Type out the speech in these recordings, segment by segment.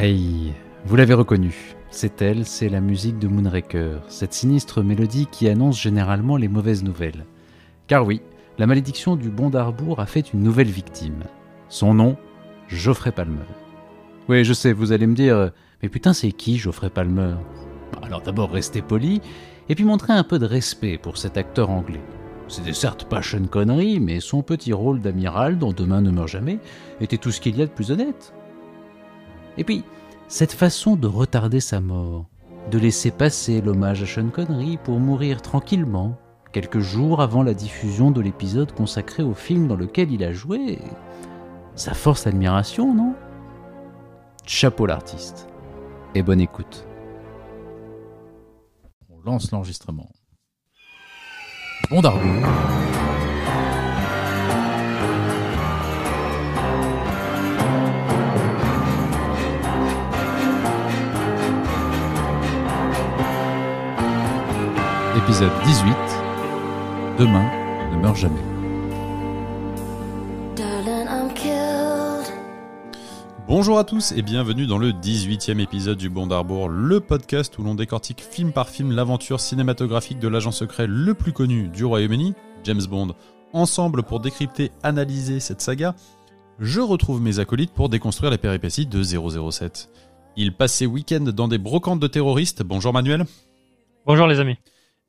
Aïe, vous l'avez reconnu. C'est elle, c'est la musique de Moonraker, cette sinistre mélodie qui annonce généralement les mauvaises nouvelles. Car oui, la malédiction du Bon d'Arbour a fait une nouvelle victime. Son nom, Geoffrey Palmer. Oui, je sais, vous allez me dire, mais putain, c'est qui Geoffrey Palmer? Alors d'abord, restez poli, et puis montrez un peu de respect pour cet acteur anglais. C'était certes pas Sean Connery, mais son petit rôle d'amiral dans Demain ne meurt jamais était tout ce qu'il y a de plus honnête. Et puis, cette façon de retarder sa mort, de laisser passer l'hommage à Sean Connery pour mourir tranquillement, quelques jours avant la diffusion de l'épisode consacré au film dans lequel il a joué, ça force l'admiration, non? Chapeau l'artiste. Et bonne écoute. On lance l'enregistrement. Bon d'arbre. Épisode 18. Demain ne meurt jamais. Bonjour à tous et bienvenue dans le 18e épisode du Bon d'Arbour, le podcast où l'on décortique film par film l'aventure cinématographique de l'agent secret le plus connu du Royaume-Uni, James Bond. Ensemble pour décrypter, analyser cette saga, je retrouve mes acolytes pour déconstruire les péripéties de 007. Il passe ses week-ends dans des brocantes de terroristes. Bonjour Manuel. Bonjour les amis.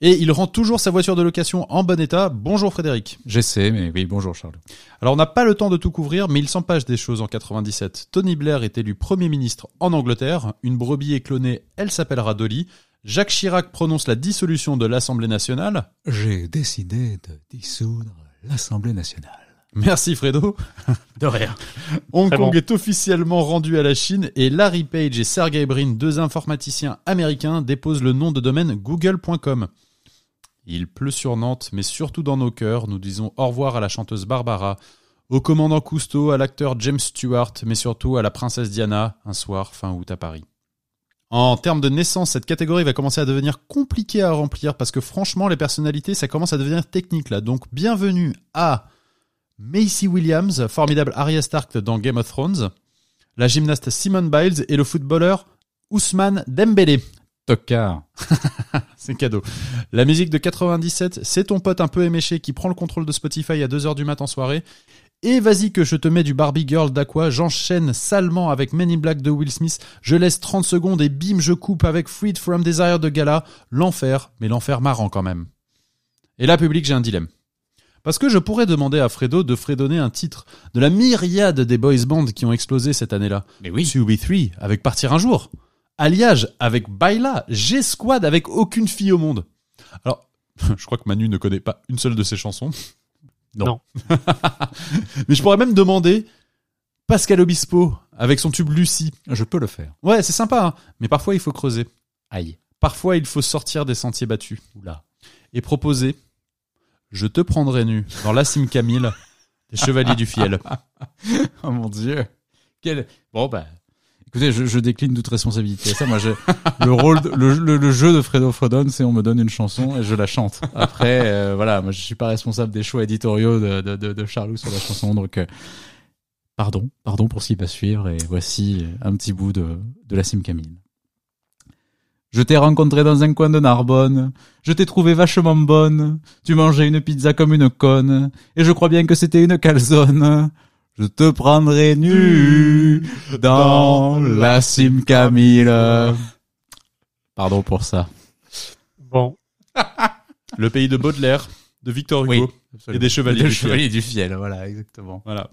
Et il rend toujours sa voiture de location en bon état. Bonjour Frédéric. J'essaie, mais oui, bonjour Charles. Alors on n'a pas le temps de tout couvrir, mais il s'empêche des choses en 97. Tony Blair est élu Premier ministre en Angleterre, une brebis est clonée, elle s'appellera Dolly. Jacques Chirac prononce la dissolution de l'Assemblée nationale. J'ai décidé de dissoudre l'Assemblée nationale. Merci Fredo. De rien. Hong Kong bon. est officiellement rendu à la Chine et Larry Page et Sergey Brin, deux informaticiens américains, déposent le nom de domaine google.com. Il pleut sur Nantes, mais surtout dans nos cœurs, nous disons au revoir à la chanteuse Barbara, au commandant Cousteau, à l'acteur James Stewart, mais surtout à la princesse Diana, un soir fin août à Paris. En termes de naissance, cette catégorie va commencer à devenir compliquée à remplir parce que franchement, les personnalités, ça commence à devenir technique là. Donc, bienvenue à Macy Williams, formidable Arya Stark dans Game of Thrones, la gymnaste Simone Biles et le footballeur Ousmane Dembélé. Tocard. C'est cadeau. La musique de 97, c'est ton pote un peu éméché qui prend le contrôle de Spotify à 2h du mat en soirée. Et vas-y que je te mets du Barbie Girl d'Aqua, j'enchaîne salement avec Men in Black de Will Smith, je laisse 30 secondes et bim je coupe avec Freed from Desire de Gala, l'enfer, mais l'enfer marrant quand même. Et là public j'ai un dilemme. Parce que je pourrais demander à Fredo de fredonner un titre de la myriade des boys bands qui ont explosé cette année-là. Mais oui. CB3 avec Partir un jour. Alliage avec Baila. G-Squad avec aucune fille au monde. Alors, je crois que Manu ne connaît pas une seule de ces chansons. Non. Non. Mais je pourrais même demander Pascal Obispo avec son tube Lucie. Je peux le faire. Ouais, c'est sympa, hein. mais parfois il faut creuser. Aïe. Parfois il faut sortir des sentiers battus. Oula. Et proposer Je te prendrai nu dans la cime Camille des Chevaliers du Fiel. Oh mon dieu. Quel. Bon, bah. Écoutez, je, décline toute responsabilité ça. Moi, le rôle, le, jeu de Fredo Fredon, c'est on me donne une chanson et je la chante. Après, euh, voilà, moi, je suis pas responsable des choix éditoriaux de, de, de, de Charlot sur la chanson, donc, euh, pardon, pardon pour ce qui va suivre et voici un petit bout de, de la Sim Camille. Je t'ai rencontré dans un coin de Narbonne. Je t'ai trouvé vachement bonne. Tu mangeais une pizza comme une conne. Et je crois bien que c'était une calzone. Je te prendrai nu dans la cime Camille. Pardon pour ça. Bon, Le pays de Baudelaire, de Victor Hugo. Et des Chevaliers du Fiel. Chevaliers du Fiel, voilà, exactement. Voilà.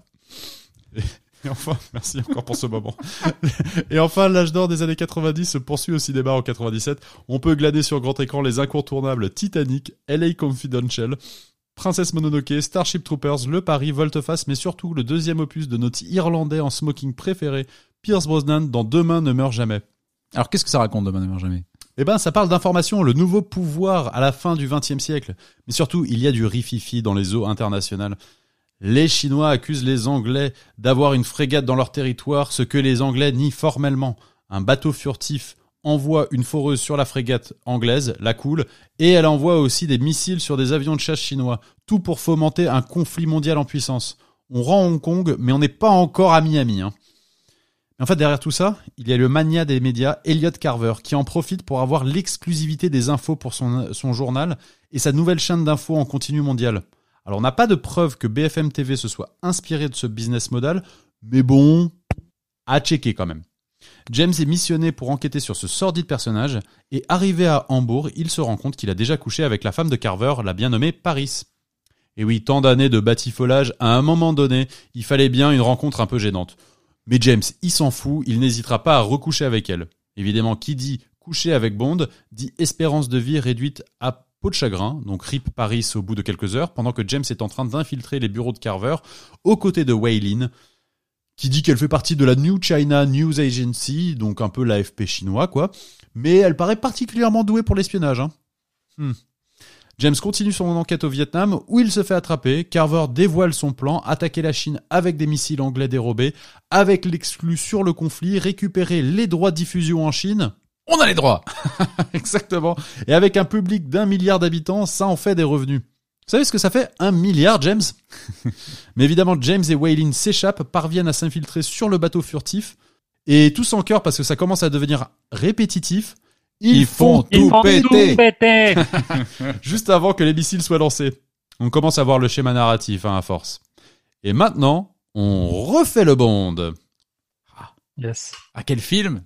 Et, et enfin, merci encore pour ce moment. Et enfin, l'âge d'or des années 90 se poursuit au cinéma en 97. On peut glaner sur grand écran les incontournables Titanic, LA Confidential, Princesse Mononoke, Starship Troopers, Le Paris, Volteface, mais surtout le deuxième opus de notre Irlandais en smoking préféré, Pierce Brosnan, dans Demain ne meurt jamais. Alors, qu'est-ce que ça raconte demain ne meurt jamais? Eh ben, ça parle d'information, le nouveau pouvoir à la fin du XXe siècle. Mais surtout, il y a du rififi dans les eaux internationales. Les Chinois accusent les Anglais d'avoir une frégate dans leur territoire, ce que les Anglais nient formellement. Un bateau furtif envoie une foreuse sur la frégate anglaise, la coule, et elle envoie aussi des missiles sur des avions de chasse chinois. Tout pour fomenter un conflit mondial en puissance. On rend Hong Kong, mais on n'est pas encore à Miami. Hein. En fait, derrière tout ça, il y a le mania des médias, Elliot Carver, qui en profite pour avoir l'exclusivité des infos pour son, son journal et sa nouvelle chaîne d'infos en continu mondial. Alors, on n'a pas de preuve que BFM TV se soit inspiré de ce business model, mais bon, à checker quand même. James est missionné pour enquêter sur ce sordide personnage, et arrivé à Hambourg, il se rend compte qu'il a déjà couché avec la femme de Carver, la bien nommée Paris. Et oui, tant d'années de batifolage, à un moment donné, il fallait bien une rencontre un peu gênante. Mais James, il s'en fout, il n'hésitera pas à recoucher avec elle. Évidemment, qui dit coucher avec Bond, dit espérance de vie réduite à peau de chagrin, donc RIP Paris au bout de quelques heures, pendant que James est en train d'infiltrer les bureaux de Carver, aux côtés de Waylin, qui dit qu'elle fait partie de la New China News Agency, donc un peu l'AFP chinois, quoi. Mais elle paraît particulièrement douée pour l'espionnage. Hein. Hmm. James continue son enquête au Vietnam, où il se fait attraper. Carver dévoile son plan, attaquer la Chine avec des missiles anglais dérobés, avec l'exclu sur le conflit, récupérer les droits de diffusion en Chine. On a les droits Exactement. Et avec un public d'un milliard d'habitants, ça en fait des revenus. Vous savez ce que ça fait Un milliard, James Mais évidemment, James et Waylin s'échappent, parviennent à s'infiltrer sur le bateau furtif, et tous en cœur parce que ça commence à devenir répétitif. Ils font Ils tout font péter. tout péter. juste avant que les missiles soient lancés. On commence à voir le schéma narratif hein, à force. Et maintenant, on refait le Bond. Yes. À quel film?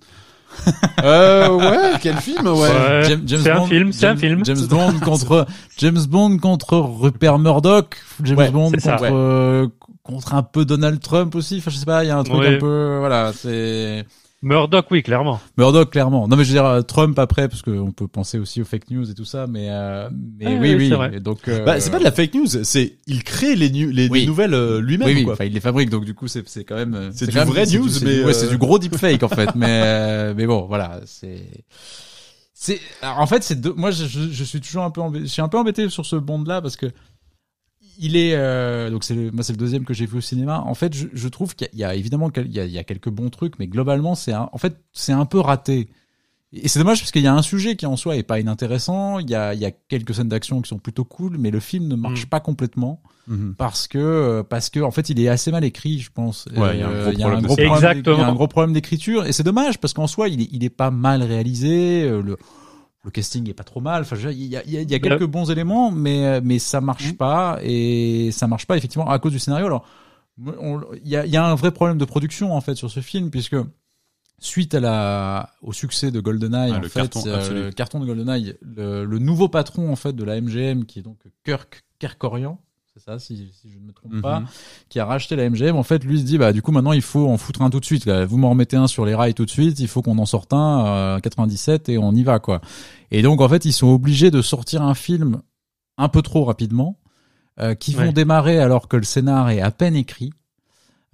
Euh, ouais, quel film, ouais. Ouais, James, James c'est un Bond- film, c'est un James- film. James Bond contre James Bond contre Rupert Murdoch, James Ouais, Bond contre euh, contre un peu Donald Trump aussi. Enfin, je sais pas, il y a un truc Ouais. un peu voilà, c'est Murdoch, oui, clairement. Murdoch clairement. Non mais je veux dire euh, Trump après parce qu'on peut penser aussi aux fake news et tout ça, mais euh, mais Ah, oui oui, oui. c'est vrai. Et donc euh, Bah, c'est pas de la fake news, c'est il crée les, nu- les, les Oui. nouvelles euh, lui-même. oui, oui, quoi. enfin, il les fabrique, donc du coup, c'est c'est quand même. euh, C'est du vrai news, mais, ouais, c'est du gros deepfake en fait, mais euh, mais bon, voilà, c'est. C'est alors, en fait c'est deux- moi je, je, je suis toujours un peu embêté, je suis un peu embêté sur ce bond là parce que il est euh, donc c'est le, moi c'est le deuxième que j'ai vu au cinéma. En fait, je, je trouve qu'il y, a- il y a évidemment il y a, il y a quelques bons trucs, mais globalement c'est un, en fait c'est un peu raté. Et c'est dommage parce qu'il y a un sujet qui en soi est pas inintéressant. Il y a, il y a quelques scènes d'action qui sont plutôt cool, mais le film ne marche Mm. pas complètement Mhm. parce que euh, parce que en fait il est assez mal écrit je pense Ouais, il y a un Euh, gros problème Exactement. il y a un gros problème d'écriture et c'est dommage parce qu'en soi il est, il est pas mal réalisé euh, le le casting est pas trop mal. Enfin il y a, il y a, il y a quelques bons éléments mais mais ça marche Mm. pas et ça marche pas effectivement à cause du scénario. Alors il y a, il y a un vrai problème de production en fait sur ce film puisque suite à la au succès de GoldenEye Ah, en le fait carton, euh, le carton de GoldenEye le, le nouveau patron en fait de la MGM qui est donc Kirk Kerkorian c'est ça si, si je ne me trompe pas Mhm. qui a racheté la MGM, en fait, lui se dit, bah, du coup, maintenant, il faut en foutre un tout de suite. là. Vous m'en remettez un sur les rails tout de suite, il faut qu'on en sorte un, euh, 97, et on y va, quoi. Et donc, en fait, ils sont obligés de sortir un film un peu trop rapidement, euh, qui vont démarrer alors que le scénar est à peine écrit.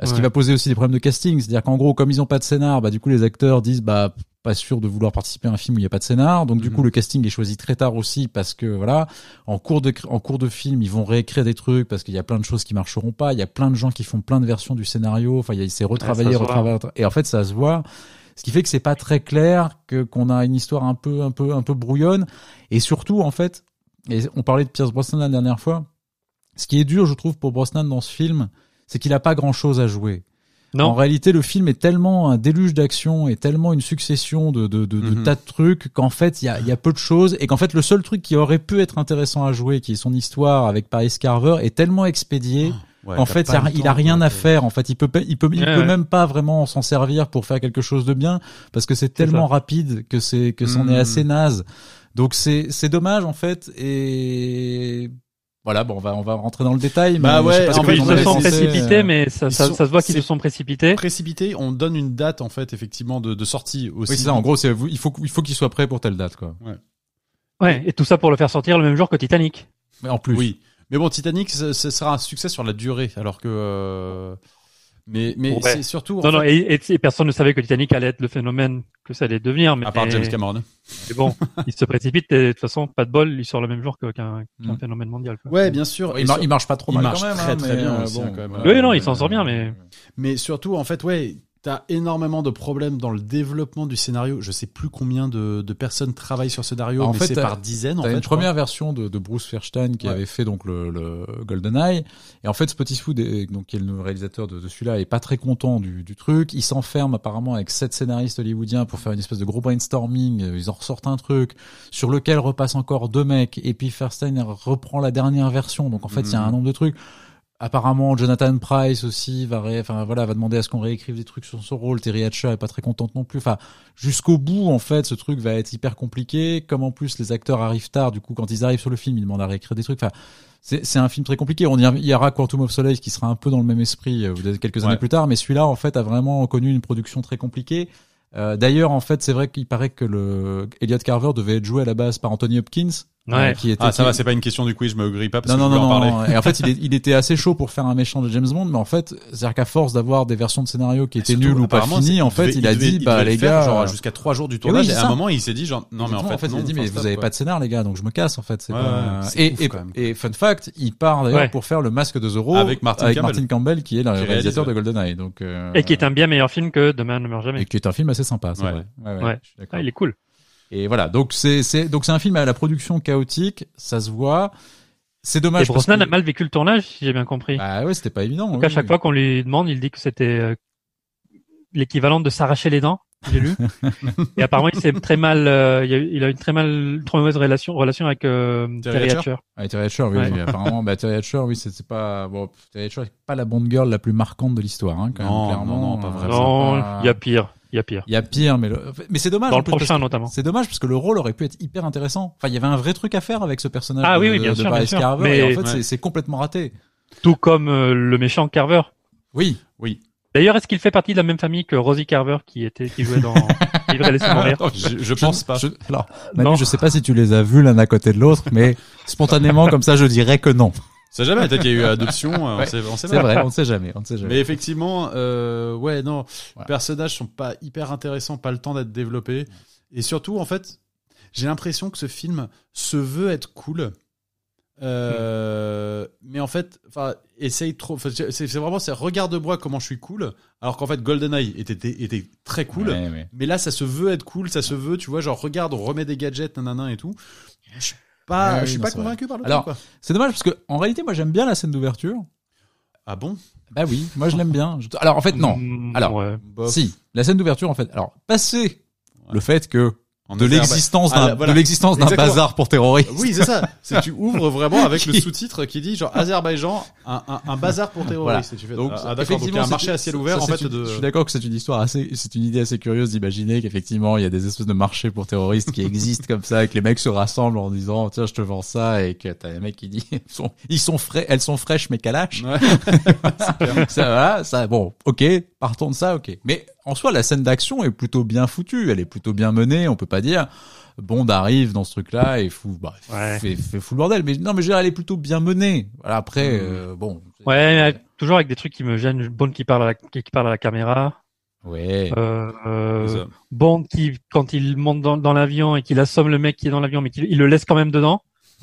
Ce qui va poser aussi des problèmes de casting. C'est-à-dire qu'en gros, comme ils ont pas de scénar, bah, du coup, les acteurs disent, bah, pas sûr de vouloir participer à un film où il n'y a pas de scénar. Donc, du Mhm. coup, le casting est choisi très tard aussi parce que, voilà, en cours de, en cours de film, ils vont réécrire des trucs parce qu'il y a plein de choses qui marcheront pas. Il y a plein de gens qui font plein de versions du scénario. Enfin, il c'est retravaillé, Ouais, retravaillé. Et en fait, ça se voit. Ce qui fait que c'est pas très clair, que, qu'on a une histoire un peu, un peu, un peu brouillonne. Et surtout, en fait, et on parlait de Pierce Brosnan la dernière fois. Ce qui est dur, je trouve, pour Brosnan dans ce film, c'est qu'il a pas grand chose à jouer. En Non. réalité, le film est tellement un déluge d'action et tellement une succession de, de, de, de Mhm. tas de trucs qu'en fait, il y a, y a peu de choses et qu'en fait, le seul truc qui aurait pu être intéressant à jouer, qui est son histoire avec Paris Carver, est tellement expédié Ouais, qu'en t'as fait, il a- il rien à faire. En fait, il peut, il peut, il Ouais, peut ouais. même pas vraiment s'en servir pour faire quelque chose de bien parce que c'est tellement rapide que c'est que c'en est assez naze. Donc c'est c'est dommage en fait et voilà bon on va on va rentrer dans le détail Bah mais je sais ouais, pas ce en que fait, Ils se sont précipités, euh. mais ça, ça, sont- ça se voit qu'ils se sont précipités. Précipité, on donne une date en fait effectivement de, de sortie aussi. Oui, c'est ça. En gros, c'est vous- il faut il faut qu'il soit prêt pour telle date quoi. Ouais, et tout ça pour le faire sortir le même jour que Titanic. Mais en plus. Oui. Mais bon, Titanic, ce, ce sera un succès sur la durée, alors que. euh, Mais, mais Ouais. c'est surtout. Non, non, fait, et, et- et personne ne savait que Titanic allait être le phénomène que ça allait devenir. Mais, à part James Cameron. mais bon, il se précipite et de toute façon, pas de bol, il sort le même jour qu'un Mm. phénomène mondial. quoi. Ouais, bien sûr. Il, mar- sur- il marche pas trop il mal marche quand même. très, hein, très mais, bien euh, aussi, bon, hein, quand même. voilà. Oui, non, il s'en sort bien, mais- Mais surtout, en fait, ouais, T'as énormément de problèmes dans le développement du scénario. Je sais plus combien de, de personnes travaillent sur ce scénario, En mais fait, c'est par dizaines. En T'as fait, une première version de, de Bruce Fairstein qui Ouais. avait fait donc le, le GoldenEye. Et en fait, Spottiswoode, est- donc qui est le réalisateur de, de celui-là, est pas très content du, du truc. Il s'enferme apparemment avec sept scénaristes hollywoodiens pour faire une espèce de gros brainstorming. Ils en ressortent un truc sur lequel repassent encore deux mecs. Et puis Fairstein reprend la dernière version. Donc en fait, il y a Mhm. un nombre de trucs. Apparemment, Jonathan Price aussi va, ré- enfin voilà, va demander à ce qu'on réécrive des trucs sur son rôle. Terry Hatcher est pas très contente non plus. Enfin, jusqu'au bout, en fait, ce truc va être hyper compliqué. Comme en plus les acteurs arrivent tard, du coup, quand ils arrivent sur le film, ils demandent à réécrire des trucs. Enfin, c'est c'est un film très compliqué. On y, il y aura Quantum of Solace qui sera un peu dans le même esprit euh, quelques années Ouais. plus tard, mais celui-là, en fait, a vraiment connu une production très compliquée. Euh, D'ailleurs, en fait, c'est vrai qu'il paraît que le Elliot Carver devait être joué à la base par Anthony Hopkins, Ouais. euh, qui était Ah, ça qui- va, c'est pas une question du quiz, je me grille pas parce non, que non, je non, en non, parler. non. Et en fait, il, est- il était assez chaud pour faire un méchant de James Bond, mais en fait, c'est-à-dire qu'à force d'avoir des versions de scénario qui étaient nulles ou pas finies, en fait, devait- il a dit, bah les gars, genre euh, jusqu'à trois jours du tournage. et à un moment, il s'est dit genre non mais en fait, non, il a dit mais stop, vous avez quoi. pas de scénar les gars, donc je me casse en fait. C'est Ouais, pas... et, ouf, et, quand même. et fun fact, il part d'ailleurs pour faire le Masque de Zorro Avec Martin Campbell. Campbell, qui est le réalisateur de GoldenEye, donc euh, Et qui est un bien meilleur film que Demain ne meurt jamais. et qui est un film assez sympa, c'est vrai. Ah, il est cool. Et voilà, donc c'est c'est donc c'est un film à la production chaotique, ça se voit. C'est Et dommage. parce Brosnan que- a mal vécu le tournage, si j'ai bien compris. Bah ouais, c'était pas évident. Donc oui, à chaque oui. fois qu'on lui demande, il dit que c'était euh, l'équivalent de s'arracher les dents. J'ai lu. et apparemment, il s'est très mal. euh, il, a, eu- il a une très mal, trop mauvaise relation, relation avec euh, Terry Hatcher. Ah, Terry Hatcher, oui, Ouais. oui, apparemment, bah, Terry Hatcher, oui, c'est pas, bon, Terry Hatcher, pas la Bond girl la plus marquante de l'histoire, hein, quand Non, même, clairement. non, non, pas vraiment. Non, pas- il y a pire. Il y a pire. Il y a pire, mais le- mais c'est dommage. Dans le parce prochain, que- notamment. C'est dommage parce que le rôle aurait pu être hyper intéressant. Enfin, il y avait un vrai truc à faire avec ce personnage Ah de, oui, oui, bien de sûr, bien Bryce sûr. Carver, Mais- et en fait, Ouais. c'est- complètement raté. Tout comme euh, le méchant Carver. Oui. Oui. D'ailleurs, est-ce qu'il fait partie de la même famille que Rosie Carver qui était qui jouait dans Vivre et laisser mourir Je, je pense pas. Je, alors, Manu, Non. je sais pas si tu les as vus l'un à côté de l'autre, mais spontanément, comme ça, je dirais que non. C'est jamais peut-être qu'il y a eu adoption. euh, on Ouais. sait, on sait C'est vrai, on ne sait jamais, on sait jamais. Mais effectivement, euh, ouais, non, les personnages sont pas hyper intéressants, pas le temps d'être développés. Et surtout, en fait, j'ai l'impression que ce film se veut être cool. Euh, mais en fait, enfin, essaye trop. C'est c'est vraiment, c'est regarde-moi comment je suis cool. Alors qu'en fait, GoldenEye était, était, était très cool. Ouais, ouais. Mais là, ça se veut être cool, ça se veut, tu vois, genre regarde, on remet des gadgets, nanana et tout. Je suis pas, Ouais, je suis non, pas vrai. convaincu par le Alors. C'est dommage parce que, en réalité, moi, j'aime bien la scène d'ouverture. Ah bon? Bah oui, moi, je l'aime bien. Je- Alors, en fait, non. Mm, Alors, ouais. Si, la scène d'ouverture, en fait. Alors, passer le fait que En de Azerbaï- l'existence Ah, d'un là, voilà. de l'existence d'un bazar pour terroristes. Oui, c'est ça. C'est tu ouvres vraiment avec le sous-titre qui dit genre Azerbaïdjan, un, un, un bazar pour terroristes. Et tu fais, Donc, ah, d'accord, donc il y a un marché à ciel ça, ouvert en fait une- de. Je suis d'accord que c'est une histoire assez, c'est une idée assez curieuse d'imaginer qu'effectivement il y a des espèces de marchés pour terroristes qui existent comme ça, et que les mecs se rassemblent en disant tiens je te vends ça et que t'as un mec qui dit ils sont, ils sont frais, elles sont fraîches mais calaches. Ouais. ça va, ça bon, ok, partons de ça, ok. Mais en soi la scène d'action est plutôt bien foutue, elle est plutôt bien menée, on peut pas dire. Bond arrive dans ce truc-là et fout, bah, Ouais. fait, fait fou le bordel. Mais non, mais je veux dire, elle est plutôt bien menée. Voilà, après, Mm. euh, bon. Ouais, mais toujours avec des trucs qui me gênent. Bond qui parle à la, qui qui parle à la caméra. Ouais. Euh, euh. Bond qui, quand il monte dans, dans l'avion et qu'il assomme le mec qui est dans l'avion, mais qu'il il le laisse quand même dedans.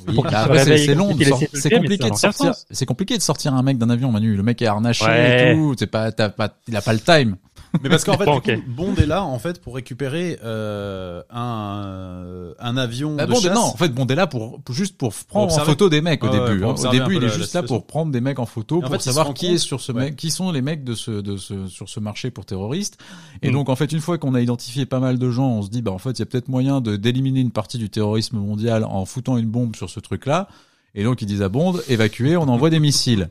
Oui, bah c'est long. C'est compliqué de sortir. C'est compliqué de sortir un mec d'un avion, Manu. Le mec est harnaché Ouais. et tout. C'est pas, t'as pas, il a pas le time. Mais parce qu'en fait, Bon, coup. Bond est là en fait pour récupérer euh, un un avion Bah, de chasse. non, en fait, Bond est là pour, pour- juste pour prendre en observer. photo des mecs au début. pour hein. Au début, il est juste là pour prendre des mecs en photo Et en pour fait, savoir qui compte- est sur ce ouais. mec, qui sont les mecs de ce, de ce, sur ce marché pour terroristes. Et Mm. donc, en fait, une fois qu'on a identifié pas mal de gens, on se dit, bah, en fait, il y a peut-être moyen de d'éliminer une partie du terrorisme mondial en foutant une bombe sur ce truc-là. Et donc ils disent à Bond, évacuer, on envoie des missiles.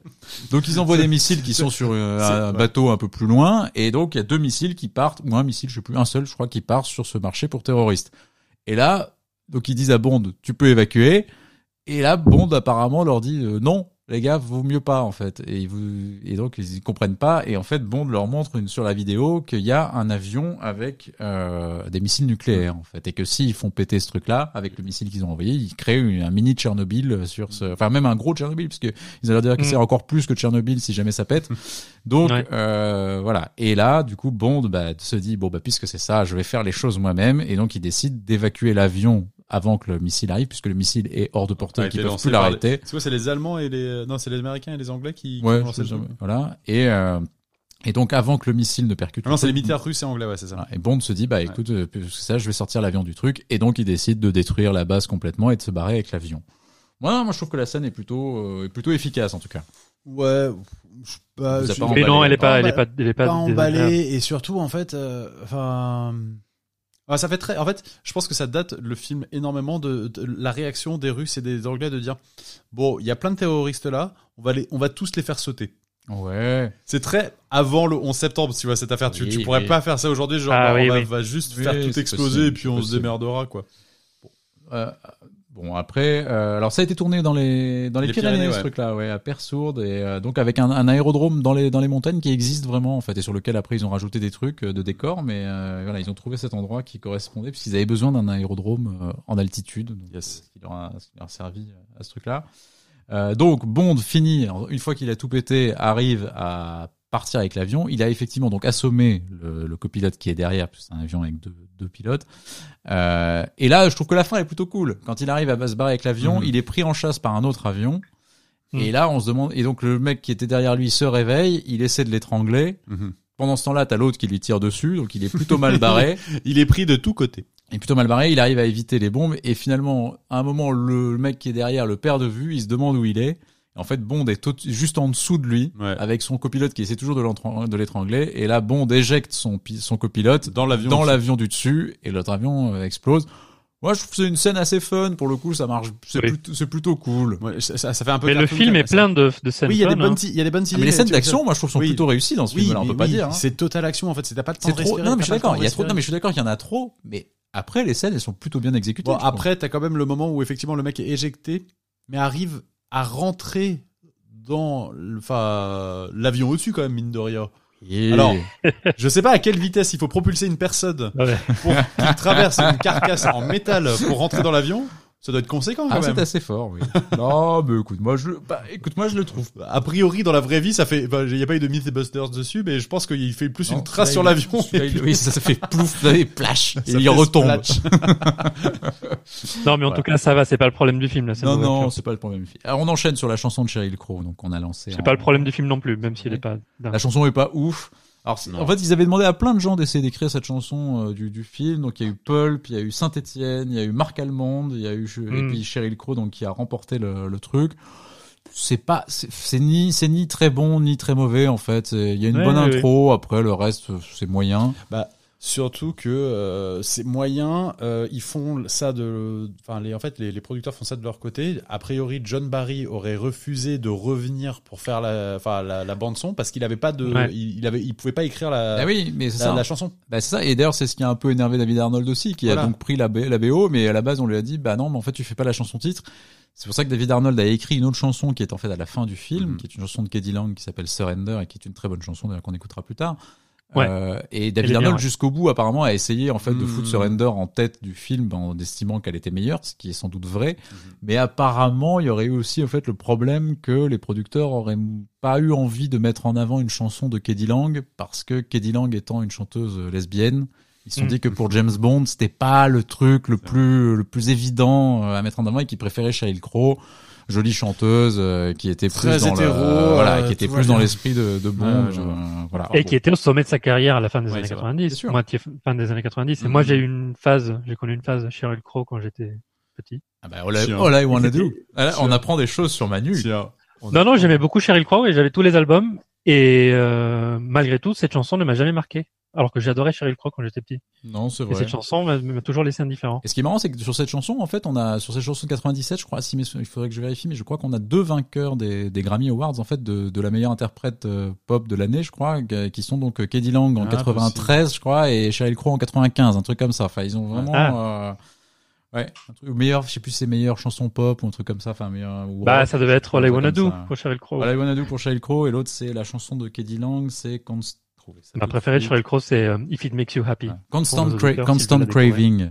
Donc ils envoient des missiles qui sont sur euh, un bateau un peu plus loin, et donc il y a deux missiles qui partent, ou un missile, je sais plus, un seul, je crois, qui part sur ce marché pour terroristes. Et là, donc ils disent à Bond, tu peux évacuer. Et là, Bond apparemment leur dit euh, non, les gars, vaut mieux pas en fait. Et, ils vous... et donc ils comprennent pas. Et en fait, Bond leur montre une, sur la vidéo qu'il y a un avion avec euh, des missiles nucléaires en fait, et que s'ils font péter ce truc-là avec le missile qu'ils ont envoyé, ils créent une- un mini Tchernobyl sur ce, enfin même un gros Tchernobyl, parce que ils allaient dire que Mm. c'est encore plus que Tchernobyl si jamais ça pète. Donc Ouais. euh, voilà. Et là, du coup, Bond bah, se dit bon bah puisque c'est ça, je vais faire les choses moi-même. Et donc il décide d'évacuer l'avion avant que le missile arrive, puisque le missile est hors de portée, a et qu'ils peuvent plus l'arrêter. C'est quoi C'est les Allemands et les non, c'est les Américains et les Anglais qui. qui Ouais, ont lancé c'est le truc jamais- voilà. Et euh, Et donc avant que le missile ne percute. Ah Non, c'est les militaires russes et anglais, ouais, c'est ça. Voilà. Et Bond se dit bah écoute, euh, puisque ça, je vais sortir l'avion du truc. Et donc il décide de détruire la base complètement et de se barrer avec l'avion. Moi, moi je trouve que la scène est plutôt, euh, est plutôt efficace en tout cas. Ouais, je, bah, je- pas Mais non, elle est pas, elle est Pas elle est pas, pas désagréable. emballé et surtout en fait euh, enfin ouais, ça fait très en fait je pense que ça date le film énormément de, de la réaction des Russes et des Anglais de dire bon il y a plein de terroristes là on va les on va tous les faire sauter Ouais. c'est très avant le 11 septembre tu vois cette affaire tu, Oui, tu pourrais oui. pas faire ça aujourd'hui genre Ah bah, oui, on va, oui. va juste Oui, faire tout exploser possible, et puis on se démerdera quoi Euh, bon après, euh, alors ça a été tourné dans les dans les, Les Pyrénées, Pyrénées, ce ouais. truc-là, ouais, à Persourde et euh, donc avec un, un aérodrome dans les dans les montagnes qui existe vraiment en fait et sur lequel après ils ont rajouté des trucs euh, de décor, mais euh, voilà ils ont trouvé cet endroit qui correspondait puisqu'ils avaient besoin d'un aérodrome euh, en altitude, donc Yes. euh, ce qui leur a, ce qui leur a servi à ce truc-là. Euh, donc Bond finit une fois qu'il a tout pété, arrive à partir avec l'avion. Il a effectivement donc assommé le, le copilote qui est derrière, parce que c'est un avion avec deux, deux pilotes. Euh, et là, je trouve que la fin est plutôt cool. Quand il arrive à se barrer avec l'avion, Mhm. il est pris en chasse par un autre avion. Mhm. Et là, on se demande. Et donc le mec qui était derrière lui se réveille, il essaie de l'étrangler. Pendant ce temps-là, t'as l'autre qui lui tire dessus, donc il est plutôt mal barré. il est pris de tous côtés Il est plutôt mal barré, il arrive à éviter les bombes et finalement, à un moment, le mec qui est derrière le perd de vue, il se demande où il est. En fait, Bond est tout- juste en dessous de lui, Ouais. avec son copilote qui essaie toujours de l'étrangler. Et là, Bond éjecte son, son copilote dans l'avion dans l'avion du dessus et l'autre avion euh, explose. Moi, je trouve que c'est une scène assez fun. Pour le coup, ça marche. C'est Oui. plutôt, c'est plutôt cool. Ouais, ça, ça fait un peu Mais le film est plein de, de scènes oui il y a des fun, bonnes hein. il y a des bonnes idées Ah, mais les scènes tu vois, d'action, moi, je trouve sont Oui. plutôt réussies dans ce oui, film-là. On peut pas dire. hein. c'est total action en fait c'est t'as pas de temps trop. respirer, Non, mais je suis pas le temps d'accord. Il y a trop. respirer. Non, mais je suis d'accord. Il y en a trop. Mais après, les scènes, elles sont plutôt bien exécutées. Bon, après, t'as quand même le moment où effectivement le mec est éjecté, mais arrive à rentrer dans l'avion au-dessus quand même, mine de rien. Alors, Je sais pas à quelle vitesse il faut propulser une personne Ouais. pour qu'il traverse une carcasse en métal pour rentrer dans l'avion. Ça doit être conséquent quand Ah, même. c'est assez fort, oui. non, mais écoute, moi, je, bah, écoute, moi, je le trouve. A priori, dans la vraie vie, ça fait. Il n'y a pas eu de Mythbusters dessus, mais je pense qu'il fait plus Non, une trace là, sur l'avion. Oui, ça, ça fait plouf, et plash, et il retombe. Non, mais en tout cas, ça va, c'est pas le problème du film, là. Non, non, c'est pas le problème. Alors, on enchaîne sur la chanson de Cheryl Crow, donc on a lancé. C'est en- pas le problème du film non plus, même s'il Ouais. est pas. La chanson est pas ouf. Alors, en fait, ils avaient demandé à plein de gens d'essayer d'écrire cette chanson euh, du, du film. Donc, il y a eu Pulp, il y a eu Saint-Étienne, il y a eu Marc Allemande, il y a eu et Mm. puis Cheryl Crow, donc qui a remporté le, le truc. C'est pas, c'est ni, c'est ni très bon ni très mauvais en fait. Il y a une Ouais, bonne intro. Après, le reste, c'est moyen. Surtout que euh, c'est moyen, euh, ils font ça de, enfin les en fait les, les producteurs font ça de leur côté. A priori, John Barry aurait refusé de revenir pour faire la, enfin la, la bande son parce qu'il avait pas de, Ouais. il, il avait, il pouvait pas écrire la, ah oui, mais c'est la, ça. la chanson. Bah, c'est ça. Et d'ailleurs, c'est ce qui a un peu énervé David Arnold aussi, qui a donc pris la BO, mais à la base, on lui a dit, bah non, mais en fait, tu fais pas la chanson titre. C'est pour ça que David Arnold a écrit une autre chanson qui est en fait à la fin du film, Mhm. qui est une chanson de Keddy Lang qui s'appelle Surrender et qui est une très bonne chanson d'ailleurs qu'on écoutera plus tard. Ouais. Euh, et David Arnold ouais. jusqu'au bout apparemment a essayé en fait de foutre Surrender en tête du film en estimant qu'elle était meilleure, ce qui est sans doute vrai. Mais apparemment, il y aurait eu aussi en fait le problème que les producteurs auraient pas eu envie de mettre en avant une chanson de Keddy Lang parce que Keddy Lang étant une chanteuse euh, lesbienne, ils se sont Mm. dit que pour James Bond, c'était pas le truc le plus le plus évident euh, à mettre en avant et qu'ils préféraient Sheryl Crow, jolie chanteuse euh, qui était Très plus dans hétéro, le, voilà, euh, qui était plus dans l'esprit de, de Bond, euh, voilà. Et qui était au sommet de sa carrière à la fin des Ouais, années c'est vrai. 90, C'est sûr. moitié fin des années 90. Et Mhm. moi, j'ai eu une phase, j'ai connu une phase Sheryl Crow quand j'étais petit. Ah bah, all, I, all I wanna do. Ah, là, on apprend des choses sur Manu. Non, a- non, j'aimais beaucoup Sheryl Crow et j'avais tous les albums. Et euh, malgré tout, cette chanson ne m'a jamais marqué. Alors que j'adorais Sheryl Crow quand j'étais petit. Non, c'est Et vrai. cette chanson m'a toujours laissé indifférent. Et ce qui est marrant, c'est que sur cette chanson, en fait, on a sur cette chanson de 97, je crois, si mais il faudrait que je vérifie, mais je crois qu'on a deux vainqueurs des, des Grammy Awards en fait de, de la meilleure interprète euh, pop de l'année, je crois, qui sont donc euh, Keddy Lang en Ah, 93, je crois, et Sheryl Crow en 95, un truc comme ça. Enfin, ils ont vraiment, Ah. euh, ouais, un truc meilleur, je sais plus, c'est meilleure chanson pop ou un truc comme ça, enfin meilleur. ou Bah, rock, ça devait être All I Wanna Do pour Sheryl Crow. All I Wanna Do pour Sheryl Crow et l'autre c'est la chanson de Keddy Lang, c'est Const... Ma préférée de Sheryl Crow, c'est euh, If It Makes You Happy. Constant, Cra-. Craving. Constant Ah. Craving.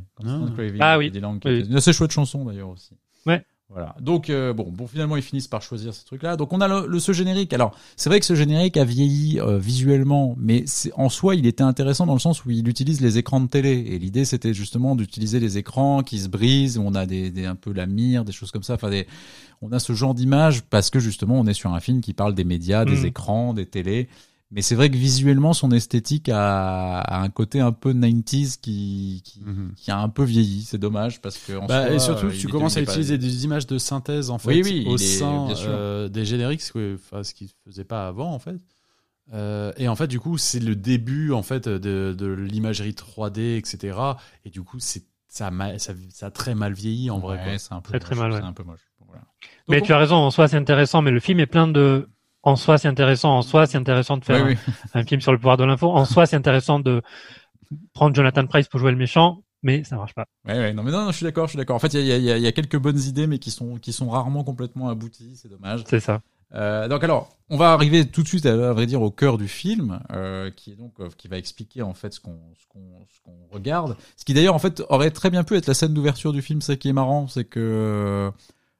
Ah oui. Eddie Lang, qui Oui. une assez chouette chanson d'ailleurs aussi. Ouais. Voilà. Donc euh, bon, bon, finalement ils finissent par choisir ce truc-là. Donc on a le, le- ce générique. Alors c'est vrai que ce générique a vieilli euh, visuellement, mais c'est- en soi il était intéressant dans le sens où il utilise les écrans de télé. Et l'idée c'était justement d'utiliser les écrans qui se brisent. Où on a des, des un peu la mire, des choses comme ça. Enfin des, on a ce genre d'image parce que justement on est sur un film qui parle des médias, des Mhm. écrans, des télés. Mais c'est vrai que visuellement, son esthétique a, a un côté un peu 90s qui, qui, Mhm. qui a un peu vieilli. C'est dommage parce que en Bah, soi, et surtout, tu il commences à pas- utiliser des images de synthèse en fait Oui, oui, au est- sein euh, des génériques, ce que- enfin, ce qui se faisait pas avant en fait. Euh, et en fait, du coup, c'est le début en fait de, de l'imagerie 3D, etc. Et du coup, c'est ça, a ma- ça, ça a très mal vieilli en vrai. Ouais, c'est un peu Très, très moche, mal, ouais. C'est un peu moche. Voilà. Mais tu as raison, en soi c'est intéressant, mais le film est plein de... En soi c'est intéressant, en soi c'est intéressant de faire oui, un, un film sur le pouvoir de l'info, en soi c'est intéressant de prendre Jonathan Price pour jouer le méchant, mais ça marche pas. Ouais, ouais, non, mais non, non, je suis d'accord, je suis d'accord. En fait, il y a, y, a, y a quelques bonnes idées, mais qui sont, qui sont rarement complètement abouties. C'est dommage. C'est ça. Euh, donc alors, on va arriver tout de suite, à, à vrai dire, au cœur du film, euh, qui est donc euh, qui va expliquer en fait ce qu'on ce qu'on ce qu'on regarde. Ce qui d'ailleurs en fait aurait très bien pu être la scène d'ouverture du film. Ça qui est marrant, c'est que euh,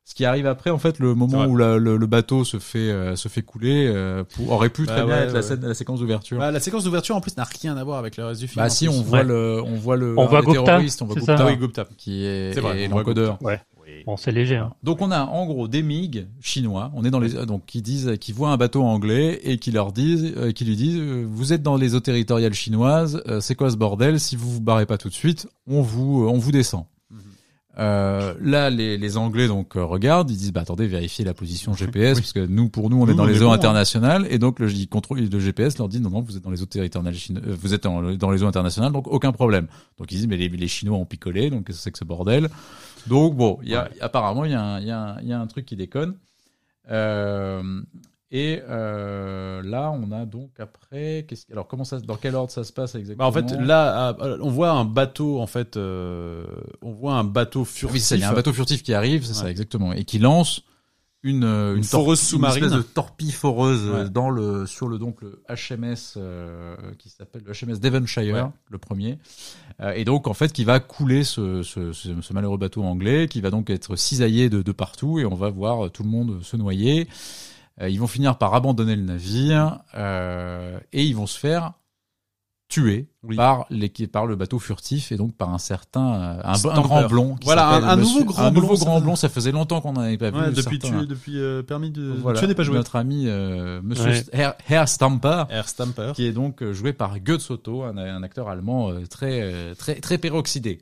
ce qui arrive après, en fait, le moment où la- le, le bateau se fait euh, se fait couler, euh, pour- aurait pu Bah très bien ouais, être la ouais. scène, la séquence d'ouverture. Bah, la séquence d'ouverture en plus n'a rien à voir avec le reste du film. Bah si, plus. on voit Ouais. le on voit le On voit Gupta, on voit Gupta, oui, Gupta. qui est, est l'encodeur. Bon, c'est léger. Hein. Donc on a en gros des MiG chinois. On est dans les donc qui disent qui voient un bateau anglais et qui leur disent euh, qui lui disent euh, vous êtes dans les eaux territoriales chinoises. euh, c'est quoi ce bordel? Si vous vous barrez pas tout de suite, on vous euh, on vous descend. Euh, là, les, les Anglais donc euh, regardent, ils disent bah attendez, vérifiez la position GPS parce que nous pour nous on est Nous, dans on les est eaux bon, hein. internationales et donc le, contrôle le GPS leur dit non non vous êtes dans les eaux territoriales chinoises, euh, vous êtes dans, dans les eaux internationales donc aucun problème. Donc ils disent mais les, les Chinois ont picolé donc c'est que ce bordel Donc bon, il y a apparemment il y a un il y y a un truc qui déconne. Euh, et euh, là, on a donc après. Alors, comment ça, dans quel ordre ça se passe Bah, exactement en fait, là, à- on voit un bateau, en fait, euh, on voit un bateau furtif. oui, c'est ça, il y a un bateau furtif qui arrive, c'est ça exactement, et qui lance une une, Une foreuse torpille- sous-marine. une espèce de torpille foreuse euh, Ouais. dans le sur le donc le HMS euh, qui s'appelle le HMS Devonshire, Ouais. le premier, Euh, et donc en fait qui va couler ce, ce, ce, ce malheureux bateau anglais, qui va donc être cisaillé de, de partout, et on va voir tout le monde se noyer. Euh, ils vont finir par abandonner le navire euh, et ils vont se faire tuer Oui. par, les, par le bateau furtif et donc par un certain euh, un, grand blond. Voilà, un- nouveau grand un nouveau blond, grand blond. Ça faisait longtemps qu'on n'en avait pas vu. Ouais, depuis, tu, depuis euh, permis de. Voilà, tu n'es pas joué. Notre ami euh, Monsieur Ouais. Herr, Herr Stamper, Air Stamper. qui est donc joué par Goetz Otto, un, acteur allemand très très très peroxydé.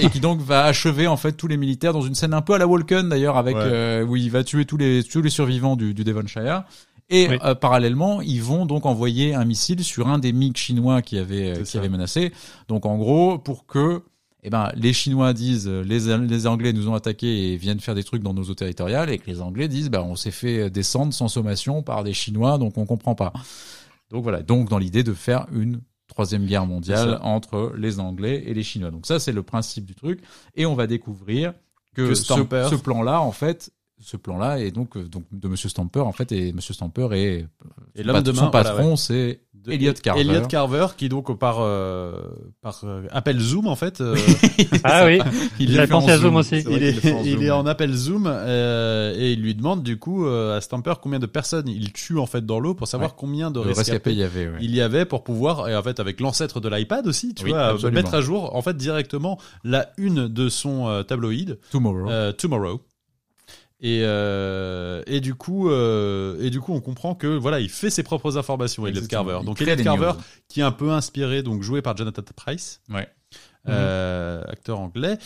Et qui donc va achever en fait tous les militaires dans une scène un peu à la Walken d'ailleurs avec Ouais. euh, où il va tuer tous les tous les survivants du, du Devonshire et Oui. euh, parallèlement ils vont donc envoyer un missile sur un des MiG chinois qui avait euh, qui ça. avait menacé donc en gros pour que eh ben, les Chinois disent euh, les, les Anglais nous ont attaqués et viennent faire des trucs dans nos eaux territoriales et que les Anglais disent bah, on s'est fait descendre sans sommation par des Chinois donc on comprend pas. Donc voilà, donc dans l'idée de faire une troisième guerre mondiale entre les Anglais et les Chinois. Donc ça c'est le principe du truc. Et on va découvrir que, Que ce, plan-là en fait ce plan-là est donc euh, donc de Monsieur Stamper en fait et Monsieur Stamper est Et l'homme pat- de son voilà, patron c'est De- Elliot Carver. Elliot Carver, qui donc par euh, par euh, appel Zoom en fait. euh, Ah oui, il fait en pensé à Zoom aussi. Vrai il est, en il Zoom, est ouais. en appel Zoom euh, et il lui demande du coup euh, à Stamper combien de personnes il tue en fait dans l'eau pour savoir Ouais. combien de rescapés il y avait. ouais. il y avait pour pouvoir et en fait avec l'ancêtre de l'iPad aussi tu Oui, vois euh, absolument. mettre à jour en fait directement la une de son euh, tabloïd Tomorrow. euh, Tomorrow et euh, et du coup euh, et du coup on comprend que voilà il fait ses propres informations Elliot. Carver Il donc Elliot Carver news. qui est un peu inspiré donc joué par Jonathan Price Ouais. euh, acteur anglais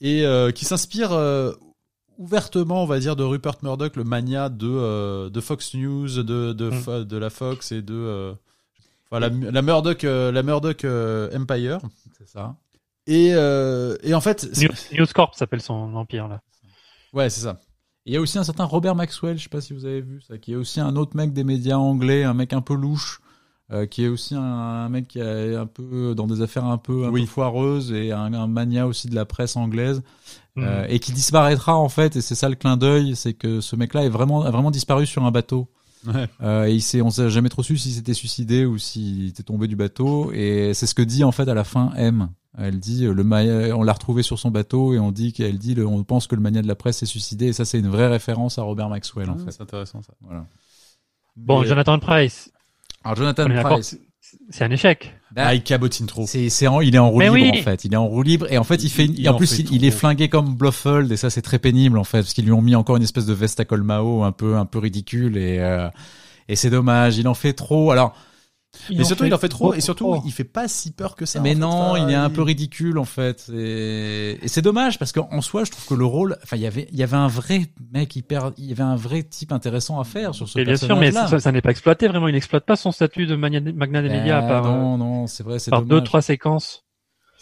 et euh, qui s'inspire euh, ouvertement on va dire de Rupert Murdoch le mania de de, de Fox News de de, Mm. De la Fox et de euh, enfin, la, la Murdoch euh, la Murdoch euh, Empire C'est ça. et euh, et en fait News, News Corp s'appelle son empire là. ouais c'est ça Il y a aussi un certain Robert Maxwell, je sais pas si vous avez vu ça, qui est aussi un autre mec des médias anglais, un mec un peu louche, euh, qui est aussi un, un mec qui est un peu dans des affaires un peu, un Oui. peu foireuses et un, un mania aussi de la presse anglaise Mhm. euh, et qui disparaîtra en fait. Et c'est ça le clin d'œil, c'est que ce mec-là est vraiment a vraiment disparu sur un bateau. Ouais. Euh, et il s'est, on s'est jamais trop su s'il s'était suicidé ou s'il était tombé du bateau. Et c'est ce que dit en fait à la fin M. Elle dit euh, le on l'a retrouvé sur son bateau et on dit qu'elle dit le- on pense que le mania de la presse s'est suicidé et ça c'est une vraie référence à Robert Maxwell en Ah, fait. c'est intéressant ça Voilà. Bon, Mais- Jonathan Price, Alors Jonathan on est d'accord, Price, c'est un échec. ah il cabotine trop c'est, c'est en- il est en roue Mais libre oui. en fait. Il est en roue libre et en fait il fait, Il en, en plus fait il, il est flingué comme Blofeld et ça c'est très pénible en fait parce qu'ils lui ont mis encore une espèce de veste à col Mao un peu un peu ridicule et euh, Et c'est dommage, il en fait trop. Alors, Mais surtout, il en fait trop, et surtout, trop. il fait pas si peur que ça. mais fait. non, il est un peu ridicule en fait. Et, et c'est dommage parce qu'en soi, je trouve que le rôle, enfin, il y avait, il y avait un vrai mec hyper, il y avait un vrai type intéressant à faire sur ce Et bien sûr, mais ça, ça n'est pas exploité vraiment. Il n'exploite pas son statut de magna, magna des Ben, médias par, euh, non, non, c'est vrai, c'est par deux, trois séquences.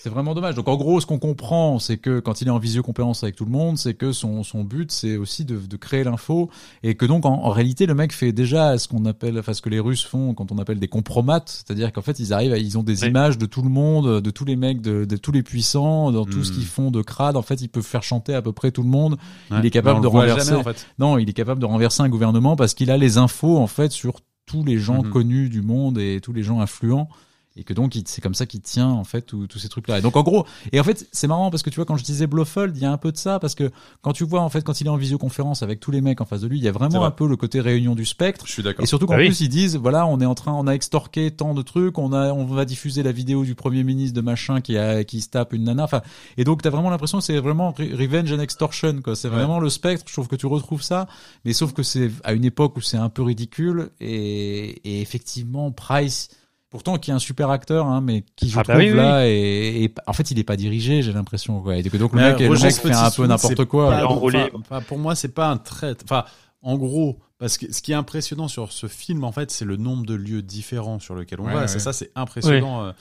C'est vraiment dommage. Donc en gros, ce qu'on comprend, c'est que quand il est en visioconférence avec tout le monde, c'est que son, son but, c'est aussi de, de créer l'info et que donc en, en réalité, le mec fait déjà ce qu'on appelle, enfin ce que les Russes font quand on appelle des compromates, c'est-à-dire qu'en fait, ils arrivent, à- ils ont des Oui. images de tout le monde, de tous les mecs, de, de tous les puissants, dans tout ce Hmm. qu'ils font de crade. En fait, ils peuvent faire chanter à peu près tout le monde. Ouais. il est capable de renverser. jamais, en fait. Non, il est capable de renverser un gouvernement parce qu'il a les infos en fait sur tous les gens Mhm. connus du monde et tous les gens influents et que donc il- c'est comme ça qu'il tient en fait tous tous ces trucs là. Et donc en gros, et en fait c'est marrant parce que tu vois quand je disais Blofeld, il y a un peu de ça parce que quand tu vois en fait quand il est en visioconférence avec tous les mecs en face de lui, il y a vraiment vrai. un peu le côté réunion du spectre. Je suis d'accord. Et surtout qu'en Ah oui. plus ils disent voilà on est en train on a extorqué tant de trucs on a on va diffuser la vidéo du premier ministre de machin qui a qui se tape une nana enfin et donc t'as vraiment l'impression que c'est vraiment re- revenge and extortion quoi c'est Ouais. vraiment le spectre je trouve que tu retrouves ça mais sauf que c'est à une époque où c'est un peu ridicule et, et effectivement Price pourtant qui est un super acteur hein, mais qui je Ah bah trouve oui, oui. là et, et en fait il est pas dirigé j'ai l'impression quoi et que donc le mec, le mec fait un peu n'importe quoi enrôlé. enfin, pour moi, c'est pas un trait. Enfin, en gros, parce que ce qui est impressionnant sur ce film, en fait, c'est le nombre de lieux différents sur lesquels on Ouais, va. ouais. C'est ça, c'est impressionnant. euh.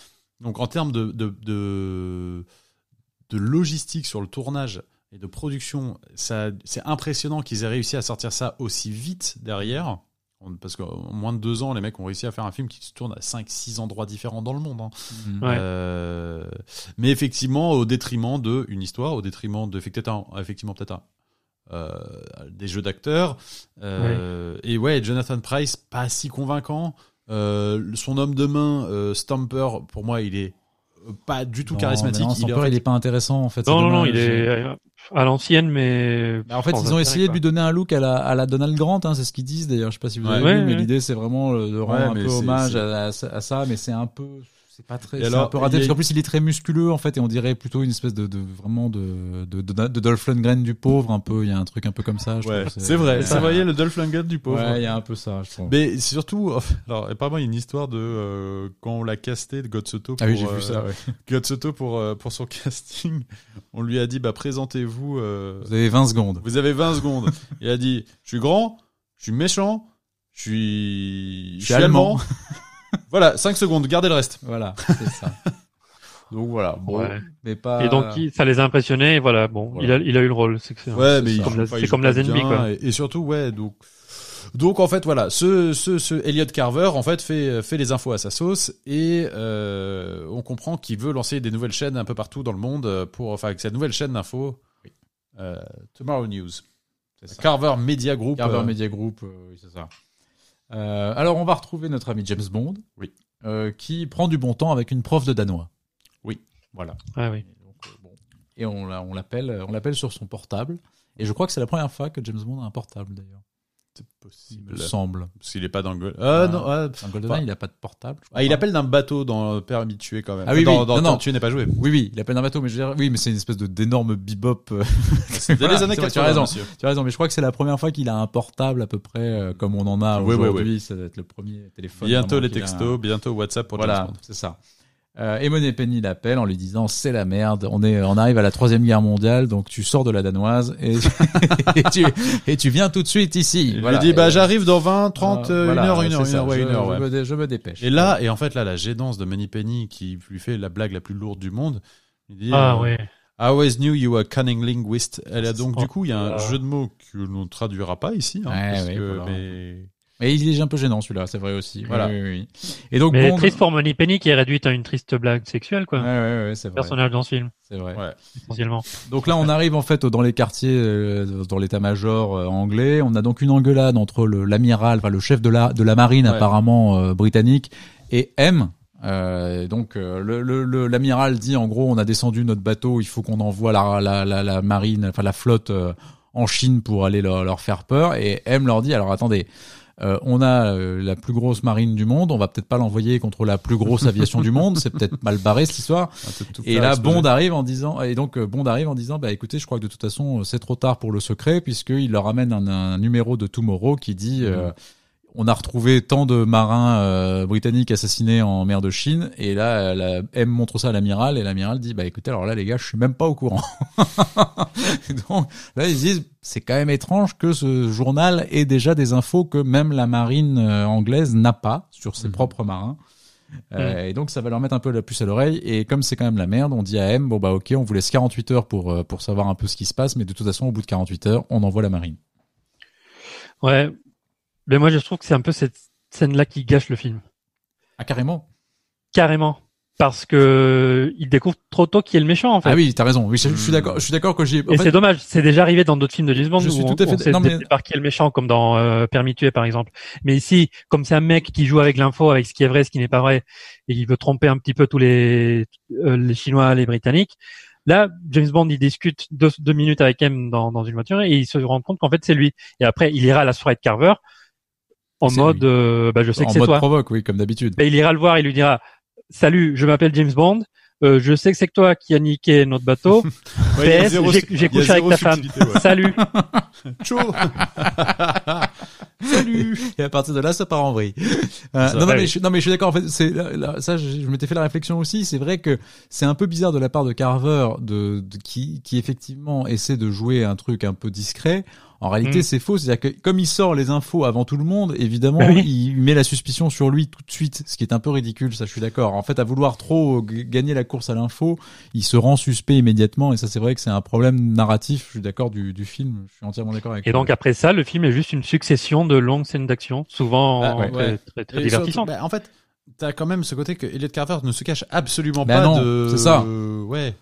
Donc, en termes de, de, de, de logistique sur le tournage et de production, ça, c'est impressionnant qu'ils aient réussi à sortir ça aussi vite derrière. Parce qu'en moins de deux ans, les mecs ont réussi à faire un film qui se tourne à 5-6 endroits différents dans le monde. hein. Ouais. Euh, mais effectivement, au détriment de une histoire, au détriment de effectivement peut-être euh, des jeux d'acteurs. Euh, Et ouais, Jonathan Price, pas si convaincant. Euh, son homme de main, euh, Stamper, pour moi, il est pas du tout Non, charismatique. non, il est, en peur, fait- il est pas intéressant en fait Non, non, non, il est à l'ancienne, mais. Bah, en fait, ils ont essayé de lui donner un look à la, à la Donald Grant, hein, c'est ce qu'ils disent d'ailleurs. Je sais pas si vous avez Ouais, vu, mais ouais. l'idée c'est vraiment euh, de rendre Ouais, un peu hommage à ça, mais c'est un peu, c'est pas très, c'est un peu raté a- parce qu'en plus il est très musculeux en fait et on dirait plutôt une espèce de, de vraiment de, de, de, de Dolph Lundgren du pauvre un peu. Il y a un truc un peu comme ça. je Ouais, c'est vrai. Ça voyait le Dolph Lundgren du pauvre. Ouais, il y a un peu ça, je trouve. Mais surtout, alors apparemment il y a une histoire de euh, quand on l'a casté de God Soto pour, ah oui, j'ai euh, vu ça. Ouais. God Soto pour euh, pour son casting, on lui a dit bah présentez-vous. euh, Vous avez 20 secondes. Vous avez 20 secondes. Il a dit Je suis grand, je suis méchant, je suis, Je suis allemand. voilà, 5 secondes, gardez le reste. Voilà, c'est ça. Donc voilà, bon, Ouais. mais pas. Et donc, il- ça les a impressionnés, et voilà, bon, Voilà. il, a, il a eu le rôle, c'est Ouais, mais il comme la, c'est comme la Zenby, quoi. Et, et surtout, ouais, donc. Donc en fait voilà, ce, ce, ce Elliot Carver en fait fait, fait les infos à sa sauce et euh, on comprend qu'il veut lancer des nouvelles chaînes un peu partout dans le monde pour enfin avec cette nouvelle chaîne d'infos euh, Tomorrow News. Carver Media Group. Carver euh, Media Group, euh, oui, c'est ça. Euh, alors, on va retrouver notre ami James Bond, Oui. euh, qui prend du bon temps avec une prof de danois. voilà. Ah oui. Et, donc, euh, bon. Et on, l'a- on l'appelle, on l'appelle sur son portable. Et je crois que c'est la première fois que James Bond a un portable, d'ailleurs. C'est Il possible. me semble. Parce qu'il est pas dans le Gold- Ah Ah. non, ah, Dans GoldenEye, il a pas de portable. je crois Ah, il appelle d'un bateau dans Permis de tuer quand même. Ah oui, dans, oui. dans Non, non. Tuer n'est pas joué. Oui, oui, il appelle un bateau, mais je veux dire, oui, mais c'est une espèce de d'énorme bebop. euh, C'était Voilà, les années c'est vrai, 80, tu as raison. monsieur. Tu as raison, mais je crois que c'est la première fois qu'il a un portable à peu près euh, comme on en a Oui, oui, aujourd'hui. Ça doit être le premier téléphone. Bientôt les a. textos, bientôt WhatsApp pour Voilà, c'est ça. Euh, et Monet Penny l'appelle en lui disant c'est la merde, on est, on arrive à la troisième guerre mondiale, donc tu sors de la danoise et, et tu et tu viens tout de suite ici. Il Voilà. lui dit bah j'arrive dans 20, 30, Euh, voilà, une heure, une heure, une heure, ouais, je, une heure, ouais. je me dé- je me dépêche. Et là, et en fait là, la gênance de Money Penny qui lui fait la blague la plus lourde du monde. Il dit, Ah euh, ouais. I always knew you were a cunning linguist. Elle a donc Oh, du coup il y a un jeu de mots que l'on ne traduira pas ici, hein, Ouais, parce ouais, que- voilà. mais Et il est un peu gênant celui-là, c'est vrai aussi. Voilà. Oui, oui, oui. Et donc Mais Bond- triste pour Money Penny qui est réduite à une triste blague sexuelle, quoi. Ouais, ouais, ouais, c'est vrai. Personnage dans ce film, C'est vrai. Ouais. essentiellement. Donc là, on arrive en fait dans les quartiers, euh, dans l'état-major euh, anglais. On a donc une engueulade entre l'amiral, enfin le chef de la de la marine Ouais. apparemment euh, britannique, et M. Euh, donc euh, le- le- le- l'amiral dit en gros, on a descendu notre bateau, il faut qu'on envoie la, la, la, la marine, enfin la flotte euh, en Chine pour aller leur, leur faire peur. Et M leur dit, alors attendez. Euh, on a euh, la plus grosse marine du monde, on va peut-être pas l'envoyer contre la plus grosse aviation du monde, c'est peut-être mal barré cette histoire. Et là. Bond arrive en disant, et donc euh, Bond arrive en disant, bah écoutez, je crois que de toute façon c'est trop tard pour le secret puisqu'il leur amène un, un numéro de Tomorrow qui dit, euh, on a retrouvé tant de marins euh, britanniques assassinés en mer de Chine, et là, la M montre ça à l'amiral, et l'amiral dit, bah écoutez, alors là les gars, je suis même pas au courant. Donc là, ils disent, c'est quand même étrange que ce journal ait déjà des infos que même la marine euh, anglaise n'a pas sur ses Mhm. propres marins. Euh, Et donc ça va leur mettre un peu la puce à l'oreille. Et comme c'est quand même la merde, on dit à M, bon bah ok, on vous laisse 48 heures pour euh, pour savoir un peu ce qui se passe, mais de toute façon, au bout de 48 heures, on envoie la marine. Ouais. Mais moi, je trouve que c'est un peu cette scène-là qui gâche le film. Ah carrément. Carrément. Parce que il découvre trop tôt qui est le méchant, en fait. Ah oui, t'as raison. Oui, je, je suis Hmm. d'accord. Je suis d'accord que j'ai. Et fait, c'est dommage, c'est déjà arrivé dans d'autres films de James Bond Je suis tout à fait on non, mais- départ qui est le méchant, comme dans euh, Permis par exemple. Mais ici, comme c'est un mec qui joue avec l'info, avec ce qui est vrai, ce qui n'est pas vrai, et qui veut tromper un petit peu tous les euh, les Chinois, les Britanniques. Là, James Bond, il discute deux, deux minutes avec M dans, dans une voiture et il se rend compte qu'en fait c'est lui. Et après, il ira à la soirée de Carver en mode, euh, bah, je sais que en c'est mode toi. provoque, oui, comme d'habitude. Ben, il ira le voir, il lui dira Salut, je m'appelle James Bond. Euh, je sais que c'est que toi qui as niqué notre bateau. Ouais, a PS, j'ai- a couché avec ta femme. ouais. Salut. Chaud. Salut. Et à partir de là, ça part en vrille. Euh, non, non, mais je, suis- non, mais je suis d'accord. En fait, c'est ça. Je, je m'étais fait la réflexion aussi. C'est vrai que c'est un peu bizarre de la part de Carver, de, de- qui, qui effectivement essaie de jouer un truc un peu discret. En réalité, Mm. c'est faux. C'est-à-dire que comme il sort les infos avant tout le monde, évidemment, Bah oui. il met la suspicion sur lui tout de suite, ce qui est un peu ridicule. Ça, je suis d'accord. En fait, à vouloir trop gagner la course à l'info, il se rend suspect immédiatement. Et ça, c'est vrai que c'est un problème narratif. Je suis d'accord du, du film. Je suis entièrement d'accord avec. Et toi. donc après ça, le film est juste une succession de longues scènes d'action, souvent Bah, ouais. très, très, divertissantes. bah, en fait, t'as quand même ce côté que Elliot Carter ne se cache absolument Bah pas non, de. c'est ça. euh, ouais.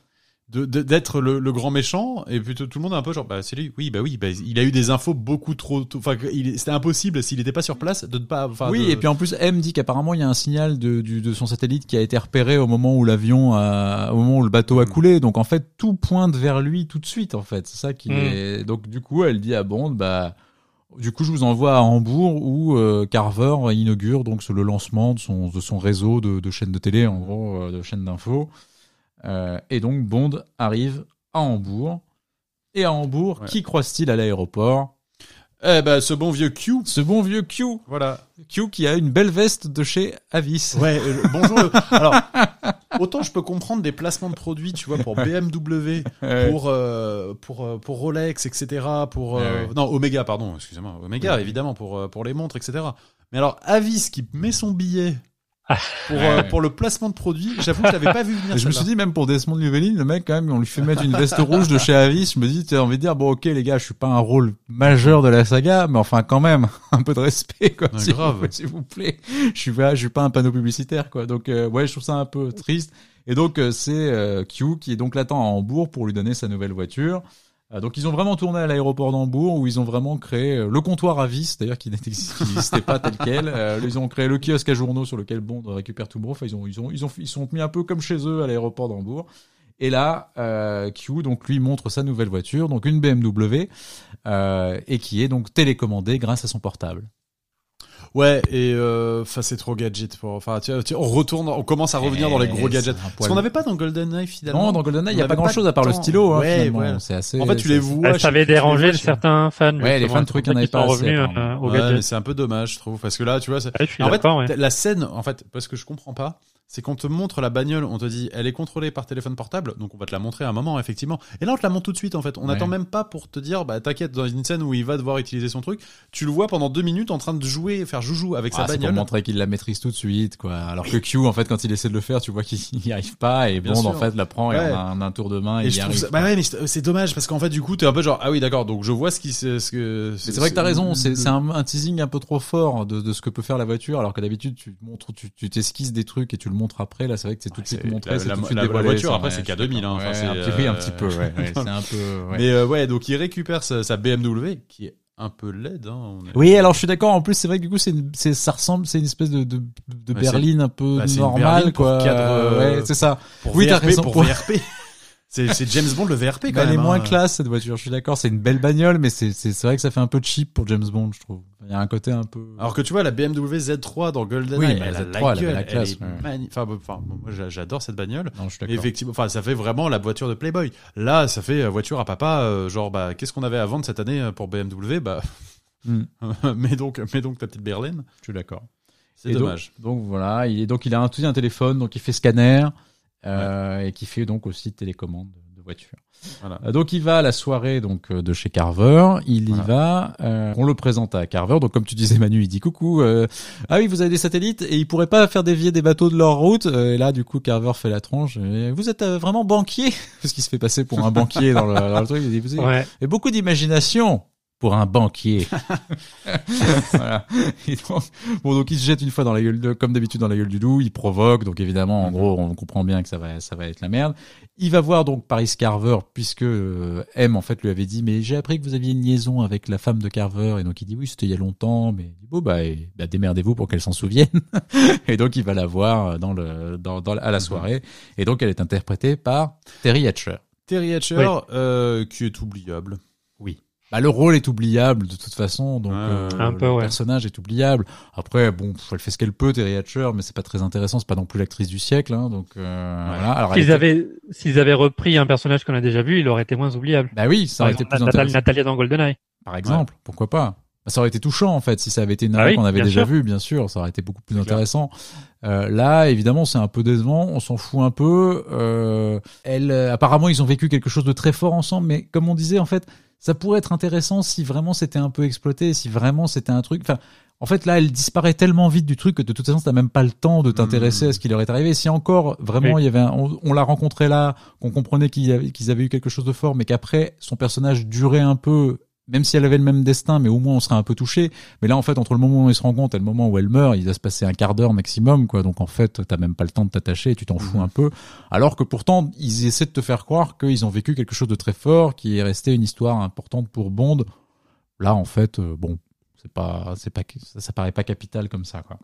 D'être le, le grand méchant et puis tout, le monde est un peu genre bah c'est lui oui bah oui bah, il a eu des infos beaucoup trop enfin c'était impossible s'il n'était pas sur place de ne pas oui, de- et puis en plus, M dit qu'apparemment il y a un signal de, du, de son satellite qui a été repéré au moment où l'avion, a, au moment où le bateau a Mm. coulé. Donc en fait, tout pointe vers lui tout de suite. En fait, c'est ça qui Mm. est. Donc du coup, elle dit à Bond, bah, du coup, je vous envoie à Hambourg où euh, Carver inaugure donc le lancement de son, de son réseau de, de chaînes de télé, en gros, euh, de chaînes d'infos. Euh, et donc Bond arrive à Hambourg. Et à Hambourg, Ouais. qui croise-t-il à l'aéroport? Eh ben ce bon vieux Q Ce bon vieux Q. voilà Q qui a une belle veste de chez Avis. ouais euh, bonjour le- alors autant je peux comprendre des placements de produits tu vois pour BMW Ouais. pour euh, pour euh, pour Rolex etc pour euh, Ouais, non Omega pardon excusez-moi Omega évidemment pour pour les montres etc mais alors Avis qui met son billet pour Ouais, euh, ouais. pour le placement de produits j'avoue que je l'avais pas vu venir Je me suis dit, même pour Desmond Llewellyn, le mec, quand même, on lui fait mettre une veste rouge de chez Avis. Je me dis, tu as envie de dire, bon, ok, les gars, je suis pas un rôle majeur de la saga, mais enfin, quand même, un peu de respect, quoi. S'il grave. vous- S'il vous plaît. Je suis pas, je suis pas un panneau publicitaire, quoi. Donc, euh, ouais, je trouve ça un peu triste. Et donc, euh, c'est euh, Q qui est donc l'attend à Hambourg pour lui donner sa nouvelle voiture. Euh, donc, ils ont vraiment tourné à l'aéroport d'Hambourg où ils ont vraiment créé euh, le comptoir à vis, d'ailleurs, qui n'existait pas tel quel. Euh, ils ont créé le kiosque à journaux sur lequel Bond récupère tout Enfin, ils ont, ils ont, ils ont, ils sont mis un peu comme chez eux à l'aéroport d'Hambourg. Et là, Q donc lui montre sa nouvelle voiture, donc une BMW, euh, et qui est donc télécommandée grâce à son portable. Ouais et euh, enfin c'est trop gadget pour enfin tu, vois, tu- on retourne on commence à revenir dans les gros Eh, gadgets parce qu'on n'avait pas dans GoldenEye finalement Non, dans GoldenEye, il n'y a on pas avait grand chose à part le stylo. Hein, Ouais. C'est assez. en fait tu les vois ça je- avait dérangé certains fans. Ouais, les fans trouvaient qu'il y en C'est avait pour pas ça apparemment. euh, au Ouais, gadget. mais c'est un peu dommage je trouve parce que là tu vois en fait, la scène, en fait, parce que je comprends pas, c'est qu'on te montre la bagnole, on te dit, elle est contrôlée par téléphone portable, donc on va te la montrer à un moment, effectivement. Et là, on te la montre tout de suite, en fait. On Ouais. n'attend même pas pour te dire, bah, t'inquiète, dans une scène où il va devoir utiliser son truc, tu le vois pendant deux minutes en train de jouer, faire joujou avec Ah, sa c'est pour montrer qu'il la maîtrise tout de suite, quoi. Alors que Q, en fait, quand il essaie de le faire, tu vois qu'il n'y arrive pas, et Bond, en fait, la prend et Ouais. en un, un tour de main, Et il je arrive. ça, bah ouais, mais c'est dommage parce qu'en fait, du coup, t'es un peu genre, ah oui, d'accord, donc je vois ce qui, c'est ce que. C'est vrai que t'as raison, c'est un, un teasing un peu trop fort de, de ce que peut faire la voiture, alors que d'habitude tu montres, tu tu t'esquisses des trucs et tu le montres après. Là, c'est vrai que c'est tout de suite montré, c'est la- tout de suite la- la dévoilé, voiture, après, c'est je qu'à suis 2000, hein, un petit, oui, un euh, petit peu, ouais, c'est un peu. Mais euh, ouais, donc il récupère sa, sa BMW qui est un peu laide. Hein, est- Oui, alors je suis d'accord. En plus, c'est vrai que du coup, c'est, ça ressemble, c'est une espèce de, de, de berline un peu bah, normale, quoi. cadre, euh, ouais, c'est ça. Pour Oui, t'as VRP, raison, pour pour- VRP. C'est James Bond le VRP quand Bah, elle même. est moins hein. classe cette voiture. Je suis d'accord. C'est une belle bagnole, mais c'est, vrai que ça fait un peu cheap pour James Bond, je trouve. Il y a un côté un peu. Alors que tu vois la BMW Z3 dans GoldenEye, Oui, elle bah, a la la Z3, elle gueule, la classe, elle est ouais. magnifique. Enfin, enfin, moi j'a- j'adore cette bagnole. non, je suis effectivement, enfin ça fait vraiment la voiture de Playboy. Là, ça fait euh, voiture à papa. euh, genre, bah qu'est-ce qu'on avait à vendre cette année euh, pour BMW Bah Hmm. mais donc, mais donc ta petite berline. Je suis d'accord. C'est donc- dommage. Donc voilà, il est donc il a un tout un téléphone, donc il fait scanner euh, et qui fait donc aussi télécommande de- voiture. Voilà. Euh, donc il va à la soirée donc euh, de chez Carver, il y Voilà. va, euh, on le présente à Carver. Donc comme tu disais Manu, il dit coucou. euh, ah oui, vous avez des satellites et ils pourraient pas faire dévier des bateaux de leur route. Euh, et là du coup Carver fait la tronche. Et, vous êtes euh, vraiment banquier parce qu'il se fait passer pour un banquier dans le, dans le truc. Il dit vous avez, Ouais. et beaucoup d'imagination pour un banquier. voilà. Donc, bon, donc il se jette une fois dans la gueule de, comme d'habitude dans la gueule du loup, il provoque, donc évidemment, en gros, on comprend bien que ça va, ça va être la merde. Il va voir donc Paris Carver, puisque euh, M, en fait, lui avait dit, mais j'ai appris que vous aviez une liaison avec la femme de Carver, et donc il dit, oui, c'était il y a longtemps, mais il dit, bon, bah, et- bah, démerdez-vous pour qu'elle s'en souvienne. et donc, il va la voir dans le, dans, dans, à la soirée, et donc elle est interprétée par Terry Hatcher. Terry Hatcher, Oui. euh, qui est oubliable. Bah, le rôle est oubliable de toute façon, donc Ouais, euh, un peu, le ouais. personnage est oubliable. Après, bon, elle fait ce qu'elle peut, Terry Hatcher, mais c'est pas très intéressant, c'est pas non plus l'actrice du siècle, hein, donc euh, voilà. Alors, S'ils était- avaient, s'ils avaient repris un personnage qu'on a déjà vu, il aurait été moins oubliable. bah oui, ça Par aurait été exemple, plus intéressant. Natalia dans GoldenEye. Par exemple, pourquoi pas Bah, Ça aurait été touchant en fait, si ça avait été une Ah oui, qu'on avait déjà sûr. vue, bien sûr, ça aurait été beaucoup plus intéressant. Euh, là, évidemment, c'est un peu décevant, on s'en fout un peu. Euh, elle, euh, apparemment, ils ont vécu quelque chose de très fort ensemble, mais comme on disait, en fait, ça pourrait être intéressant si vraiment c'était un peu exploité, si vraiment c'était un truc. Enfin, en fait, là, elle disparaît tellement vite du truc que de toute façon, t'as même pas le temps de t'intéresser à ce qui leur est arrivé. Si encore vraiment Oui. il y avait, un- on, on l'a rencontré là, qu'on comprenait qu'ils avaient eu quelque chose de fort, mais qu'après son personnage durait un peu, même si elle avait le même destin, mais au moins on serait un peu touché. Mais là, en fait, entre le moment où il se rend compte et le moment où elle meurt, il va se passer un quart d'heure maximum, quoi. Donc en fait, t'as même pas le temps de t'attacher, tu t'en fous Mhm. un peu. Alors que pourtant, ils essaient de te faire croire qu'ils ont vécu quelque chose de très fort, qui est resté une histoire importante pour Bond. Là, en fait, euh, bon, c'est pas, c'est pas, ça, ça paraît pas capital comme ça, quoi.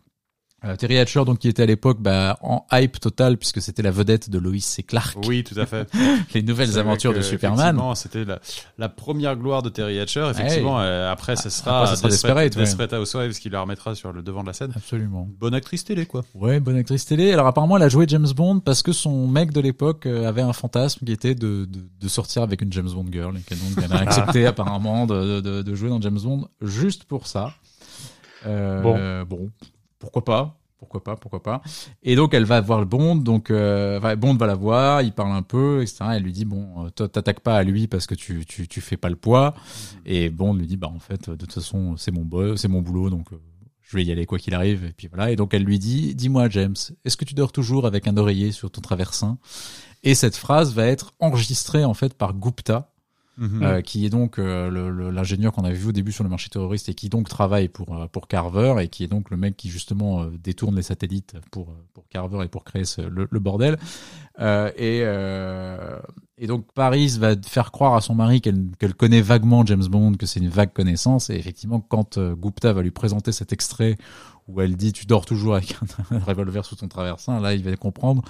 Euh, Terry Hatcher, donc, qui était à l'époque bah, en hype total, puisque c'était la vedette de Lois et Clark, Oui, tout à fait. les nouvelles aventures que, de Superman. effectivement, C'était la, la première gloire de Terry Hatcher. Effectivement, euh, après, ce sera, Après, sera Desperate, ouais. Desperate Housewives qui la remettra sur le devant de la scène. Absolument. Bonne actrice télé, quoi. Ouais, bonne actrice télé. Alors apparemment, elle a joué James Bond parce que son mec de l'époque euh, avait un fantasme qui était de, de, de sortir avec une James Bond girl. Et donc elle a accepté apparemment de, de, de jouer dans James Bond juste pour ça. Euh, bon. Pourquoi pas pourquoi pas, pourquoi pas. Et donc elle va voir le Bond, donc euh, Bond va la voir, il parle un peu, etc. Elle lui dit bon, euh, t'attaques pas à lui parce que tu tu tu fais pas le poids. Et Bond lui dit bah en fait de toute façon c'est mon c'est mon boulot donc euh, je vais y aller quoi qu'il arrive. Et puis voilà. Et donc elle lui dit dis-moi James, est-ce que tu dors toujours avec un oreiller sur ton traversin? Et cette phrase va être enregistrée en fait par Gupta, Mhm. euh, qui est donc euh, l'ingénieur qu'on avait vu au début sur le marché terroriste et qui donc travaille pour euh, pour Carver et qui est donc le mec qui justement euh, détourne les satellites pour euh, pour Carver et pour créer ce- le, le bordel. Et et donc Paris va faire croire à son mari qu'elle qu'elle connaît vaguement James Bond, que c'est une vague connaissance. Et effectivement, quand Gupta va lui présenter cet extrait où elle dit tu dors toujours avec un revolver sous ton traversin, là il va comprendre